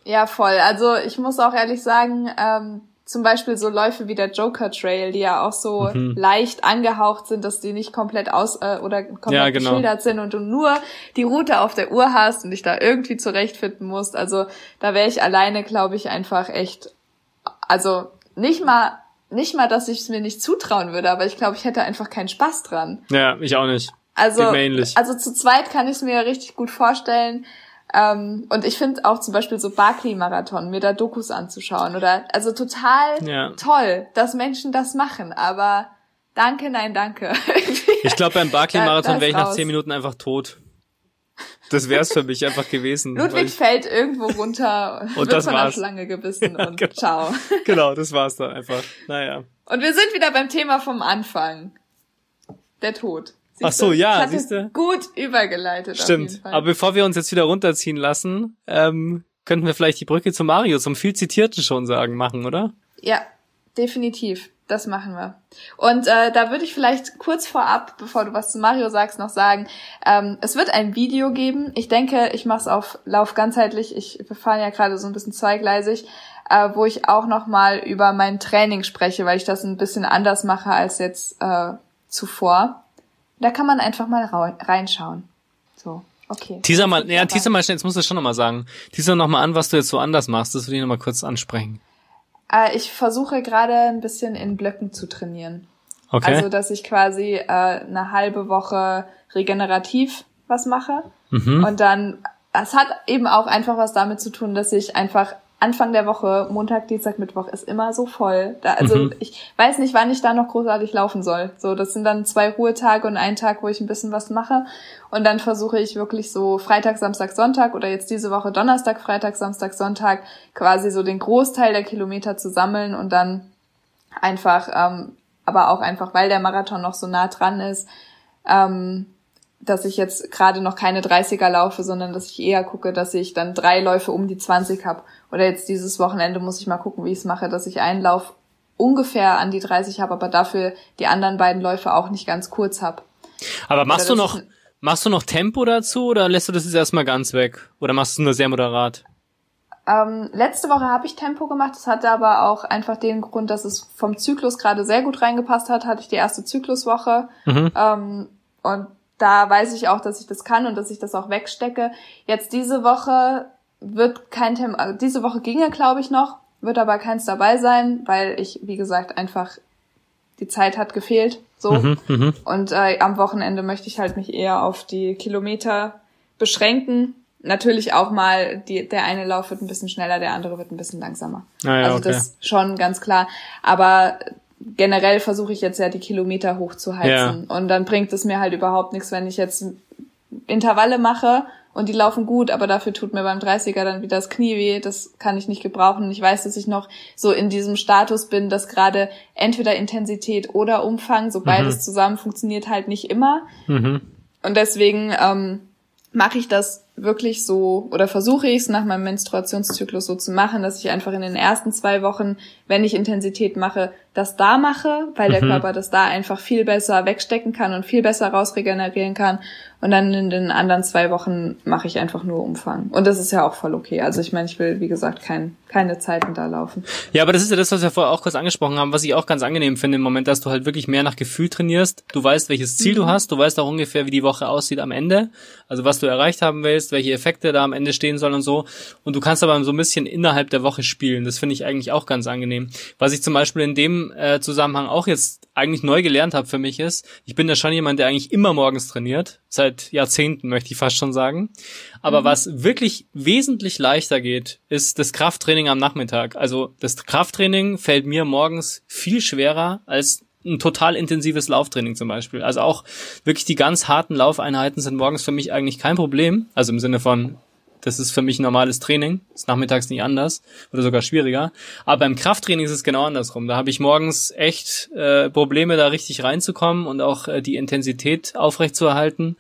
Speaker 1: Ja, voll. Also ich muss auch ehrlich sagen, ähm, zum Beispiel so Läufe wie der Joker Trail, die ja auch so mhm. leicht angehaucht sind, dass die nicht komplett aus äh, oder komplett ja, genau. geschildert sind und du nur die Route auf der Uhr hast und dich da irgendwie zurechtfinden musst. Also da wäre ich alleine, glaube ich, einfach echt, also nicht mal nicht mal, dass ich es mir nicht zutrauen würde, aber ich glaube, ich hätte einfach keinen Spaß dran.
Speaker 2: Ja, ich auch nicht.
Speaker 1: Also, also zu zweit kann ich es mir richtig gut vorstellen. Ähm, und ich finde auch zum Beispiel so Barclay-Marathon, mir da Dokus anzuschauen oder also total ja. toll, dass Menschen das machen, aber danke, nein, danke.
Speaker 2: ich glaube, beim Barclay-Marathon wäre ich nach zehn Minuten einfach tot. Das wäre es für mich einfach gewesen.
Speaker 1: Ludwig fällt irgendwo runter und, und wird das von war's. Schlange gebissen ja, und genau. ciao.
Speaker 2: Genau, das war's dann einfach. Naja.
Speaker 1: Und wir sind wieder beim Thema vom Anfang. Der Tod.
Speaker 2: Ach so, ja, siehst du?
Speaker 1: Gut übergeleitet.
Speaker 2: Stimmt. Aber bevor wir uns jetzt wieder runterziehen lassen, ähm, könnten wir vielleicht die Brücke zu Mario, zum viel zitierten schon sagen, machen, oder?
Speaker 1: Ja, definitiv. Das machen wir. Und äh, da würde ich vielleicht kurz vorab, bevor du was zu Mario sagst, noch sagen, ähm, es wird ein Video geben. Ich denke, ich mache es auf Lauf ganzheitlich. Ich, wir fahren ja gerade so ein bisschen zweigleisig, äh, wo ich auch noch mal über mein Training spreche, weil ich das ein bisschen anders mache als jetzt äh, zuvor. Da kann man einfach mal reinschauen. So, okay.
Speaker 2: Teaser mal, ja, teaser mal schnell, jetzt musst du schon nochmal sagen. Teaser nochmal an, was du jetzt so anders machst. Das würde ich nochmal kurz ansprechen.
Speaker 1: Äh, ich versuche gerade ein bisschen in Blöcken zu trainieren. Okay. Also, dass ich quasi äh, eine halbe Woche regenerativ was mache. Mhm. Und dann, es hat eben auch einfach was damit zu tun, dass ich einfach Anfang der Woche, Montag, Dienstag, Mittwoch ist immer so voll. Da, also mhm. ich weiß nicht, wann ich da noch großartig laufen soll. So, das sind dann zwei Ruhetage und ein Tag, wo ich ein bisschen was mache. Und dann versuche ich wirklich so Freitag, Samstag, Sonntag oder jetzt diese Woche Donnerstag, Freitag, Samstag, Sonntag quasi so den Großteil der Kilometer zu sammeln und dann einfach, ähm, aber auch einfach, weil der Marathon noch so nah dran ist, ähm, dass ich jetzt gerade noch keine 30er laufe, sondern dass ich eher gucke, dass ich dann drei Läufe um die 20 habe. Oder jetzt dieses Wochenende muss ich mal gucken, wie ich es mache, dass ich einen Lauf ungefähr an die 30 habe, aber dafür die anderen beiden Läufe auch nicht ganz kurz habe.
Speaker 2: Aber machst du noch, machst du noch Tempo dazu oder lässt du das jetzt erstmal ganz weg? Oder machst du nur sehr moderat?
Speaker 1: Ähm, letzte Woche habe ich Tempo gemacht. Das hatte aber auch einfach den Grund, dass es vom Zyklus gerade sehr gut reingepasst hat. Hatte ich die erste Zykluswoche. Mhm. Ähm, und da weiß ich auch, dass ich das kann und dass ich das auch wegstecke. Jetzt diese Woche wird kein Tempo, also diese Woche ginge, glaube ich, noch, wird aber keins dabei sein, weil ich, wie gesagt, einfach die Zeit hat gefehlt. So. Mhm, mhm, und äh, am Wochenende möchte ich halt mich eher auf die Kilometer beschränken. Natürlich auch mal, die, der eine Lauf wird ein bisschen schneller, der andere wird ein bisschen langsamer. Ah, ja, also okay. das schon ganz klar. Aber generell versuche ich jetzt ja die Kilometer hochzuheizen. Ja. Und dann bringt es mir halt überhaupt nichts, wenn ich jetzt Intervalle mache und die laufen gut, aber dafür tut mir beim 30er dann wieder das Knie weh, das kann ich nicht gebrauchen. Ich weiß, dass ich noch so in diesem Status bin, dass gerade entweder Intensität oder Umfang, so mhm. beides zusammen funktioniert halt nicht immer. Mhm. Und deswegen ähm, mache ich das wirklich so oder versuche ich es nach meinem Menstruationszyklus so zu machen, dass ich einfach in den ersten zwei Wochen, wenn ich Intensität mache, das da mache, weil mhm. der Körper das da einfach viel besser wegstecken kann und viel besser rausregenerieren kann und dann in den anderen zwei Wochen mache ich einfach nur Umfang. Und das ist ja auch voll okay. Also ich meine, ich will, wie gesagt, kein, keine Zeiten da laufen.
Speaker 2: Ja, aber das ist ja das, was wir vorher auch kurz angesprochen haben, was ich auch ganz angenehm finde im Moment, dass du halt wirklich mehr nach Gefühl trainierst. Du weißt, welches Ziel mhm. du hast. Du weißt auch ungefähr, wie die Woche aussieht am Ende. Also was du erreicht haben willst, welche Effekte da am Ende stehen sollen und so. Und du kannst aber so ein bisschen innerhalb der Woche spielen. Das finde ich eigentlich auch ganz angenehm. Was ich zum Beispiel in dem äh, Zusammenhang auch jetzt eigentlich neu gelernt habe für mich ist, ich bin ja schon jemand, der eigentlich immer morgens trainiert, seit Jahrzehnten möchte ich fast schon sagen. Aber mhm. was wirklich wesentlich leichter geht, ist das Krafttraining am Nachmittag. Also das Krafttraining fällt mir morgens viel schwerer als ein total intensives Lauftraining zum Beispiel. Also auch wirklich die ganz harten Laufeinheiten sind morgens für mich eigentlich kein Problem. Also im Sinne von, das ist für mich normales Training. Ist nachmittags nicht anders oder sogar schwieriger. Aber beim Krafttraining ist es genau andersrum. Da habe ich morgens echt äh, Probleme, da richtig reinzukommen und auch äh, die Intensität aufrechtzuerhalten.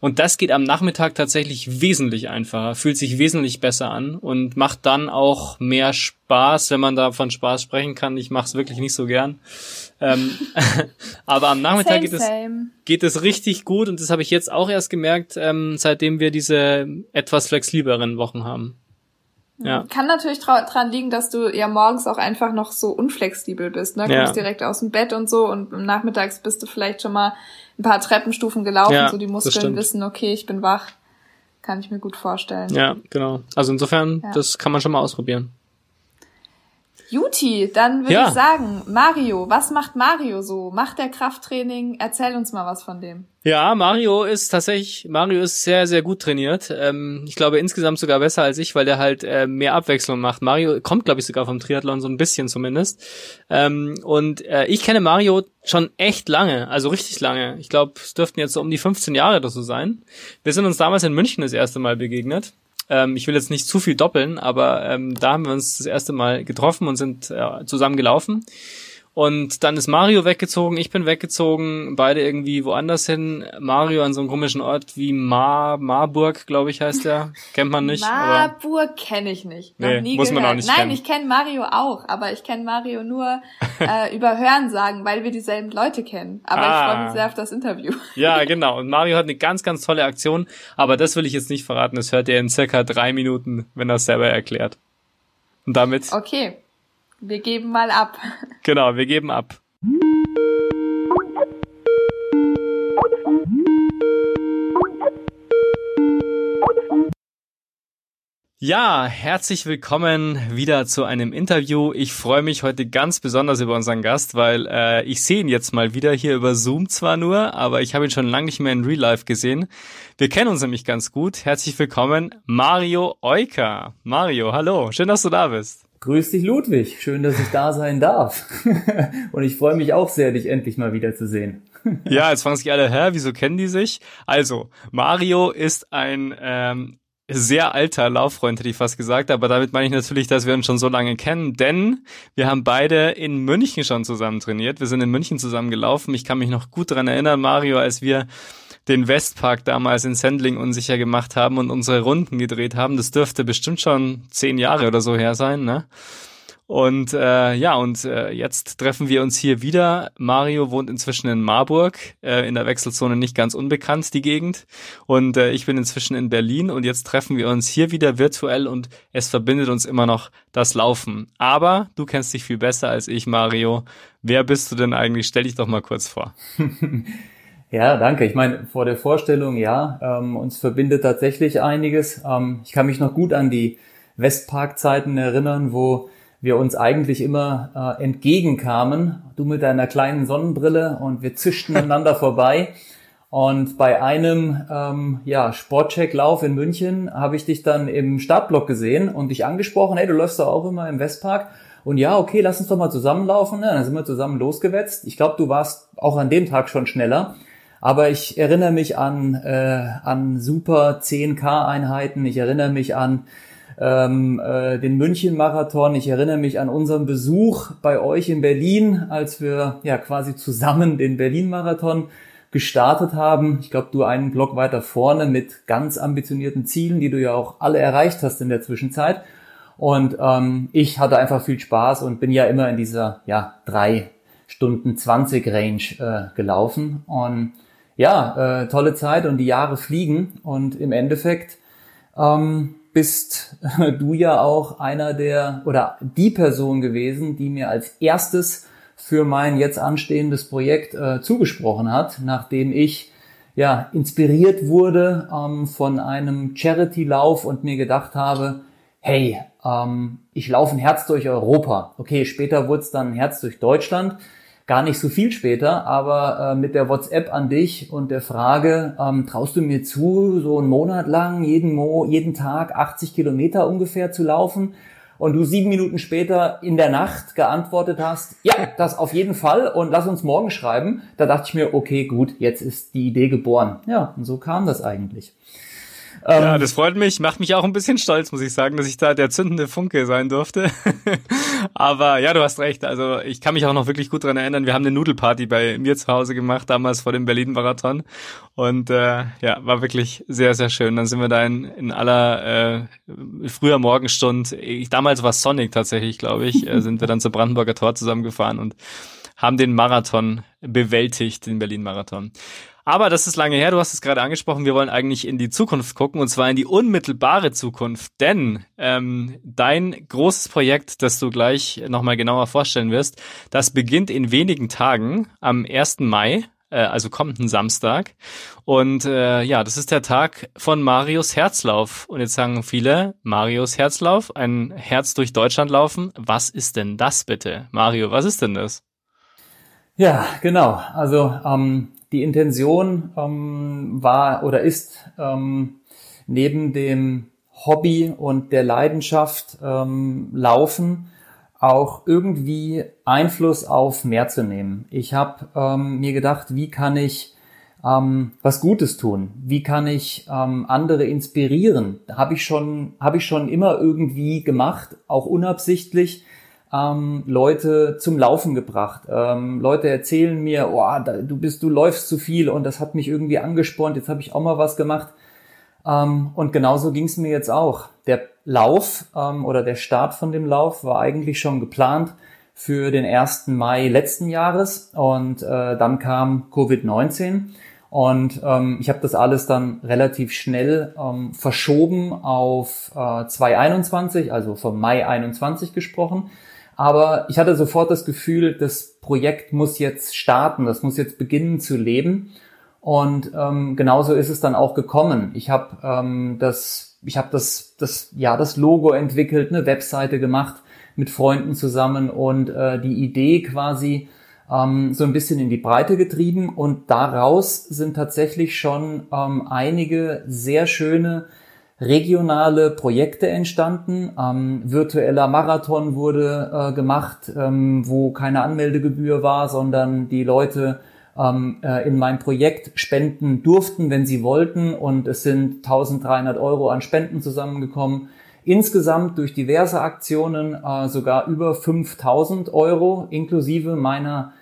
Speaker 2: Und das geht am Nachmittag tatsächlich wesentlich einfacher, fühlt sich wesentlich besser an und macht dann auch mehr Spaß, wenn man da von Spaß sprechen kann. Ich mache es wirklich nicht so gern. Ähm, aber am Nachmittag same, geht, es, geht es richtig gut und das habe ich jetzt auch erst gemerkt, ähm, seitdem wir diese etwas flexibleren Wochen haben.
Speaker 1: Ja. Kann natürlich dran liegen, dass du ja morgens auch einfach noch so unflexibel bist. Ne? Du ja. kommst direkt aus dem Bett und so und nachmittags bist du vielleicht schon mal ein paar Treppenstufen gelaufen, ja, so die Muskeln wissen, okay, ich bin wach. Kann ich mir gut vorstellen.
Speaker 2: Ja, genau. Also insofern, ja. das kann man schon mal ausprobieren.
Speaker 1: Juti, dann würde ja. ich sagen, Mario, was macht Mario so? Macht der Krafttraining? Erzähl uns mal was von dem.
Speaker 2: Ja, Mario ist tatsächlich, Mario ist sehr, sehr gut trainiert. Ähm, ich glaube insgesamt sogar besser als ich, weil der halt äh, mehr Abwechslung macht. Mario kommt, glaube ich, sogar vom Triathlon, so ein bisschen zumindest. Ähm, und äh, ich kenne Mario schon echt lange, also richtig lange. Ich glaube, es dürften jetzt so um die 15 Jahre oder so sein. Wir sind uns damals in München das erste Mal begegnet. Ähm, ich will jetzt nicht zu viel doppeln, aber ähm, da haben wir uns das erste Mal getroffen und sind äh, zusammen gelaufen. Und dann ist Mario weggezogen, ich bin weggezogen, beide irgendwie woanders hin. Mario an so einem komischen Ort wie Mar Marburg, glaube ich, heißt der. Kennt man nicht.
Speaker 1: Marburg kenne ich nicht.
Speaker 2: Noch nee, nie muss gehört. man auch nicht
Speaker 1: Nein,
Speaker 2: kennen.
Speaker 1: ich kenne Mario auch, aber ich kenne Mario nur äh, über Hörensagen, weil wir dieselben Leute kennen. Aber ah. ich freue mich sehr auf das Interview.
Speaker 2: Ja, genau. Und Mario hat eine ganz, ganz tolle Aktion, aber das will ich jetzt nicht verraten. Das hört ihr in circa drei Minuten, wenn er es selber erklärt. Und damit.
Speaker 1: Okay. Wir geben mal ab.
Speaker 2: Genau, wir geben ab. Ja, herzlich willkommen wieder zu einem Interview. Ich freue mich heute ganz besonders über unseren Gast, weil äh, ich sehe ihn jetzt mal wieder hier über Zoom zwar nur, aber ich habe ihn schon lange nicht mehr in Real Life gesehen. Wir kennen uns nämlich ganz gut. Herzlich willkommen, Mario Euker. Mario, hallo, schön, dass du da bist.
Speaker 3: Grüß dich, Ludwig. Schön, dass ich da sein darf. Und ich freue mich auch sehr, dich endlich mal wiederzusehen.
Speaker 2: ja, jetzt fragen sich alle, hä, wieso kennen die sich? Also, Mario ist ein ähm, sehr alter Lauffreund, hätte ich fast gesagt, aber damit meine ich natürlich, dass wir uns schon so lange kennen, denn wir haben beide in München schon zusammen trainiert. Wir sind in München zusammen gelaufen. Ich kann mich noch gut dran erinnern, Mario, als wir den Westpark damals in Sendling unsicher gemacht haben und unsere Runden gedreht haben. Das dürfte bestimmt schon zehn Jahre oder so her sein, ne? Und äh, ja, und äh, jetzt treffen wir uns hier wieder. Mario wohnt inzwischen in Marburg, äh, in der Wechselzone nicht ganz unbekannt, die Gegend. Und äh, ich bin inzwischen in Berlin und jetzt treffen wir uns hier wieder virtuell und es verbindet uns immer noch das Laufen. Aber du kennst dich viel besser als ich, Mario. Wer bist du denn eigentlich? Stell dich doch mal kurz vor.
Speaker 3: Ja, danke. Ich meine, vor der Vorstellung, ja, ähm, uns verbindet tatsächlich einiges. Ähm, ich kann mich noch gut an die Westpark-Zeiten erinnern, wo wir uns eigentlich immer äh, entgegenkamen. Du mit deiner kleinen Sonnenbrille und wir zischten aneinander vorbei. Und bei einem ähm, ja, Sportcheck-Lauf in München habe ich dich dann im Startblock gesehen und dich angesprochen, hey, du läufst doch auch immer im Westpark. Und ja, okay, lass uns doch mal zusammenlaufen. Ja, dann sind wir zusammen losgewetzt. Ich glaube, du warst auch an dem Tag schon schneller. Aber ich erinnere mich an, äh, an super 10K-Einheiten. Ich erinnere mich an ähm, äh, den München-Marathon. Ich erinnere mich an unseren Besuch bei euch in Berlin, als wir ja quasi zusammen den Berlin-Marathon gestartet haben. Ich glaube, du einen Block weiter vorne mit ganz ambitionierten Zielen, die du ja auch alle erreicht hast in der Zwischenzeit. Und ähm, ich hatte einfach viel Spaß und bin ja immer in dieser ja drei Stunden 20 Range äh, gelaufen. Und ja, äh, tolle Zeit und die Jahre fliegen und im Endeffekt ähm, bist du ja auch einer der oder die Person gewesen, die mir als erstes für mein jetzt anstehendes Projekt äh, zugesprochen hat, nachdem ich ja inspiriert wurde ähm, von einem Charity-Lauf und mir gedacht habe, hey, ähm, ich laufe ein Herz durch Europa. Okay, später wurde es dann ein Herz durch Deutschland gar nicht so viel später, aber äh, mit der WhatsApp an dich und der Frage, ähm, traust du mir zu, so einen Monat lang jeden, Mo jeden Tag 80 Kilometer ungefähr zu laufen? Und du sieben Minuten später in der Nacht geantwortet hast, ja, das auf jeden Fall und lass uns morgen schreiben. Da dachte ich mir, okay, gut, jetzt ist die Idee geboren. Ja, und so kam das eigentlich.
Speaker 2: Ja, ähm, das freut mich, macht mich auch ein bisschen stolz, muss ich sagen, dass ich da der zündende Funke sein durfte. Aber ja, du hast recht. Also ich kann mich auch noch wirklich gut dran erinnern. Wir haben eine Nudelparty bei mir zu Hause gemacht, damals vor dem Berlin-Marathon. Und äh, ja, war wirklich sehr, sehr schön. Dann sind wir da in, in aller äh, früher Morgenstund, ich, damals war Sonic tatsächlich, glaube ich, äh, sind wir dann zur Brandenburger Tor zusammengefahren und haben den Marathon bewältigt, den Berlin-Marathon. Aber das ist lange her, du hast es gerade angesprochen, wir wollen eigentlich in die Zukunft gucken und zwar in die unmittelbare Zukunft. Denn ähm, dein großes Projekt, das du gleich nochmal genauer vorstellen wirst, das beginnt in wenigen Tagen am 1. Mai, äh, also kommenden Samstag. Und äh, ja, das ist der Tag von Marius Herzlauf. Und jetzt sagen viele, Marius Herzlauf, ein Herz durch Deutschland laufen. Was ist denn das bitte? Mario, was ist denn das?
Speaker 3: Ja, genau. Also ähm, die Intention ähm, war oder ist ähm, neben dem Hobby und der Leidenschaft ähm, Laufen auch irgendwie Einfluss auf mehr zu nehmen. Ich habe ähm, mir gedacht, wie kann ich ähm, was Gutes tun? Wie kann ich ähm, andere inspirieren? Habe ich schon habe ich schon immer irgendwie gemacht, auch unabsichtlich ähm, Leute zum Laufen gebracht. Ähm, Leute erzählen mir, oh, da, du bist, du läufst zu viel und das hat mich irgendwie angespornt. Jetzt habe ich auch mal was gemacht. Ähm, und genauso ging es mir jetzt auch. Der Lauf ähm, oder der Start von dem Lauf war eigentlich schon geplant für den 1. Mai letzten Jahres und äh, dann kam Covid-19 und ähm, ich habe das alles dann relativ schnell ähm, verschoben auf äh, 2021, also vom Mai 21 gesprochen. Aber ich hatte sofort das Gefühl, das Projekt muss jetzt starten, das muss jetzt beginnen zu leben. Und ähm, genauso ist es dann auch gekommen. Ich habe ähm, das, ich habe das, das, ja, das Logo entwickelt, eine Webseite gemacht mit Freunden zusammen und äh, die Idee quasi ähm, so ein bisschen in die Breite getrieben. Und daraus sind tatsächlich schon ähm, einige sehr schöne regionale Projekte entstanden. Ähm, virtueller Marathon wurde äh, gemacht, ähm, wo keine Anmeldegebühr war, sondern die Leute ähm, äh, in mein Projekt spenden durften, wenn sie wollten. Und es sind 1300 Euro an Spenden zusammengekommen. Insgesamt durch diverse Aktionen äh, sogar über 5000 Euro inklusive meiner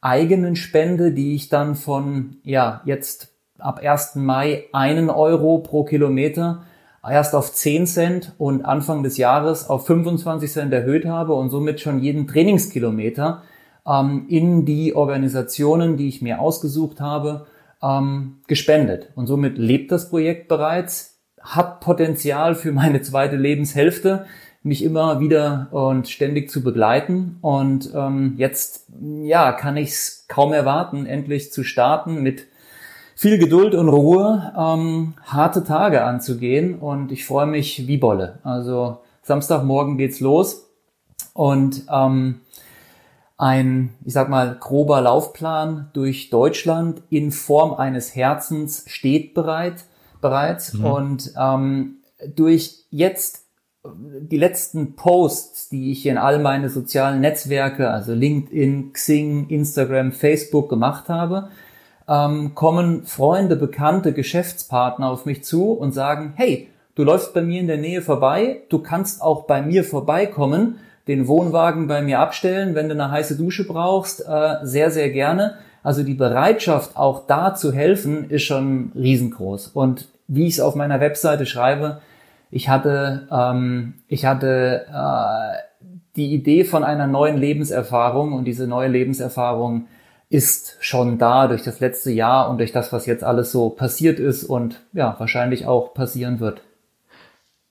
Speaker 3: eigenen Spende, die ich dann von, ja, jetzt ab 1. Mai einen Euro pro Kilometer erst auf 10 Cent und Anfang des Jahres auf 25 Cent erhöht habe und somit schon jeden Trainingskilometer ähm, in die Organisationen, die ich mir ausgesucht habe, ähm, gespendet. Und somit lebt das Projekt bereits, hat Potenzial für meine zweite Lebenshälfte, mich immer wieder und ständig zu begleiten. Und ähm, jetzt ja, kann ich es kaum erwarten, endlich zu starten mit viel Geduld und Ruhe, ähm, harte Tage anzugehen und ich freue mich wie Bolle. Also Samstagmorgen geht's los und ähm, ein, ich sag mal, grober Laufplan durch Deutschland in Form eines Herzens steht bereit, bereits mhm. und ähm, durch jetzt die letzten Posts, die ich in all meine sozialen Netzwerke, also LinkedIn, Xing, Instagram, Facebook gemacht habe, ähm, kommen Freunde, Bekannte, Geschäftspartner auf mich zu und sagen, hey, du läufst bei mir in der Nähe vorbei, du kannst auch bei mir vorbeikommen, den Wohnwagen bei mir abstellen, wenn du eine heiße Dusche brauchst, äh, sehr, sehr gerne. Also die Bereitschaft, auch da zu helfen, ist schon riesengroß. Und wie ich es auf meiner Webseite schreibe, ich hatte, ähm, ich hatte äh, die Idee von einer neuen Lebenserfahrung und diese neue Lebenserfahrung ist schon da durch das letzte Jahr und durch das, was jetzt alles so passiert ist und ja, wahrscheinlich auch passieren wird.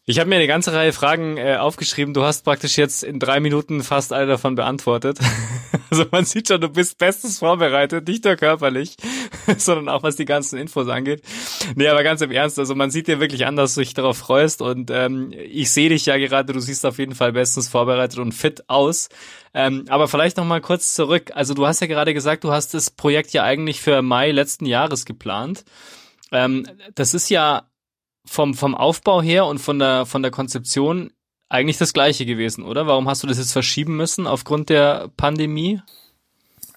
Speaker 2: Ich habe mir eine ganze Reihe Fragen äh, aufgeschrieben. Du hast praktisch jetzt in drei Minuten fast alle davon beantwortet. also man sieht schon, du bist bestens vorbereitet, nicht nur körperlich, sondern auch was die ganzen Infos angeht. Nee, aber ganz im Ernst, also man sieht dir wirklich an, dass du dich darauf freust und ähm, ich sehe dich ja gerade, du siehst auf jeden Fall bestens vorbereitet und fit aus. Ähm, aber vielleicht noch mal kurz zurück. Also du hast ja gerade gesagt, du hast das Projekt ja eigentlich für Mai letzten Jahres geplant. Ähm, das ist ja vom, vom Aufbau her und von der, von der Konzeption eigentlich das gleiche gewesen, oder? Warum hast du das jetzt verschieben müssen aufgrund der Pandemie?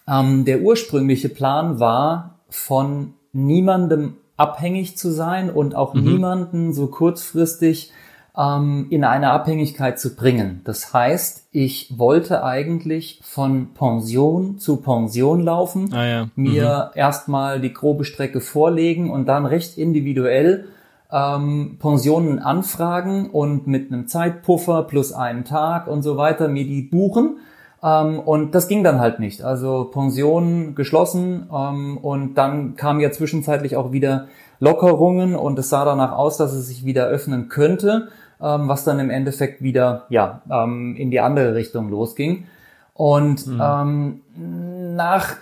Speaker 3: Ähm, der ursprüngliche Plan war, von niemandem abhängig zu sein und auch mhm. niemanden so kurzfristig ähm, in eine Abhängigkeit zu bringen. Das heißt, ich wollte eigentlich von Pension zu Pension laufen,
Speaker 2: ah, ja.
Speaker 3: mir mhm. erstmal die grobe Strecke vorlegen und dann recht individuell ähm, Pensionen anfragen und mit einem Zeitpuffer plus einen Tag und so weiter mir die buchen. Ähm, und das ging dann halt nicht. Also Pensionen geschlossen ähm, und dann kamen ja zwischenzeitlich auch wieder Lockerungen und es sah danach aus, dass es sich wieder öffnen könnte, ähm, was dann im Endeffekt wieder ja ähm, in die andere Richtung losging. Und mhm. ähm, nach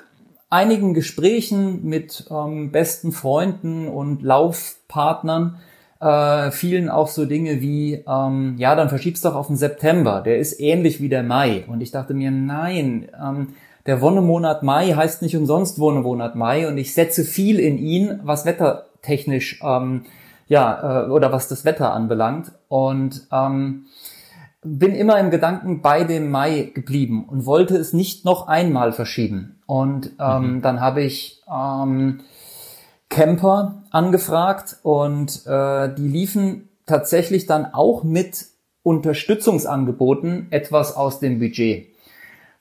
Speaker 3: einigen Gesprächen mit ähm, besten Freunden und Laufpartnern äh, fielen auch so Dinge wie, ähm, ja, dann verschiebst doch auf den September, der ist ähnlich wie der Mai. Und ich dachte mir, nein, ähm, der Wonnemonat Mai heißt nicht umsonst Wonnemonat Mai und ich setze viel in ihn, was wettertechnisch, ähm, ja, äh, oder was das Wetter anbelangt. Und ähm, bin immer im Gedanken bei dem Mai geblieben und wollte es nicht noch einmal verschieben. Und ähm, mhm. dann habe ich ähm, Camper angefragt und äh, die liefen tatsächlich dann auch mit Unterstützungsangeboten etwas aus dem Budget.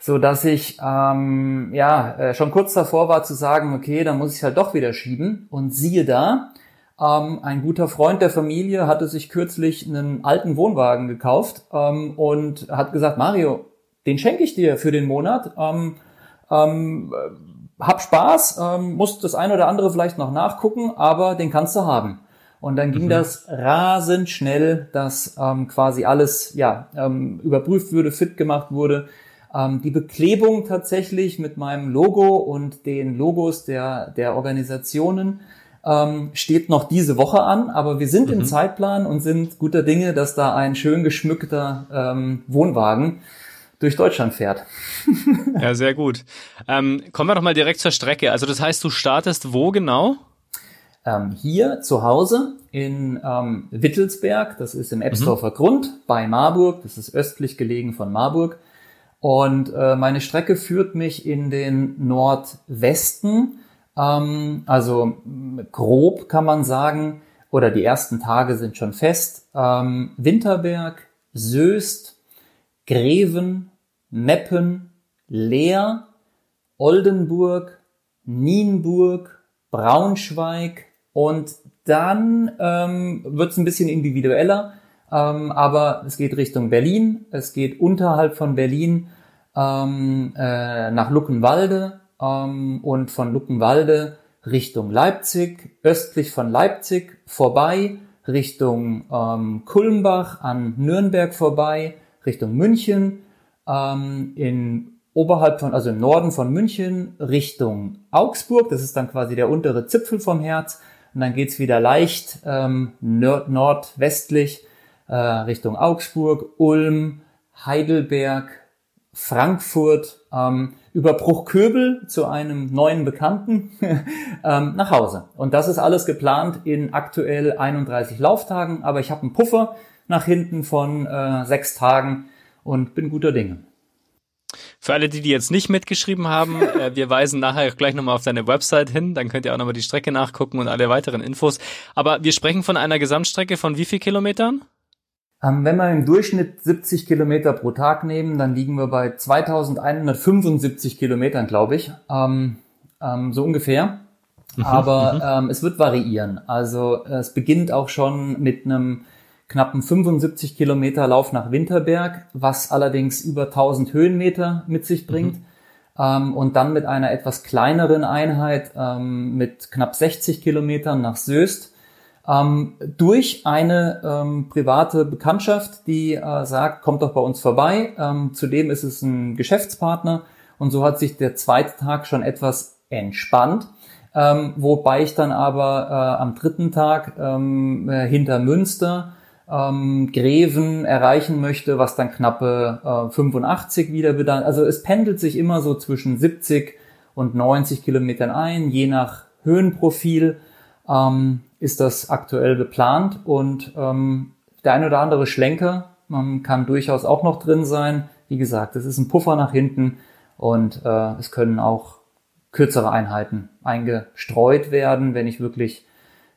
Speaker 3: So dass ich ähm, ja äh, schon kurz davor war zu sagen, okay, dann muss ich halt doch wieder schieben. Und siehe da, ähm, ein guter Freund der Familie hatte sich kürzlich einen alten Wohnwagen gekauft ähm, und hat gesagt, Mario, den schenke ich dir für den Monat. Ähm, ähm, hab Spaß, ähm, musst das eine oder andere vielleicht noch nachgucken, aber den kannst du haben. Und dann ging mhm. das rasend schnell, dass ähm, quasi alles ja überprüft wurde, fit gemacht wurde. Die Beklebung tatsächlich mit meinem Logo und den Logos der der Organisationen ähm, steht noch diese Woche an, aber wir sind mhm. im Zeitplan und sind guter Dinge, dass da ein schön geschmückter ähm, Wohnwagen durch Deutschland fährt.
Speaker 2: ja, sehr gut. Ähm, kommen wir doch mal direkt zur Strecke. Also das heißt, du startest wo genau?
Speaker 3: Ähm, hier zu Hause in ähm, Wittelsberg, das ist im Ebsdorfer mhm. Grund bei Marburg, das ist östlich gelegen von Marburg. Und äh, meine Strecke führt mich in den Nordwesten ähm, also grob kann man sagen, oder die ersten Tage sind schon fest. Ähm, Winterberg, Söst, Greven, Meppen, Leer, Oldenburg, Nienburg, Braunschweig und dann ähm, wird es ein bisschen individueller, ähm, aber es geht Richtung Berlin, es geht unterhalb von Berlin ähm, äh, nach Luckenwalde, ähm, und von Luckenwalde Richtung Leipzig, östlich von Leipzig vorbei, Richtung ähm, Kulmbach an Nürnberg vorbei, Richtung München, ähm, in oberhalb von, also im Norden von München Richtung Augsburg, das ist dann quasi der untere Zipfel vom Herz, und dann geht's wieder leicht ähm, nord nordwestlich äh, Richtung Augsburg, Ulm, Heidelberg, Frankfurt, ähm, über Bruchköbel zu einem neuen Bekannten ähm, nach Hause. Und das ist alles geplant in aktuell 31 Lauftagen, aber ich habe einen Puffer nach hinten von äh, sechs Tagen und bin guter Dinge.
Speaker 2: Für alle, die die jetzt nicht mitgeschrieben haben, äh, wir weisen nachher gleich nochmal auf deine Website hin, dann könnt ihr auch nochmal die Strecke nachgucken und alle weiteren Infos. Aber wir sprechen von einer Gesamtstrecke von wie viel Kilometern?
Speaker 3: Ähm, wenn wir im Durchschnitt 70 Kilometer pro Tag nehmen, dann liegen wir bei 2175 Kilometern, glaube ich, ähm, ähm, so ungefähr. Mhm, Aber mhm. ähm, es wird variieren. Also es beginnt auch schon mit einem knappen 75 Kilometer Lauf nach Winterberg, was allerdings über 1000 Höhenmeter mit sich bringt. Mhm. Und dann mit einer etwas kleineren Einheit ähm, mit knapp 60 Kilometern nach Söst ähm, durch eine ähm, private Bekanntschaft, die äh, sagt, kommt doch bei uns vorbei. Ähm, zudem ist es ein Geschäftspartner und so hat sich der zweite Tag schon etwas entspannt. Ähm, wobei ich dann aber äh, am dritten Tag ähm, äh, hinter Münster ähm, Greven erreichen möchte, was dann knappe äh, 85 wieder bedarf. Also es pendelt sich immer so zwischen 70 und 90 Kilometern ein, je nach Höhenprofil ähm, ist das aktuell geplant und ähm, der ein oder andere Schlenker ähm, kann durchaus auch noch drin sein. Wie gesagt, es ist ein Puffer nach hinten und äh, es können auch kürzere Einheiten eingestreut werden, wenn ich wirklich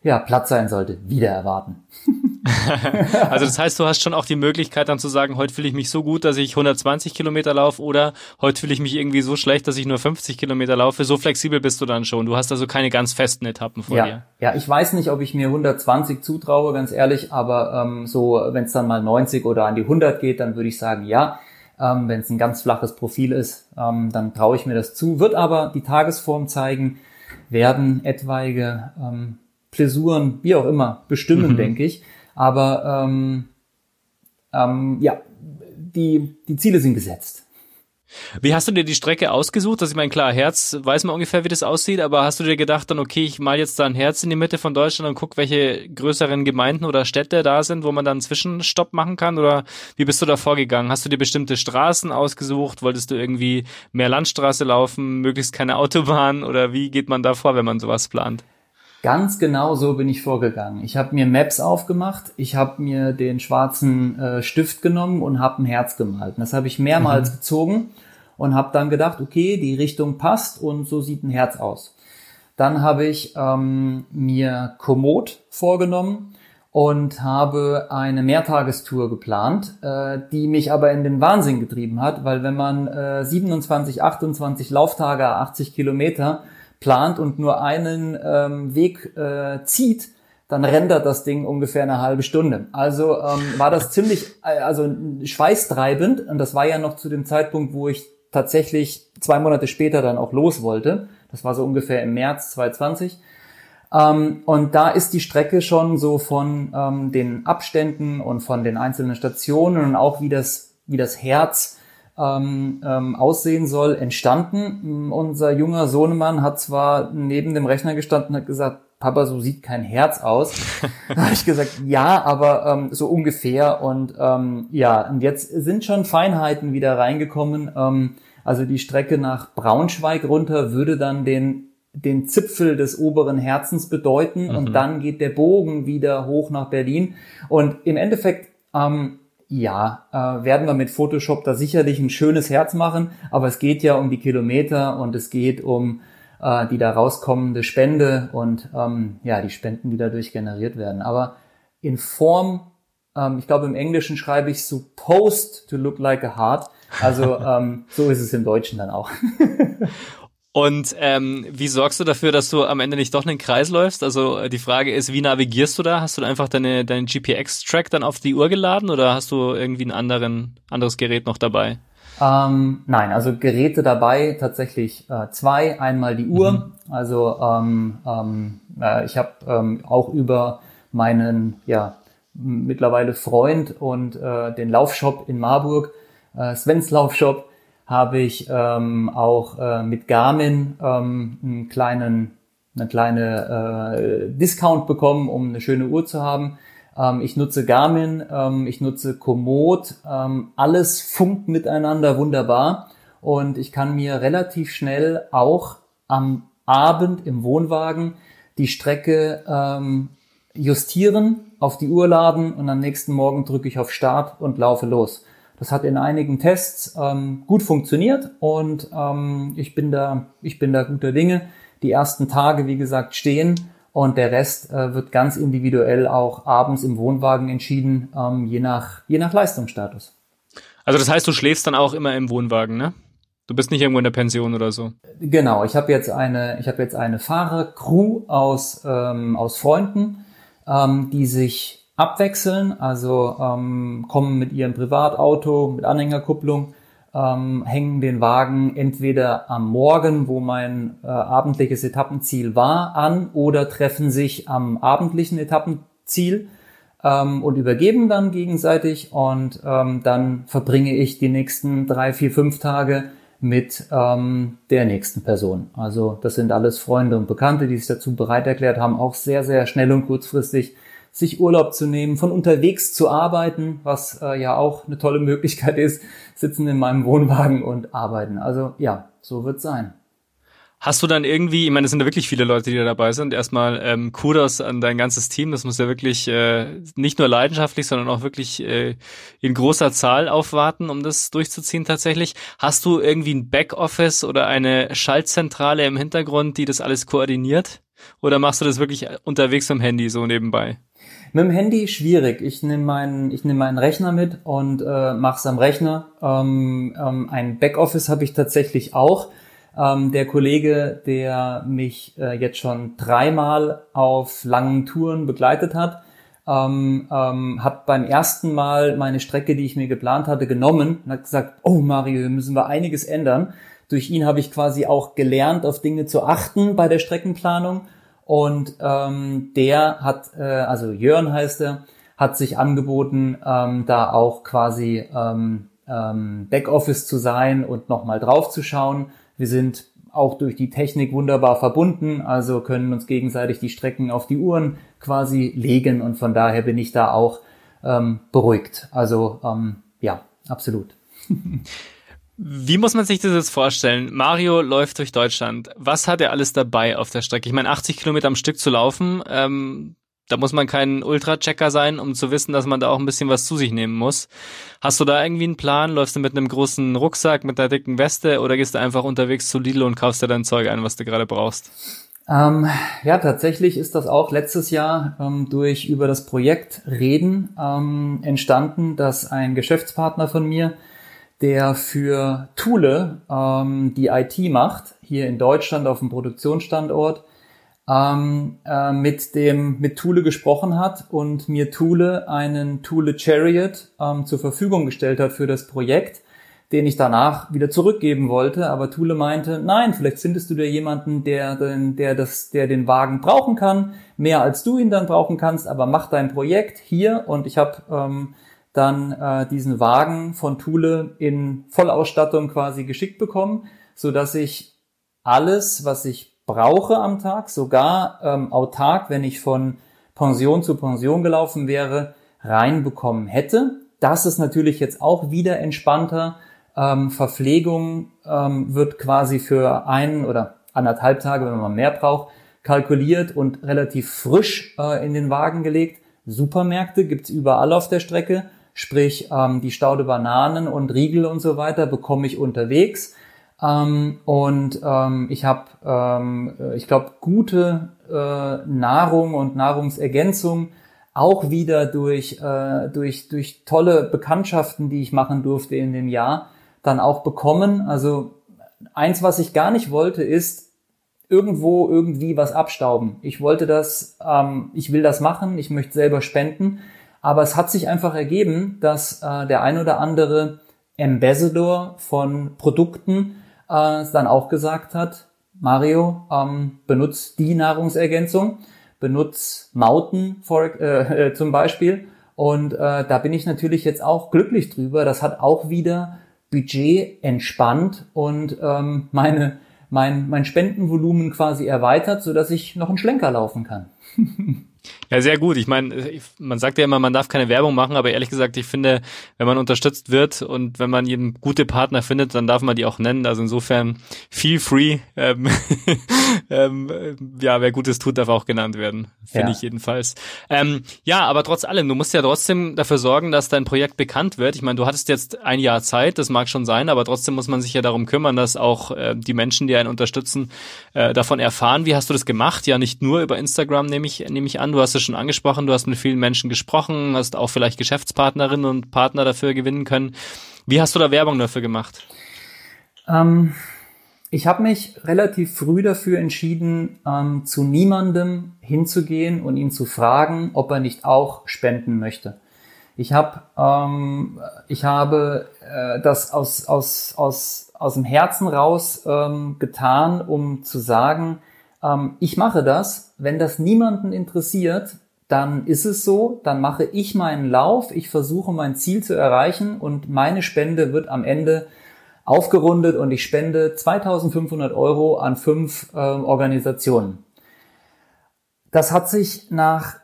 Speaker 3: ja, Platz sein sollte, wieder erwarten.
Speaker 2: also das heißt, du hast schon auch die Möglichkeit dann zu sagen, heute fühle ich mich so gut, dass ich 120 Kilometer laufe oder heute fühle ich mich irgendwie so schlecht, dass ich nur 50 Kilometer laufe. So flexibel bist du dann schon. Du hast also keine ganz festen Etappen vor
Speaker 3: ja.
Speaker 2: dir.
Speaker 3: Ja, ich weiß nicht, ob ich mir 120 zutraue, ganz ehrlich, aber ähm, so, wenn es dann mal 90 oder an die 100 geht, dann würde ich sagen, ja. Ähm, wenn es ein ganz flaches Profil ist, ähm, dann traue ich mir das zu. Wird aber die Tagesform zeigen, werden etwaige ähm, Pläsuren, wie auch immer, bestimmen, mhm. denke ich. Aber ähm, ähm, ja, die, die Ziele sind gesetzt.
Speaker 2: Wie hast du dir die Strecke ausgesucht? Also ich meine, klar, Herz weiß man ungefähr, wie das aussieht, aber hast du dir gedacht dann, okay, ich mal jetzt da ein Herz in die Mitte von Deutschland und guck, welche größeren Gemeinden oder Städte da sind, wo man dann einen Zwischenstopp machen kann? Oder wie bist du da vorgegangen? Hast du dir bestimmte Straßen ausgesucht? Wolltest du irgendwie mehr Landstraße laufen, möglichst keine Autobahn? Oder wie geht man da vor, wenn man sowas plant?
Speaker 3: Ganz genau so bin ich vorgegangen. Ich habe mir Maps aufgemacht, ich habe mir den schwarzen äh, Stift genommen und habe ein Herz gemalt. Und das habe ich mehrmals mhm. gezogen und habe dann gedacht, okay, die Richtung passt und so sieht ein Herz aus. Dann habe ich ähm, mir Komoot vorgenommen und habe eine Mehrtagestour geplant, äh, die mich aber in den Wahnsinn getrieben hat, weil wenn man äh, 27, 28 Lauftage, 80 Kilometer plant und nur einen ähm, Weg äh, zieht, dann rendert das Ding ungefähr eine halbe Stunde. Also ähm, war das ziemlich, äh, also schweißtreibend und das war ja noch zu dem Zeitpunkt, wo ich tatsächlich zwei Monate später dann auch los wollte. Das war so ungefähr im März 2020. Ähm, und da ist die Strecke schon so von ähm, den Abständen und von den einzelnen Stationen und auch wie das, wie das Herz ähm, ähm, aussehen soll, entstanden. Unser junger Sohnemann hat zwar neben dem Rechner gestanden und hat gesagt, Papa, so sieht kein Herz aus. da habe ich gesagt, ja, aber ähm, so ungefähr. Und ähm, ja, und jetzt sind schon Feinheiten wieder reingekommen. Ähm, also die Strecke nach Braunschweig runter würde dann den den Zipfel des oberen Herzens bedeuten mhm. und dann geht der Bogen wieder hoch nach Berlin. Und im Endeffekt ähm, ja, äh, werden wir mit Photoshop da sicherlich ein schönes Herz machen, aber es geht ja um die Kilometer und es geht um äh, die da rauskommende Spende und ähm, ja, die Spenden, die dadurch generiert werden. Aber in Form, ähm, ich glaube im Englischen schreibe ich supposed to look like a heart. Also ähm, so ist es im Deutschen dann auch.
Speaker 2: Und ähm, wie sorgst du dafür, dass du am Ende nicht doch einen Kreis läufst? Also äh, die Frage ist, wie navigierst du da? Hast du einfach deine, deinen GPX-Track dann auf die Uhr geladen oder hast du irgendwie ein anderen, anderes Gerät noch dabei?
Speaker 3: Ähm, nein, also Geräte dabei tatsächlich äh, zwei. Einmal die Uhr. Mhm. Also ähm, ähm, äh, ich habe ähm, auch über meinen ja mittlerweile Freund und äh, den Laufshop in Marburg, äh, Svens Laufshop, habe ich ähm, auch äh, mit Garmin ähm, einen kleinen, eine kleine äh, Discount bekommen, um eine schöne Uhr zu haben. Ähm, ich nutze Garmin, ähm, ich nutze Komoot, ähm, alles funkt miteinander wunderbar und ich kann mir relativ schnell auch am Abend im Wohnwagen die Strecke ähm, justieren, auf die Uhr laden und am nächsten Morgen drücke ich auf Start und laufe los. Das hat in einigen Tests ähm, gut funktioniert und ähm, ich bin da, ich bin da guter Dinge. Die ersten Tage, wie gesagt, stehen und der Rest äh, wird ganz individuell auch abends im Wohnwagen entschieden, ähm, je nach je nach Leistungsstatus.
Speaker 2: Also das heißt, du schläfst dann auch immer im Wohnwagen, ne? Du bist nicht irgendwo in der Pension oder so.
Speaker 3: Genau, ich habe jetzt eine, ich habe jetzt eine Fahrercrew aus ähm, aus Freunden, ähm, die sich abwechseln, also ähm, kommen mit ihrem Privatauto, mit Anhängerkupplung ähm, hängen den Wagen entweder am Morgen, wo mein äh, abendliches Etappenziel war, an oder treffen sich am abendlichen Etappenziel ähm, und übergeben dann gegenseitig und ähm, dann verbringe ich die nächsten drei, vier, fünf Tage mit ähm, der nächsten Person. Also das sind alles Freunde und Bekannte, die sich dazu bereit erklärt haben, auch sehr, sehr schnell und kurzfristig sich Urlaub zu nehmen, von unterwegs zu arbeiten, was äh, ja auch eine tolle Möglichkeit ist, sitzen in meinem Wohnwagen und arbeiten. Also ja, so wird sein.
Speaker 2: Hast du dann irgendwie, ich meine, es sind ja wirklich viele Leute, die da dabei sind. Erstmal ähm, Kudos an dein ganzes Team. Das muss ja wirklich äh, nicht nur leidenschaftlich, sondern auch wirklich äh, in großer Zahl aufwarten, um das durchzuziehen tatsächlich. Hast du irgendwie ein Backoffice oder eine Schaltzentrale im Hintergrund, die das alles koordiniert? Oder machst du das wirklich unterwegs am Handy so nebenbei?
Speaker 3: Mit dem Handy schwierig. Ich nehme meinen, ich nehme meinen Rechner mit und äh, mache es am Rechner. Ähm, ähm, ein Backoffice habe ich tatsächlich auch ähm, der Kollege, der mich äh, jetzt schon dreimal auf langen Touren begleitet hat, ähm, ähm, hat beim ersten Mal meine Strecke, die ich mir geplant hatte, genommen und hat gesagt, oh Mario, hier müssen wir einiges ändern. Durch ihn habe ich quasi auch gelernt, auf Dinge zu achten bei der Streckenplanung. Und ähm, der hat, äh, also Jörn heißt er, hat sich angeboten, ähm, da auch quasi ähm, ähm, Backoffice zu sein und nochmal drauf zu schauen. Wir sind auch durch die Technik wunderbar verbunden, also können uns gegenseitig die Strecken auf die Uhren quasi legen und von daher bin ich da auch ähm, beruhigt. Also ähm, ja, absolut.
Speaker 2: Wie muss man sich das jetzt vorstellen? Mario läuft durch Deutschland. Was hat er alles dabei auf der Strecke? Ich meine, 80 Kilometer am Stück zu laufen, ähm, da muss man kein Ultra-Checker sein, um zu wissen, dass man da auch ein bisschen was zu sich nehmen muss. Hast du da irgendwie einen Plan? Läufst du mit einem großen Rucksack, mit einer dicken Weste oder gehst du einfach unterwegs zu Lidl und kaufst dir dein Zeug ein, was du gerade brauchst?
Speaker 3: Ähm, ja, tatsächlich ist das auch letztes Jahr ähm, durch über das Projekt Reden ähm, entstanden, dass ein Geschäftspartner von mir, der für Thule ähm, die IT macht, hier in Deutschland auf dem Produktionsstandort, ähm, äh, mit dem mit Thule gesprochen hat und mir Thule einen Thule Chariot ähm, zur Verfügung gestellt hat für das Projekt, den ich danach wieder zurückgeben wollte. Aber Thule meinte, nein, vielleicht findest du dir jemanden, der, der, das, der den Wagen brauchen kann, mehr als du ihn dann brauchen kannst, aber mach dein Projekt hier und ich habe ähm, dann äh, diesen Wagen von Thule in Vollausstattung quasi geschickt bekommen, so dass ich alles, was ich brauche am Tag, sogar ähm, autark, wenn ich von Pension zu Pension gelaufen wäre, reinbekommen hätte. Das ist natürlich jetzt auch wieder entspannter. Ähm, Verpflegung ähm, wird quasi für einen oder anderthalb Tage, wenn man mehr braucht, kalkuliert und relativ frisch äh, in den Wagen gelegt. Supermärkte gibt's überall auf der Strecke, sprich ähm, die Staude Bananen und Riegel und so weiter bekomme ich unterwegs. Ähm, und ähm, ich habe, ähm, äh, ich glaube, gute äh, Nahrung und Nahrungsergänzung auch wieder durch, äh, durch, durch tolle Bekanntschaften, die ich machen durfte in dem Jahr, dann auch bekommen. Also eins, was ich gar nicht wollte, ist irgendwo irgendwie was abstauben. Ich wollte das, ähm, ich will das machen, ich möchte selber spenden. Aber es hat sich einfach ergeben, dass äh, der ein oder andere Ambassador von Produkten äh, dann auch gesagt hat, Mario, ähm, benutzt die Nahrungsergänzung, benutzt Mauten for, äh, äh, zum Beispiel. Und äh, da bin ich natürlich jetzt auch glücklich drüber. Das hat auch wieder Budget entspannt und ähm, meine, mein, mein Spendenvolumen quasi erweitert, so dass ich noch einen Schlenker laufen kann.
Speaker 2: Ja, sehr gut. Ich meine, man sagt ja immer, man darf keine Werbung machen, aber ehrlich gesagt, ich finde, wenn man unterstützt wird und wenn man jeden gute Partner findet, dann darf man die auch nennen. Also insofern feel free. Ähm, ähm, ja, wer Gutes tut, darf auch genannt werden. Finde ja. ich jedenfalls. Ähm, ja, aber trotz allem, du musst ja trotzdem dafür sorgen, dass dein Projekt bekannt wird. Ich meine, du hattest jetzt ein Jahr Zeit, das mag schon sein, aber trotzdem muss man sich ja darum kümmern, dass auch äh, die Menschen, die einen unterstützen, äh, davon erfahren. Wie hast du das gemacht? Ja, nicht nur über Instagram, nehme ich, nehme ich an. Du hast es schon angesprochen, du hast mit vielen Menschen gesprochen, hast auch vielleicht Geschäftspartnerinnen und Partner dafür gewinnen können. Wie hast du da Werbung dafür gemacht?
Speaker 3: Ähm, ich habe mich relativ früh dafür entschieden, ähm, zu niemandem hinzugehen und ihn zu fragen, ob er nicht auch spenden möchte. Ich habe ähm, ich habe äh, das aus aus aus aus dem Herzen raus ähm, getan, um zu sagen, ähm, ich mache das. Wenn das niemanden interessiert, dann ist es so, dann mache ich meinen Lauf, ich versuche mein Ziel zu erreichen und meine Spende wird am Ende aufgerundet und ich spende 2500 Euro an fünf äh, Organisationen. Das hat sich nach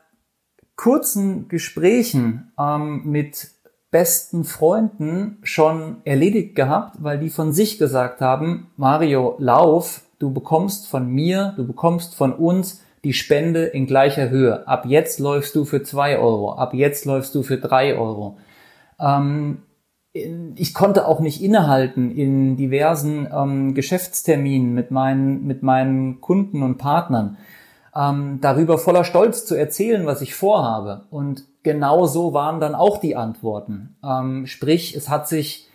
Speaker 3: kurzen Gesprächen ähm, mit besten Freunden schon erledigt gehabt, weil die von sich gesagt haben, Mario, lauf, du bekommst von mir, du bekommst von uns die Spende in gleicher Höhe. Ab jetzt läufst du für zwei Euro, ab jetzt läufst du für drei Euro. Ähm, ich konnte auch nicht innehalten in diversen ähm, Geschäftsterminen mit meinen, mit meinen Kunden und Partnern, ähm, darüber voller Stolz zu erzählen, was ich vorhabe. Und genau so waren dann auch die Antworten. Ähm, sprich, es hat sich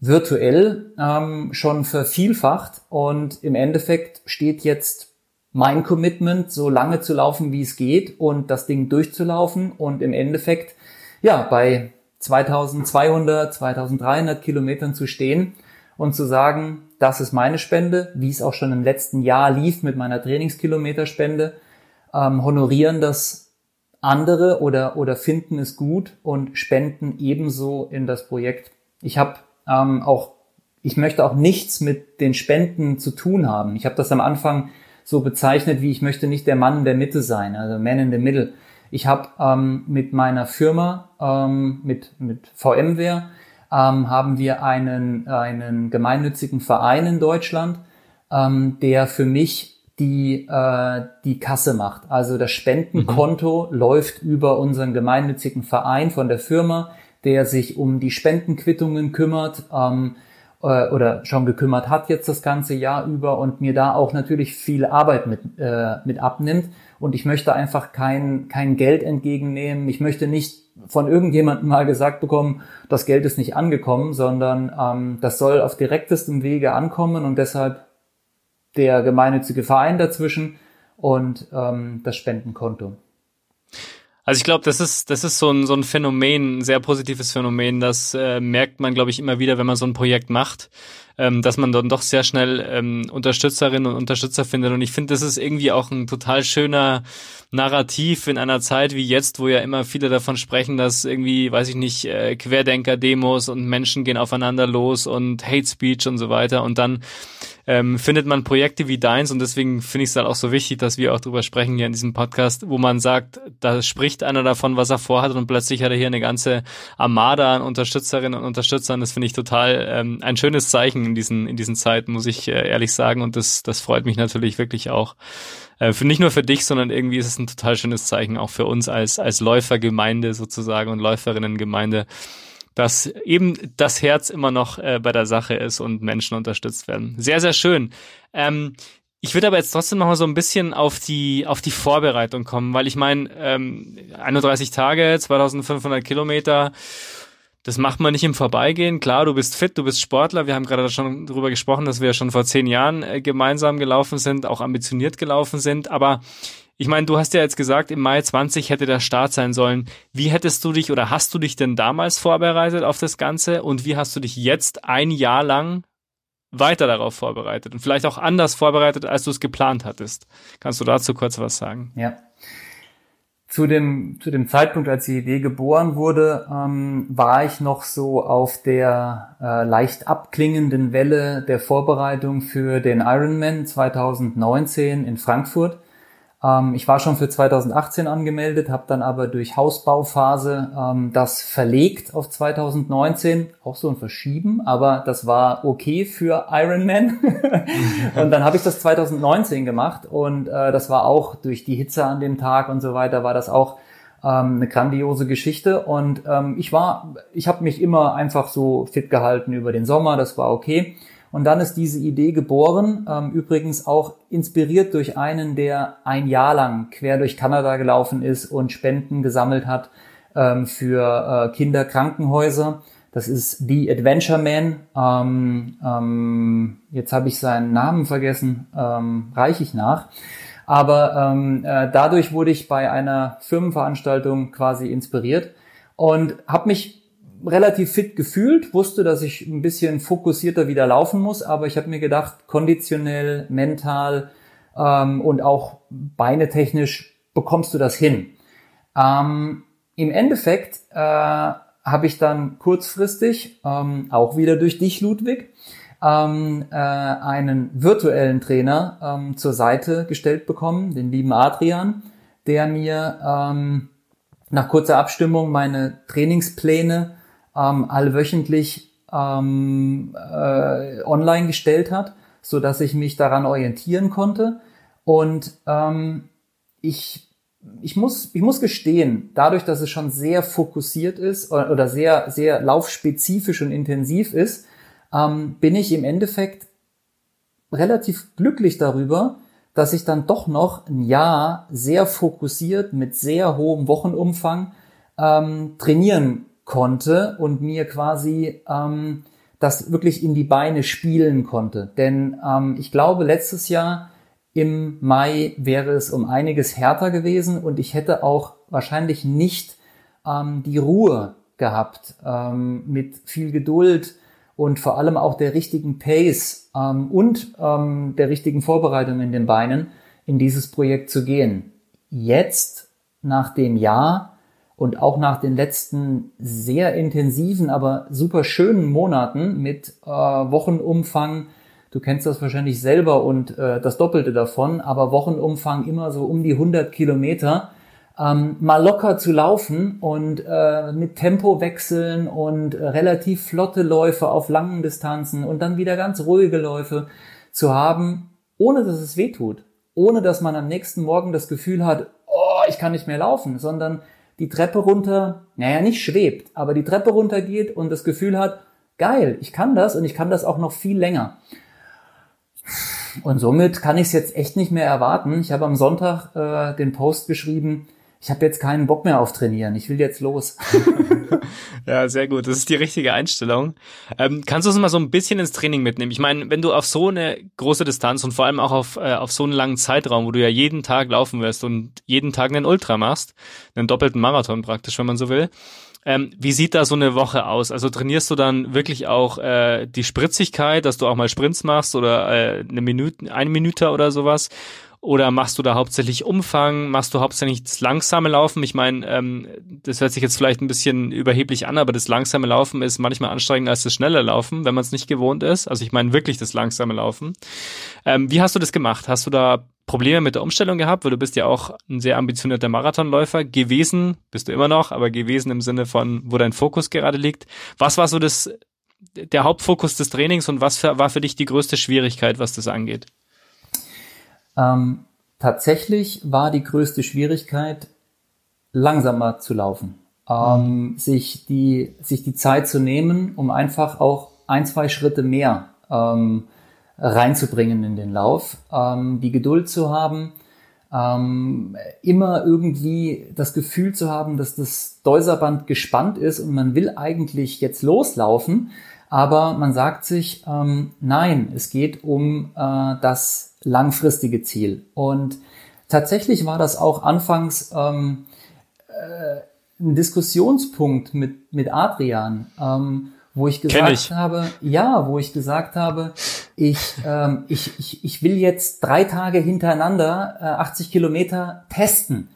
Speaker 3: virtuell ähm, schon vervielfacht und im Endeffekt steht jetzt mein Commitment, so lange zu laufen, wie es geht und das Ding durchzulaufen und im Endeffekt, ja, bei 2200, 2300 Kilometern zu stehen und zu sagen, das ist meine Spende, wie es auch schon im letzten Jahr lief mit meiner Trainingskilometerspende, ähm, honorieren das andere oder, oder finden es gut und spenden ebenso in das Projekt. Ich habe ähm, auch, ich möchte auch nichts mit den Spenden zu tun haben. Ich habe das am Anfang so bezeichnet, wie ich möchte nicht der Mann in der Mitte sein, also Man in the Middle. Ich habe ähm, mit meiner Firma, ähm, mit, mit VMware, ähm, haben wir einen, einen gemeinnützigen Verein in Deutschland, ähm, der für mich die, äh, die Kasse macht. Also das Spendenkonto mhm. läuft über unseren gemeinnützigen Verein von der Firma, der sich um die Spendenquittungen kümmert. Ähm, äh, oder schon gekümmert hat jetzt das ganze Jahr über und mir da auch natürlich viel Arbeit mit, äh, mit abnimmt. Und ich möchte einfach kein, kein Geld entgegennehmen. Ich möchte nicht von irgendjemandem mal gesagt bekommen, das Geld ist nicht angekommen, sondern ähm, das soll auf direktestem Wege ankommen und deshalb der gemeinnützige Verein dazwischen und ähm, das Spendenkonto.
Speaker 2: Also ich glaube, das ist, das ist so ein, so ein Phänomen, ein sehr positives Phänomen. Das äh, merkt man, glaube ich, immer wieder, wenn man so ein Projekt macht, ähm, dass man dann doch sehr schnell ähm, Unterstützerinnen und Unterstützer findet. Und ich finde, das ist irgendwie auch ein total schöner Narrativ in einer Zeit wie jetzt, wo ja immer viele davon sprechen, dass irgendwie, weiß ich nicht, äh, Querdenker-Demos und Menschen gehen aufeinander los und Hate Speech und so weiter. Und dann ähm, findet man Projekte wie deins und deswegen finde ich es halt auch so wichtig, dass wir auch drüber sprechen hier in diesem Podcast, wo man sagt, da spricht einer davon, was er vorhat und plötzlich hat er hier eine ganze Armada an Unterstützerinnen und Unterstützern. Das finde ich total ähm, ein schönes Zeichen in diesen, in diesen Zeiten, muss ich äh, ehrlich sagen und das, das freut mich natürlich wirklich auch. Äh, für nicht nur für dich, sondern irgendwie ist es ein total schönes Zeichen auch für uns als, als Läufergemeinde sozusagen und Läuferinnengemeinde dass eben das Herz immer noch äh, bei der Sache ist und Menschen unterstützt werden. Sehr, sehr schön. Ähm, ich würde aber jetzt trotzdem noch mal so ein bisschen auf die auf die Vorbereitung kommen, weil ich meine, ähm, 31 Tage, 2500 Kilometer, das macht man nicht im Vorbeigehen. Klar, du bist fit, du bist Sportler. Wir haben gerade schon darüber gesprochen, dass wir schon vor zehn Jahren äh, gemeinsam gelaufen sind, auch ambitioniert gelaufen sind. Aber ich meine, du hast ja jetzt gesagt, im Mai 20 hätte der Start sein sollen. Wie hättest du dich oder hast du dich denn damals vorbereitet auf das Ganze und wie hast du dich jetzt ein Jahr lang weiter darauf vorbereitet und vielleicht auch anders vorbereitet, als du es geplant hattest? Kannst du dazu kurz was sagen?
Speaker 3: Ja. Zu dem, zu dem Zeitpunkt, als die Idee geboren wurde, ähm, war ich noch so auf der äh, leicht abklingenden Welle der Vorbereitung für den Ironman 2019 in Frankfurt. Ähm, ich war schon für 2018 angemeldet, habe dann aber durch Hausbauphase ähm, das verlegt auf 2019, auch so ein Verschieben, aber das war okay für Ironman. und dann habe ich das 2019 gemacht und äh, das war auch durch die Hitze an dem Tag und so weiter, war das auch ähm, eine grandiose Geschichte. Und ähm, ich war, ich habe mich immer einfach so fit gehalten über den Sommer, das war okay. Und dann ist diese Idee geboren, ähm, übrigens auch inspiriert durch einen, der ein Jahr lang quer durch Kanada gelaufen ist und Spenden gesammelt hat ähm, für äh, Kinderkrankenhäuser. Das ist The Adventure Man. Ähm, ähm, jetzt habe ich seinen Namen vergessen, ähm, reiche ich nach. Aber ähm, äh, dadurch wurde ich bei einer Firmenveranstaltung quasi inspiriert und habe mich relativ fit gefühlt, wusste, dass ich ein bisschen fokussierter wieder laufen muss, aber ich habe mir gedacht, konditionell, mental ähm, und auch beinetechnisch bekommst du das hin. Ähm, Im Endeffekt äh, habe ich dann kurzfristig, ähm, auch wieder durch dich, Ludwig, ähm, äh, einen virtuellen Trainer ähm, zur Seite gestellt bekommen, den lieben Adrian, der mir ähm, nach kurzer Abstimmung meine Trainingspläne ähm, allwöchentlich ähm, äh, online gestellt hat, so dass ich mich daran orientieren konnte. Und ähm, ich ich muss, ich muss gestehen, dadurch, dass es schon sehr fokussiert ist oder sehr, sehr laufspezifisch und intensiv ist, ähm, bin ich im Endeffekt relativ glücklich darüber, dass ich dann doch noch ein Jahr sehr fokussiert mit sehr hohem Wochenumfang ähm, trainieren konnte und mir quasi ähm, das wirklich in die Beine spielen konnte. Denn ähm, ich glaube, letztes Jahr im Mai wäre es um einiges härter gewesen und ich hätte auch wahrscheinlich nicht ähm, die Ruhe gehabt, ähm, mit viel Geduld und vor allem auch der richtigen Pace ähm, und ähm, der richtigen Vorbereitung in den Beinen in dieses Projekt zu gehen. Jetzt, nach dem Jahr und auch nach den letzten sehr intensiven, aber super schönen Monaten mit äh, Wochenumfang, du kennst das wahrscheinlich selber und äh, das Doppelte davon, aber Wochenumfang immer so um die 100 Kilometer, ähm, mal locker zu laufen und äh, mit Tempo wechseln und äh, relativ flotte Läufe auf langen Distanzen und dann wieder ganz ruhige Läufe zu haben, ohne dass es weh tut, ohne dass man am nächsten Morgen das Gefühl hat, oh, ich kann nicht mehr laufen, sondern die Treppe runter, naja, nicht schwebt, aber die Treppe runter geht und das Gefühl hat, geil, ich kann das und ich kann das auch noch viel länger. Und somit kann ich es jetzt echt nicht mehr erwarten. Ich habe am Sonntag äh, den Post geschrieben, ich habe jetzt keinen Bock mehr auf Trainieren, ich will jetzt los.
Speaker 2: ja, sehr gut. Das ist die richtige Einstellung. Ähm, kannst du uns mal so ein bisschen ins Training mitnehmen? Ich meine, wenn du auf so eine große Distanz und vor allem auch auf, äh, auf so einen langen Zeitraum, wo du ja jeden Tag laufen wirst und jeden Tag einen Ultra machst, einen doppelten Marathon praktisch, wenn man so will, ähm, wie sieht da so eine Woche aus? Also trainierst du dann wirklich auch äh, die Spritzigkeit, dass du auch mal Sprints machst oder äh, eine Minute, eine Minute oder sowas? Oder machst du da hauptsächlich Umfang? Machst du hauptsächlich das langsame Laufen? Ich meine, ähm, das hört sich jetzt vielleicht ein bisschen überheblich an, aber das langsame Laufen ist manchmal anstrengender als das schnelle Laufen, wenn man es nicht gewohnt ist. Also ich meine wirklich das langsame Laufen. Ähm, wie hast du das gemacht? Hast du da Probleme mit der Umstellung gehabt? Weil du bist ja auch ein sehr ambitionierter Marathonläufer gewesen, bist du immer noch, aber gewesen im Sinne von, wo dein Fokus gerade liegt. Was war so das, der Hauptfokus des Trainings und was für, war für dich die größte Schwierigkeit, was das angeht?
Speaker 3: Ähm, tatsächlich war die größte Schwierigkeit, langsamer zu laufen. Ähm, mhm. sich, die, sich die Zeit zu nehmen, um einfach auch ein, zwei Schritte mehr ähm, reinzubringen in den Lauf. Ähm, die Geduld zu haben, ähm, immer irgendwie das Gefühl zu haben, dass das Deuserband gespannt ist und man will eigentlich jetzt loslaufen, aber man sagt sich, ähm, nein, es geht um äh, das langfristige Ziel. Und tatsächlich war das auch anfangs ähm, äh, ein Diskussionspunkt mit, mit Adrian, ähm, wo ich gesagt ich. habe, ja, wo ich gesagt habe, ich, ähm, ich, ich, ich will jetzt drei Tage hintereinander äh, 80 Kilometer testen.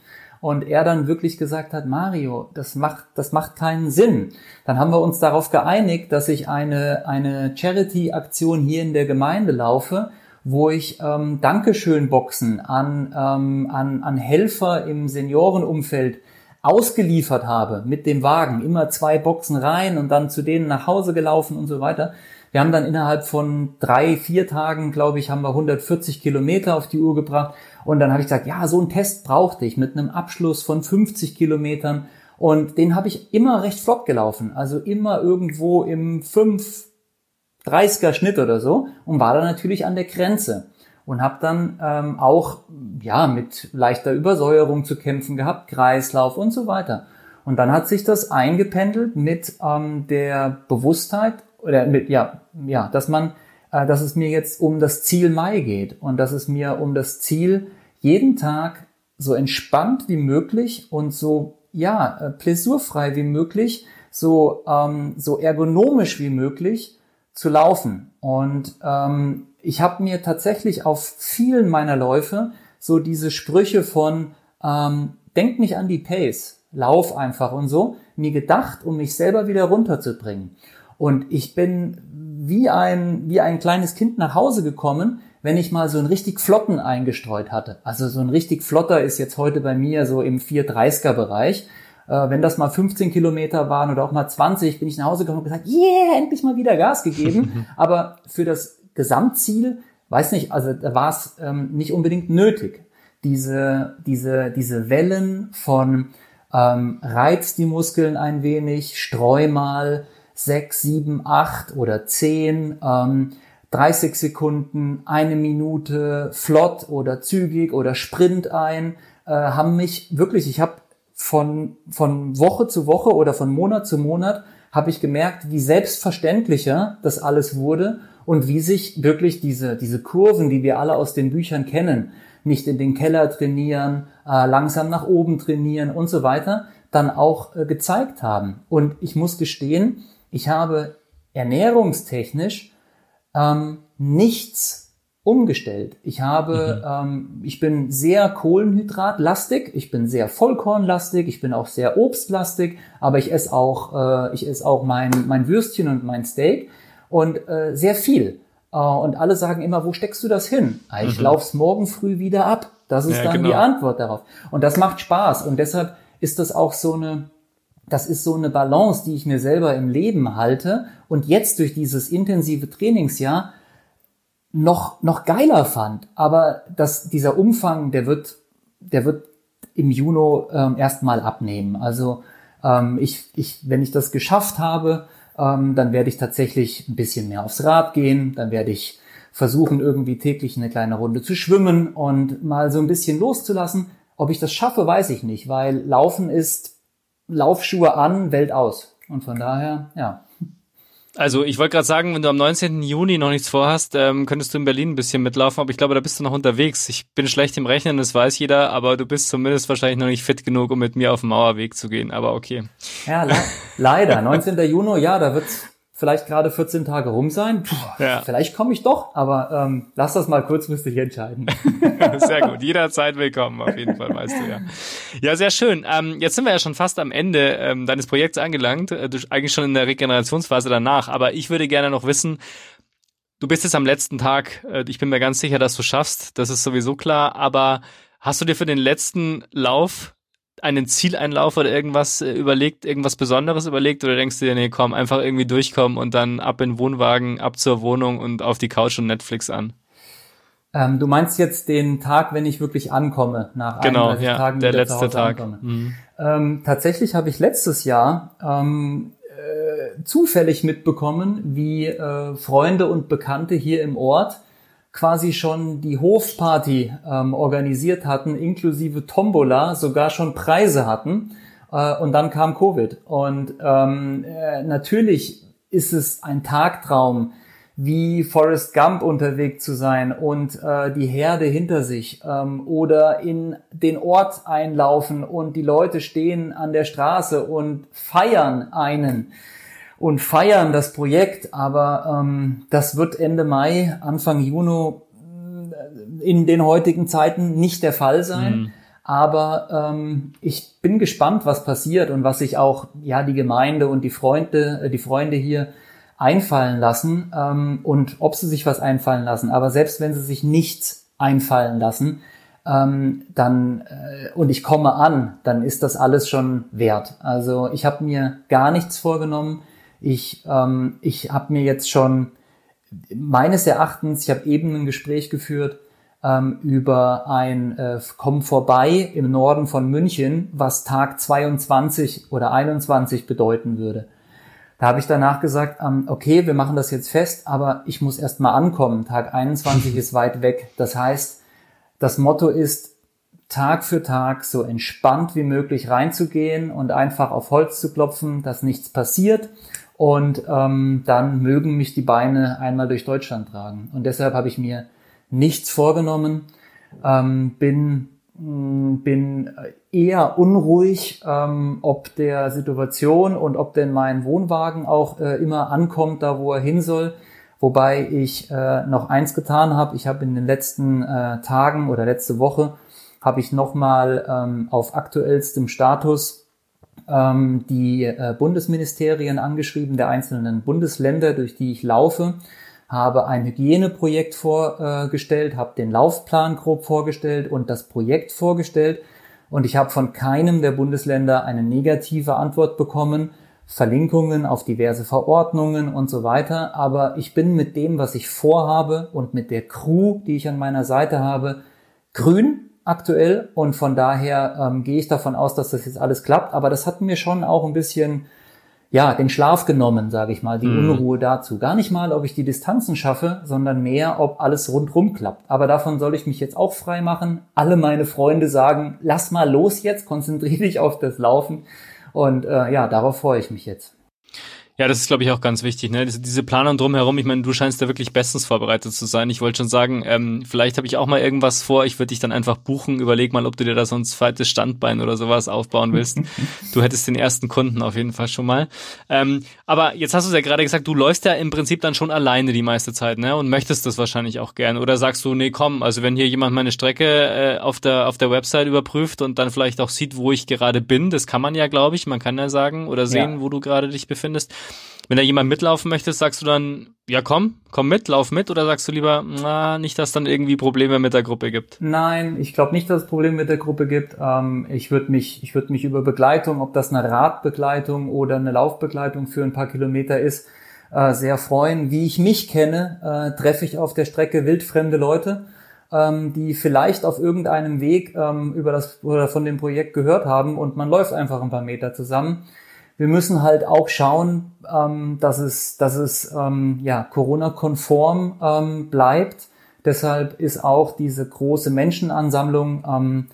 Speaker 3: Und er dann wirklich gesagt hat, Mario, das macht, das macht keinen Sinn. Dann haben wir uns darauf geeinigt, dass ich eine, eine Charity-Aktion hier in der Gemeinde laufe, wo ich ähm, Dankeschön-Boxen an, ähm, an, an Helfer im Seniorenumfeld ausgeliefert habe mit dem Wagen. Immer zwei Boxen rein und dann zu denen nach Hause gelaufen und so weiter. Wir haben dann innerhalb von drei, vier Tagen, glaube ich, haben wir 140 Kilometer auf die Uhr gebracht. Und dann habe ich gesagt, ja, so einen Test brauchte ich mit einem Abschluss von 50 Kilometern. Und den habe ich immer recht flott gelaufen. Also immer irgendwo im 5, 30er Schnitt oder so und war dann natürlich an der Grenze und habe dann ähm, auch ja mit leichter Übersäuerung zu kämpfen gehabt, Kreislauf und so weiter. Und dann hat sich das eingependelt mit ähm, der Bewusstheit oder mit ja ja, dass man, äh, dass es mir jetzt um das Ziel Mai geht und dass es mir um das Ziel jeden Tag so entspannt wie möglich und so ja, äh, wie möglich, so, ähm, so ergonomisch wie möglich zu laufen. Und ähm, ich habe mir tatsächlich auf vielen meiner Läufe so diese Sprüche von ähm, denk nicht an die Pace, lauf einfach und so, mir gedacht, um mich selber wieder runterzubringen. Und ich bin wie ein, wie ein kleines Kind nach Hause gekommen, wenn ich mal so einen richtig flotten eingestreut hatte. Also so ein richtig flotter ist jetzt heute bei mir so im 430er Bereich. Äh, wenn das mal 15 Kilometer waren oder auch mal 20, bin ich nach Hause gekommen und gesagt, yeah, endlich mal wieder Gas gegeben. Aber für das Gesamtziel, weiß nicht, also da war es ähm, nicht unbedingt nötig. Diese, diese, diese Wellen von ähm, reizt die Muskeln ein wenig, streu mal sechs, sieben, acht oder zehn, ähm, 30 Sekunden, eine Minute flott oder zügig oder Sprint ein, äh, haben mich wirklich, ich habe von, von Woche zu Woche oder von Monat zu Monat habe ich gemerkt, wie selbstverständlicher das alles wurde und wie sich wirklich diese, diese Kurven, die wir alle aus den Büchern kennen, nicht in den Keller trainieren, äh, langsam nach oben trainieren und so weiter, dann auch äh, gezeigt haben. Und ich muss gestehen, ich habe ernährungstechnisch ähm, nichts umgestellt. Ich habe, mhm. ähm, ich bin sehr Kohlenhydratlastig, ich bin sehr Vollkornlastig, ich bin auch sehr Obstlastig, aber ich esse auch, äh, ich esse auch mein mein Würstchen und mein Steak und äh, sehr viel. Äh, und alle sagen immer, wo steckst du das hin? Ah, ich mhm. lauf's morgen früh wieder ab. Das ist ja, dann genau. die Antwort darauf. Und das macht Spaß und deshalb ist das auch so eine das ist so eine Balance, die ich mir selber im Leben halte und jetzt durch dieses intensive Trainingsjahr noch, noch geiler fand. Aber das, dieser Umfang, der wird, der wird im Juni ähm, erstmal abnehmen. Also ähm, ich, ich, wenn ich das geschafft habe, ähm, dann werde ich tatsächlich ein bisschen mehr aufs Rad gehen, dann werde ich versuchen, irgendwie täglich eine kleine Runde zu schwimmen und mal so ein bisschen loszulassen. Ob ich das schaffe, weiß ich nicht, weil Laufen ist Laufschuhe an, Welt aus. Und von daher, ja.
Speaker 2: Also ich wollte gerade sagen, wenn du am 19. Juni noch nichts vorhast, ähm, könntest du in Berlin ein bisschen mitlaufen, aber ich glaube, da bist du noch unterwegs. Ich bin schlecht im Rechnen, das weiß jeder, aber du bist zumindest wahrscheinlich noch nicht fit genug, um mit mir auf den Mauerweg zu gehen, aber okay.
Speaker 3: Ja, le leider. 19. Juni, ja, da wird's vielleicht gerade 14 Tage rum sein. Puh, ja. Vielleicht komme ich doch, aber ähm, lass das mal kurzfristig entscheiden.
Speaker 2: sehr gut, jederzeit willkommen, auf jeden Fall, weißt du ja. Ja, sehr schön. Ähm, jetzt sind wir ja schon fast am Ende ähm, deines Projekts angelangt, äh, eigentlich schon in der Regenerationsphase danach, aber ich würde gerne noch wissen, du bist jetzt am letzten Tag, äh, ich bin mir ganz sicher, dass du schaffst, das ist sowieso klar, aber hast du dir für den letzten Lauf einen Zieleinlauf oder irgendwas äh, überlegt, irgendwas Besonderes überlegt oder denkst du dir, nee, komm, einfach irgendwie durchkommen und dann ab in den Wohnwagen, ab zur Wohnung und auf die Couch und Netflix an?
Speaker 3: Ähm, du meinst jetzt den Tag, wenn ich wirklich ankomme, nach
Speaker 2: genau, 31 ja, Tagen der letzte Tag. Mhm.
Speaker 3: Ähm, tatsächlich habe ich letztes Jahr ähm, äh, zufällig mitbekommen, wie äh, Freunde und Bekannte hier im Ort quasi schon die Hofparty ähm, organisiert hatten, inklusive Tombola, sogar schon Preise hatten. Äh, und dann kam Covid. Und ähm, äh, natürlich ist es ein Tagtraum, wie Forrest Gump unterwegs zu sein und äh, die Herde hinter sich ähm, oder in den Ort einlaufen und die Leute stehen an der Straße und feiern einen und feiern das Projekt, aber ähm, das wird Ende Mai, Anfang Juni äh, in den heutigen Zeiten nicht der Fall sein. Mhm. Aber ähm, ich bin gespannt, was passiert und was sich auch ja die Gemeinde und die Freunde, äh, die Freunde hier einfallen lassen ähm, und ob sie sich was einfallen lassen. Aber selbst wenn sie sich nichts einfallen lassen, ähm, dann äh, und ich komme an, dann ist das alles schon wert. Also ich habe mir gar nichts vorgenommen. Ich, ähm, ich habe mir jetzt schon meines Erachtens, ich habe eben ein Gespräch geführt ähm, über ein äh, Komm vorbei im Norden von München, was Tag 22 oder 21 bedeuten würde. Da habe ich danach gesagt, ähm, okay, wir machen das jetzt fest, aber ich muss erst mal ankommen. Tag 21 ist weit weg. Das heißt, das Motto ist, Tag für Tag so entspannt wie möglich reinzugehen und einfach auf Holz zu klopfen, dass nichts passiert und ähm, dann mögen mich die Beine einmal durch Deutschland tragen. Und deshalb habe ich mir nichts vorgenommen, ähm, bin bin eher unruhig, ähm, ob der Situation und ob denn mein Wohnwagen auch äh, immer ankommt, da wo er hin soll. Wobei ich äh, noch eins getan habe. Ich habe in den letzten äh, Tagen oder letzte Woche habe ich nochmal ähm, auf aktuellstem Status ähm, die äh, Bundesministerien angeschrieben der einzelnen Bundesländer, durch die ich laufe habe ein Hygieneprojekt vorgestellt, habe den Laufplan grob vorgestellt und das Projekt vorgestellt. Und ich habe von keinem der Bundesländer eine negative Antwort bekommen, Verlinkungen auf diverse Verordnungen und so weiter. Aber ich bin mit dem, was ich vorhabe und mit der Crew, die ich an meiner Seite habe, grün aktuell. Und von daher ähm, gehe ich davon aus, dass das jetzt alles klappt. Aber das hat mir schon auch ein bisschen ja, den Schlaf genommen, sage ich mal, die mhm. Unruhe dazu. Gar nicht mal, ob ich die Distanzen schaffe, sondern mehr, ob alles rundrum klappt. Aber davon soll ich mich jetzt auch frei machen. Alle meine Freunde sagen, lass mal los jetzt, konzentriere dich auf das Laufen. Und äh, ja, darauf freue ich mich jetzt.
Speaker 2: Ja, das ist, glaube ich, auch ganz wichtig. Ne? Diese Planung drumherum, ich meine, du scheinst da wirklich bestens vorbereitet zu sein. Ich wollte schon sagen, ähm, vielleicht habe ich auch mal irgendwas vor. Ich würde dich dann einfach buchen. Überleg mal, ob du dir da so ein zweites Standbein oder sowas aufbauen willst. du hättest den ersten Kunden auf jeden Fall schon mal. Ähm, aber jetzt hast du ja gerade gesagt, du läufst ja im Prinzip dann schon alleine die meiste Zeit ne? und möchtest das wahrscheinlich auch gern. Oder sagst du, nee, komm, also wenn hier jemand meine Strecke äh, auf, der, auf der Website überprüft und dann vielleicht auch sieht, wo ich gerade bin, das kann man ja, glaube ich. Man kann ja sagen oder sehen, ja. wo du gerade dich befindest wenn da jemand mitlaufen möchte, sagst du dann, ja komm, komm mit, lauf mit, oder sagst du lieber, na, nicht, dass dann irgendwie Probleme mit der Gruppe gibt?
Speaker 3: Nein, ich glaube nicht, dass es Probleme mit der Gruppe gibt. Ähm, ich würde mich, ich würde mich über Begleitung, ob das eine Radbegleitung oder eine Laufbegleitung für ein paar Kilometer ist, äh, sehr freuen. Wie ich mich kenne, äh, treffe ich auf der Strecke wildfremde Leute ähm, die vielleicht auf irgendeinem Weg ähm, über das oder von dem Projekt gehört haben und man läuft einfach ein paar Meter zusammen wir müssen halt auch schauen, ähm, dass es, dass es ähm, ja, Corona-konform ähm, bleibt. Deshalb ist auch diese große Menschenansammlung ähm,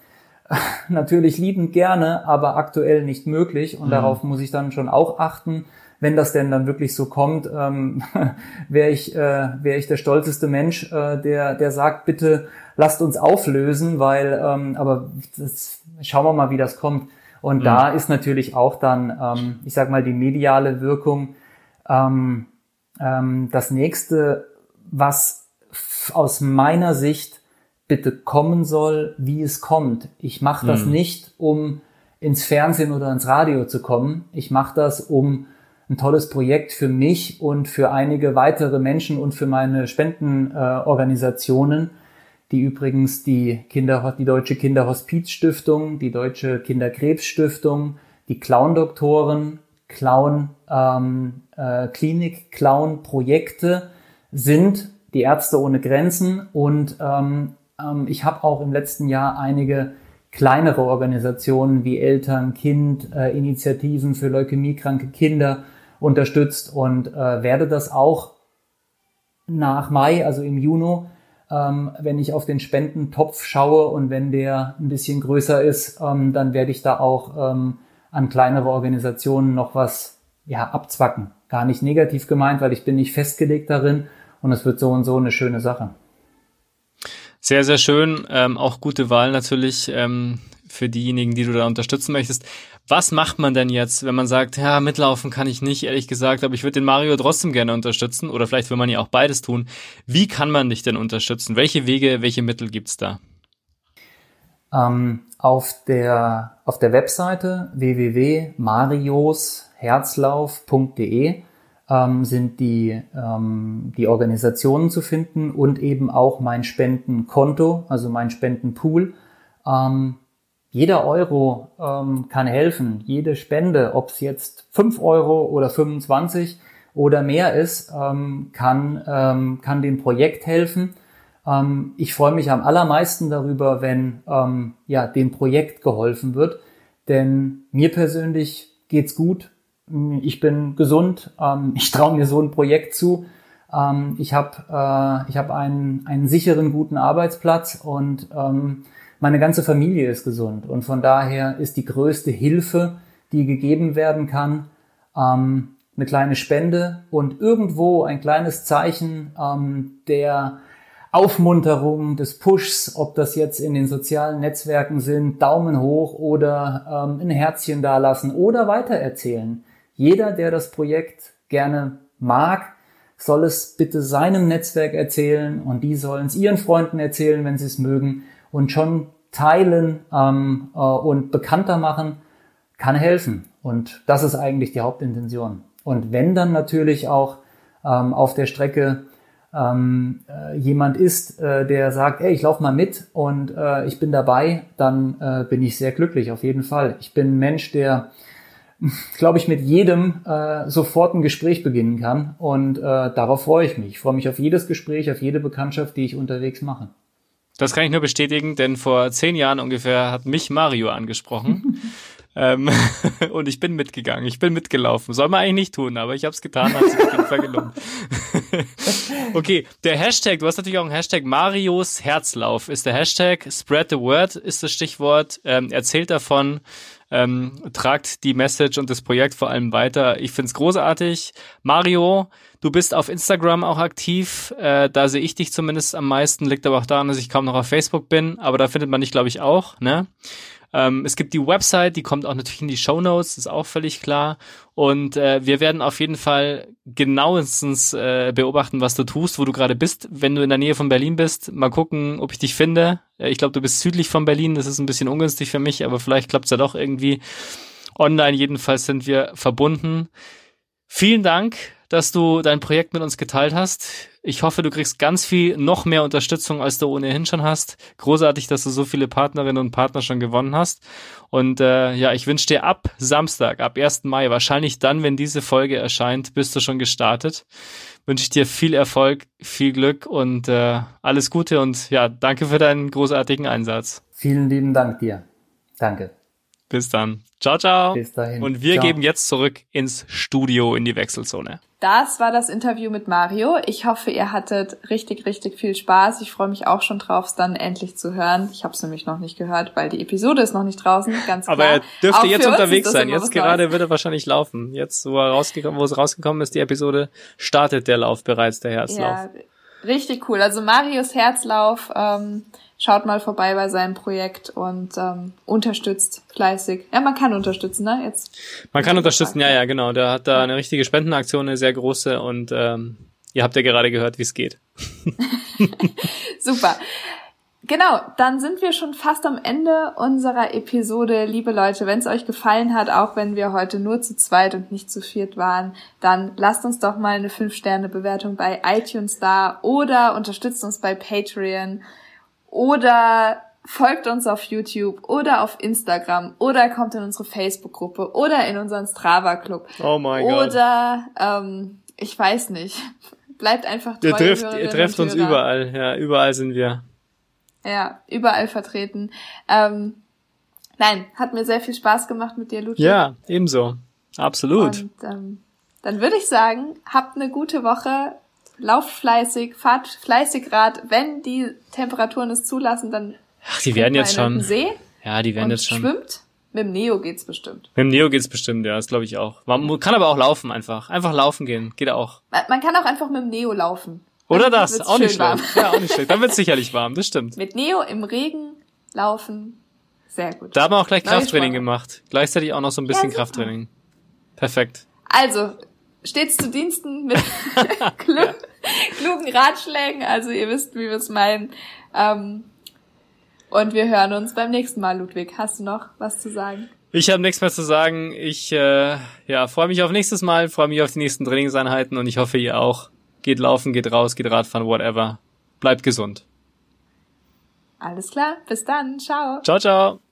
Speaker 3: natürlich liebend gerne, aber aktuell nicht möglich. Und mhm. darauf muss ich dann schon auch achten. Wenn das denn dann wirklich so kommt, ähm, wäre ich, äh, wär ich der stolzeste Mensch, äh, der, der sagt, bitte lasst uns auflösen, weil, ähm, aber das, schauen wir mal, wie das kommt. Und mhm. da ist natürlich auch dann, ähm, ich sag mal, die mediale Wirkung ähm, ähm, das nächste, was aus meiner Sicht bitte kommen soll, wie es kommt. Ich mache das mhm. nicht, um ins Fernsehen oder ins Radio zu kommen. Ich mache das, um ein tolles Projekt für mich und für einige weitere Menschen und für meine Spendenorganisationen äh, die übrigens die Kinder, die Deutsche Kinderhospizstiftung, die Deutsche Kinderkrebsstiftung, die Clown-Doktoren, Clown, ähm, äh, Clown-Projekte sind, die Ärzte ohne Grenzen und ähm, ähm, ich habe auch im letzten Jahr einige kleinere Organisationen wie Eltern, Kind, äh, Initiativen für leukämiekranke Kinder unterstützt und äh, werde das auch nach Mai, also im Juni, ähm, wenn ich auf den Spendentopf schaue und wenn der ein bisschen größer ist, ähm, dann werde ich da auch ähm, an kleinere Organisationen noch was ja, abzwacken. Gar nicht negativ gemeint, weil ich bin nicht festgelegt darin und es wird so und so eine schöne Sache.
Speaker 2: Sehr, sehr schön. Ähm, auch gute Wahl natürlich ähm, für diejenigen, die du da unterstützen möchtest. Was macht man denn jetzt, wenn man sagt, ja, mitlaufen kann ich nicht, ehrlich gesagt, aber ich würde den Mario trotzdem gerne unterstützen oder vielleicht will man ja auch beides tun. Wie kann man dich denn unterstützen? Welche Wege, welche Mittel gibt's da?
Speaker 3: Ähm, auf der, auf der Webseite www.mariosherzlauf.de ähm, sind die, ähm, die Organisationen zu finden und eben auch mein Spendenkonto, also mein Spendenpool. Jeder Euro ähm, kann helfen. Jede Spende, ob es jetzt fünf Euro oder 25 oder mehr ist, ähm, kann, ähm, kann dem Projekt helfen. Ähm, ich freue mich am allermeisten darüber, wenn ähm, ja, dem Projekt geholfen wird. Denn mir persönlich geht's gut. Ich bin gesund. Ähm, ich traue mir so ein Projekt zu. Ich habe äh, ich hab einen, einen sicheren, guten Arbeitsplatz und ähm, meine ganze Familie ist gesund und von daher ist die größte Hilfe, die gegeben werden kann, ähm, eine kleine Spende und irgendwo ein kleines Zeichen ähm, der Aufmunterung, des Pushs, ob das jetzt in den sozialen Netzwerken sind, Daumen hoch oder ähm, ein Herzchen dalassen oder weitererzählen. Jeder, der das Projekt gerne mag, soll es bitte seinem Netzwerk erzählen und die sollen es ihren Freunden erzählen, wenn sie es mögen und schon teilen ähm, äh, und bekannter machen, kann helfen. Und das ist eigentlich die Hauptintention. Und wenn dann natürlich auch ähm, auf der Strecke ähm, äh, jemand ist, äh, der sagt, ey, ich laufe mal mit und äh, ich bin dabei, dann äh, bin ich sehr glücklich, auf jeden Fall. Ich bin ein Mensch, der, glaube ich, mit jedem äh, sofort ein Gespräch beginnen kann und äh, darauf freue ich mich. Ich freue mich auf jedes Gespräch, auf jede Bekanntschaft, die ich unterwegs mache.
Speaker 2: Das kann ich nur bestätigen, denn vor zehn Jahren ungefähr hat mich Mario angesprochen. ähm, und ich bin mitgegangen, ich bin mitgelaufen. Soll man eigentlich nicht tun, aber ich habe es getan, hat sich auf jeden Fall gelungen. okay, der Hashtag, du hast natürlich auch einen Hashtag Marios Herzlauf, ist der Hashtag, Spread the Word ist das Stichwort, ähm, erzählt davon, ähm, tragt die Message und das Projekt vor allem weiter. Ich find's großartig. Mario, Du bist auf Instagram auch aktiv. Äh, da sehe ich dich zumindest am meisten. Liegt aber auch daran, dass ich kaum noch auf Facebook bin. Aber da findet man dich, glaube ich, auch. Ne? Ähm, es gibt die Website, die kommt auch natürlich in die Show Notes, ist auch völlig klar. Und äh, wir werden auf jeden Fall genauestens äh, beobachten, was du tust, wo du gerade bist. Wenn du in der Nähe von Berlin bist, mal gucken, ob ich dich finde. Äh, ich glaube, du bist südlich von Berlin. Das ist ein bisschen ungünstig für mich, aber vielleicht klappt's ja doch irgendwie. Online jedenfalls sind wir verbunden. Vielen Dank dass du dein Projekt mit uns geteilt hast. Ich hoffe, du kriegst ganz viel noch mehr Unterstützung, als du ohnehin schon hast. Großartig, dass du so viele Partnerinnen und Partner schon gewonnen hast. Und äh, ja, ich wünsche dir ab Samstag, ab 1. Mai, wahrscheinlich dann, wenn diese Folge erscheint, bist du schon gestartet. Wünsche ich dir viel Erfolg, viel Glück und äh, alles Gute und ja, danke für deinen großartigen Einsatz.
Speaker 3: Vielen lieben Dank dir. Danke.
Speaker 2: Bis dann. Ciao, ciao.
Speaker 3: Bis dahin.
Speaker 2: Und wir
Speaker 3: ciao.
Speaker 2: geben jetzt zurück ins Studio in die Wechselzone.
Speaker 1: Das war das Interview mit Mario. Ich hoffe, ihr hattet richtig, richtig viel Spaß. Ich freue mich auch schon drauf, es dann endlich zu hören. Ich habe es nämlich noch nicht gehört, weil die Episode ist noch nicht draußen, ganz klar.
Speaker 2: Aber er dürfte auch jetzt unterwegs sein. Jetzt gerade Neues. wird er wahrscheinlich laufen. Jetzt, wo er rausgekommen, wo es rausgekommen ist, die Episode, startet der Lauf bereits, der Herzlauf. Ja,
Speaker 1: richtig cool. Also Marios Herzlauf. Ähm, schaut mal vorbei bei seinem Projekt und ähm, unterstützt fleißig. Ja, man kann unterstützen, ne? Jetzt.
Speaker 2: Man kann unterstützen, ja, ja, genau. Der hat da eine richtige Spendenaktion, eine sehr große und ähm, ihr habt ja gerade gehört, wie es geht.
Speaker 1: Super. Genau, dann sind wir schon fast am Ende unserer Episode. Liebe Leute, wenn es euch gefallen hat, auch wenn wir heute nur zu zweit und nicht zu viert waren, dann lasst uns doch mal eine 5-Sterne-Bewertung bei iTunes da oder unterstützt uns bei Patreon oder folgt uns auf YouTube oder auf Instagram oder kommt in unsere Facebook-Gruppe oder in unseren Strava-Club.
Speaker 2: Oh mein Gott.
Speaker 1: Oder, ähm, ich weiß nicht. Bleibt einfach
Speaker 2: treu. Ihr trefft, ihr trefft uns überall. Ja, überall sind wir.
Speaker 1: Ja, überall vertreten. Ähm, nein, hat mir sehr viel Spaß gemacht mit dir, Ludwig.
Speaker 2: Ja, ebenso. Absolut.
Speaker 1: Und ähm, dann würde ich sagen, habt eine gute Woche lauft fleißig, fahrt fleißig Rad. Wenn die Temperaturen es zulassen, dann
Speaker 2: Ach, die werden jetzt schon.
Speaker 1: See
Speaker 2: ja, die werden jetzt schon.
Speaker 1: Schwimmt. Mit dem Neo geht's bestimmt.
Speaker 2: Mit dem Neo geht's bestimmt, ja, das glaube ich auch. Man kann aber auch laufen einfach. Einfach laufen gehen, geht auch.
Speaker 1: Man kann auch einfach mit dem Neo laufen.
Speaker 2: Oder das, auch nicht schlecht. Ja, auch nicht schlecht. Dann wird's sicherlich warm, das stimmt.
Speaker 1: Mit Neo im Regen laufen, sehr gut.
Speaker 2: Da haben wir auch gleich Krafttraining gemacht. Gleichzeitig auch noch so ein bisschen ja, Krafttraining. Perfekt.
Speaker 1: Also, stets zu Diensten mit klug, klugen Ratschlägen. Also ihr wisst, wie wir es meinen. Ähm, und wir hören uns beim nächsten Mal, Ludwig. Hast du noch was zu sagen?
Speaker 2: Ich habe nichts mehr zu sagen. Ich äh, ja, freue mich auf nächstes Mal, freue mich auf die nächsten Trainingseinheiten und ich hoffe, ihr auch. Geht laufen, geht raus, geht Radfahren, whatever. Bleibt gesund.
Speaker 1: Alles klar, bis dann. Ciao.
Speaker 2: Ciao, ciao.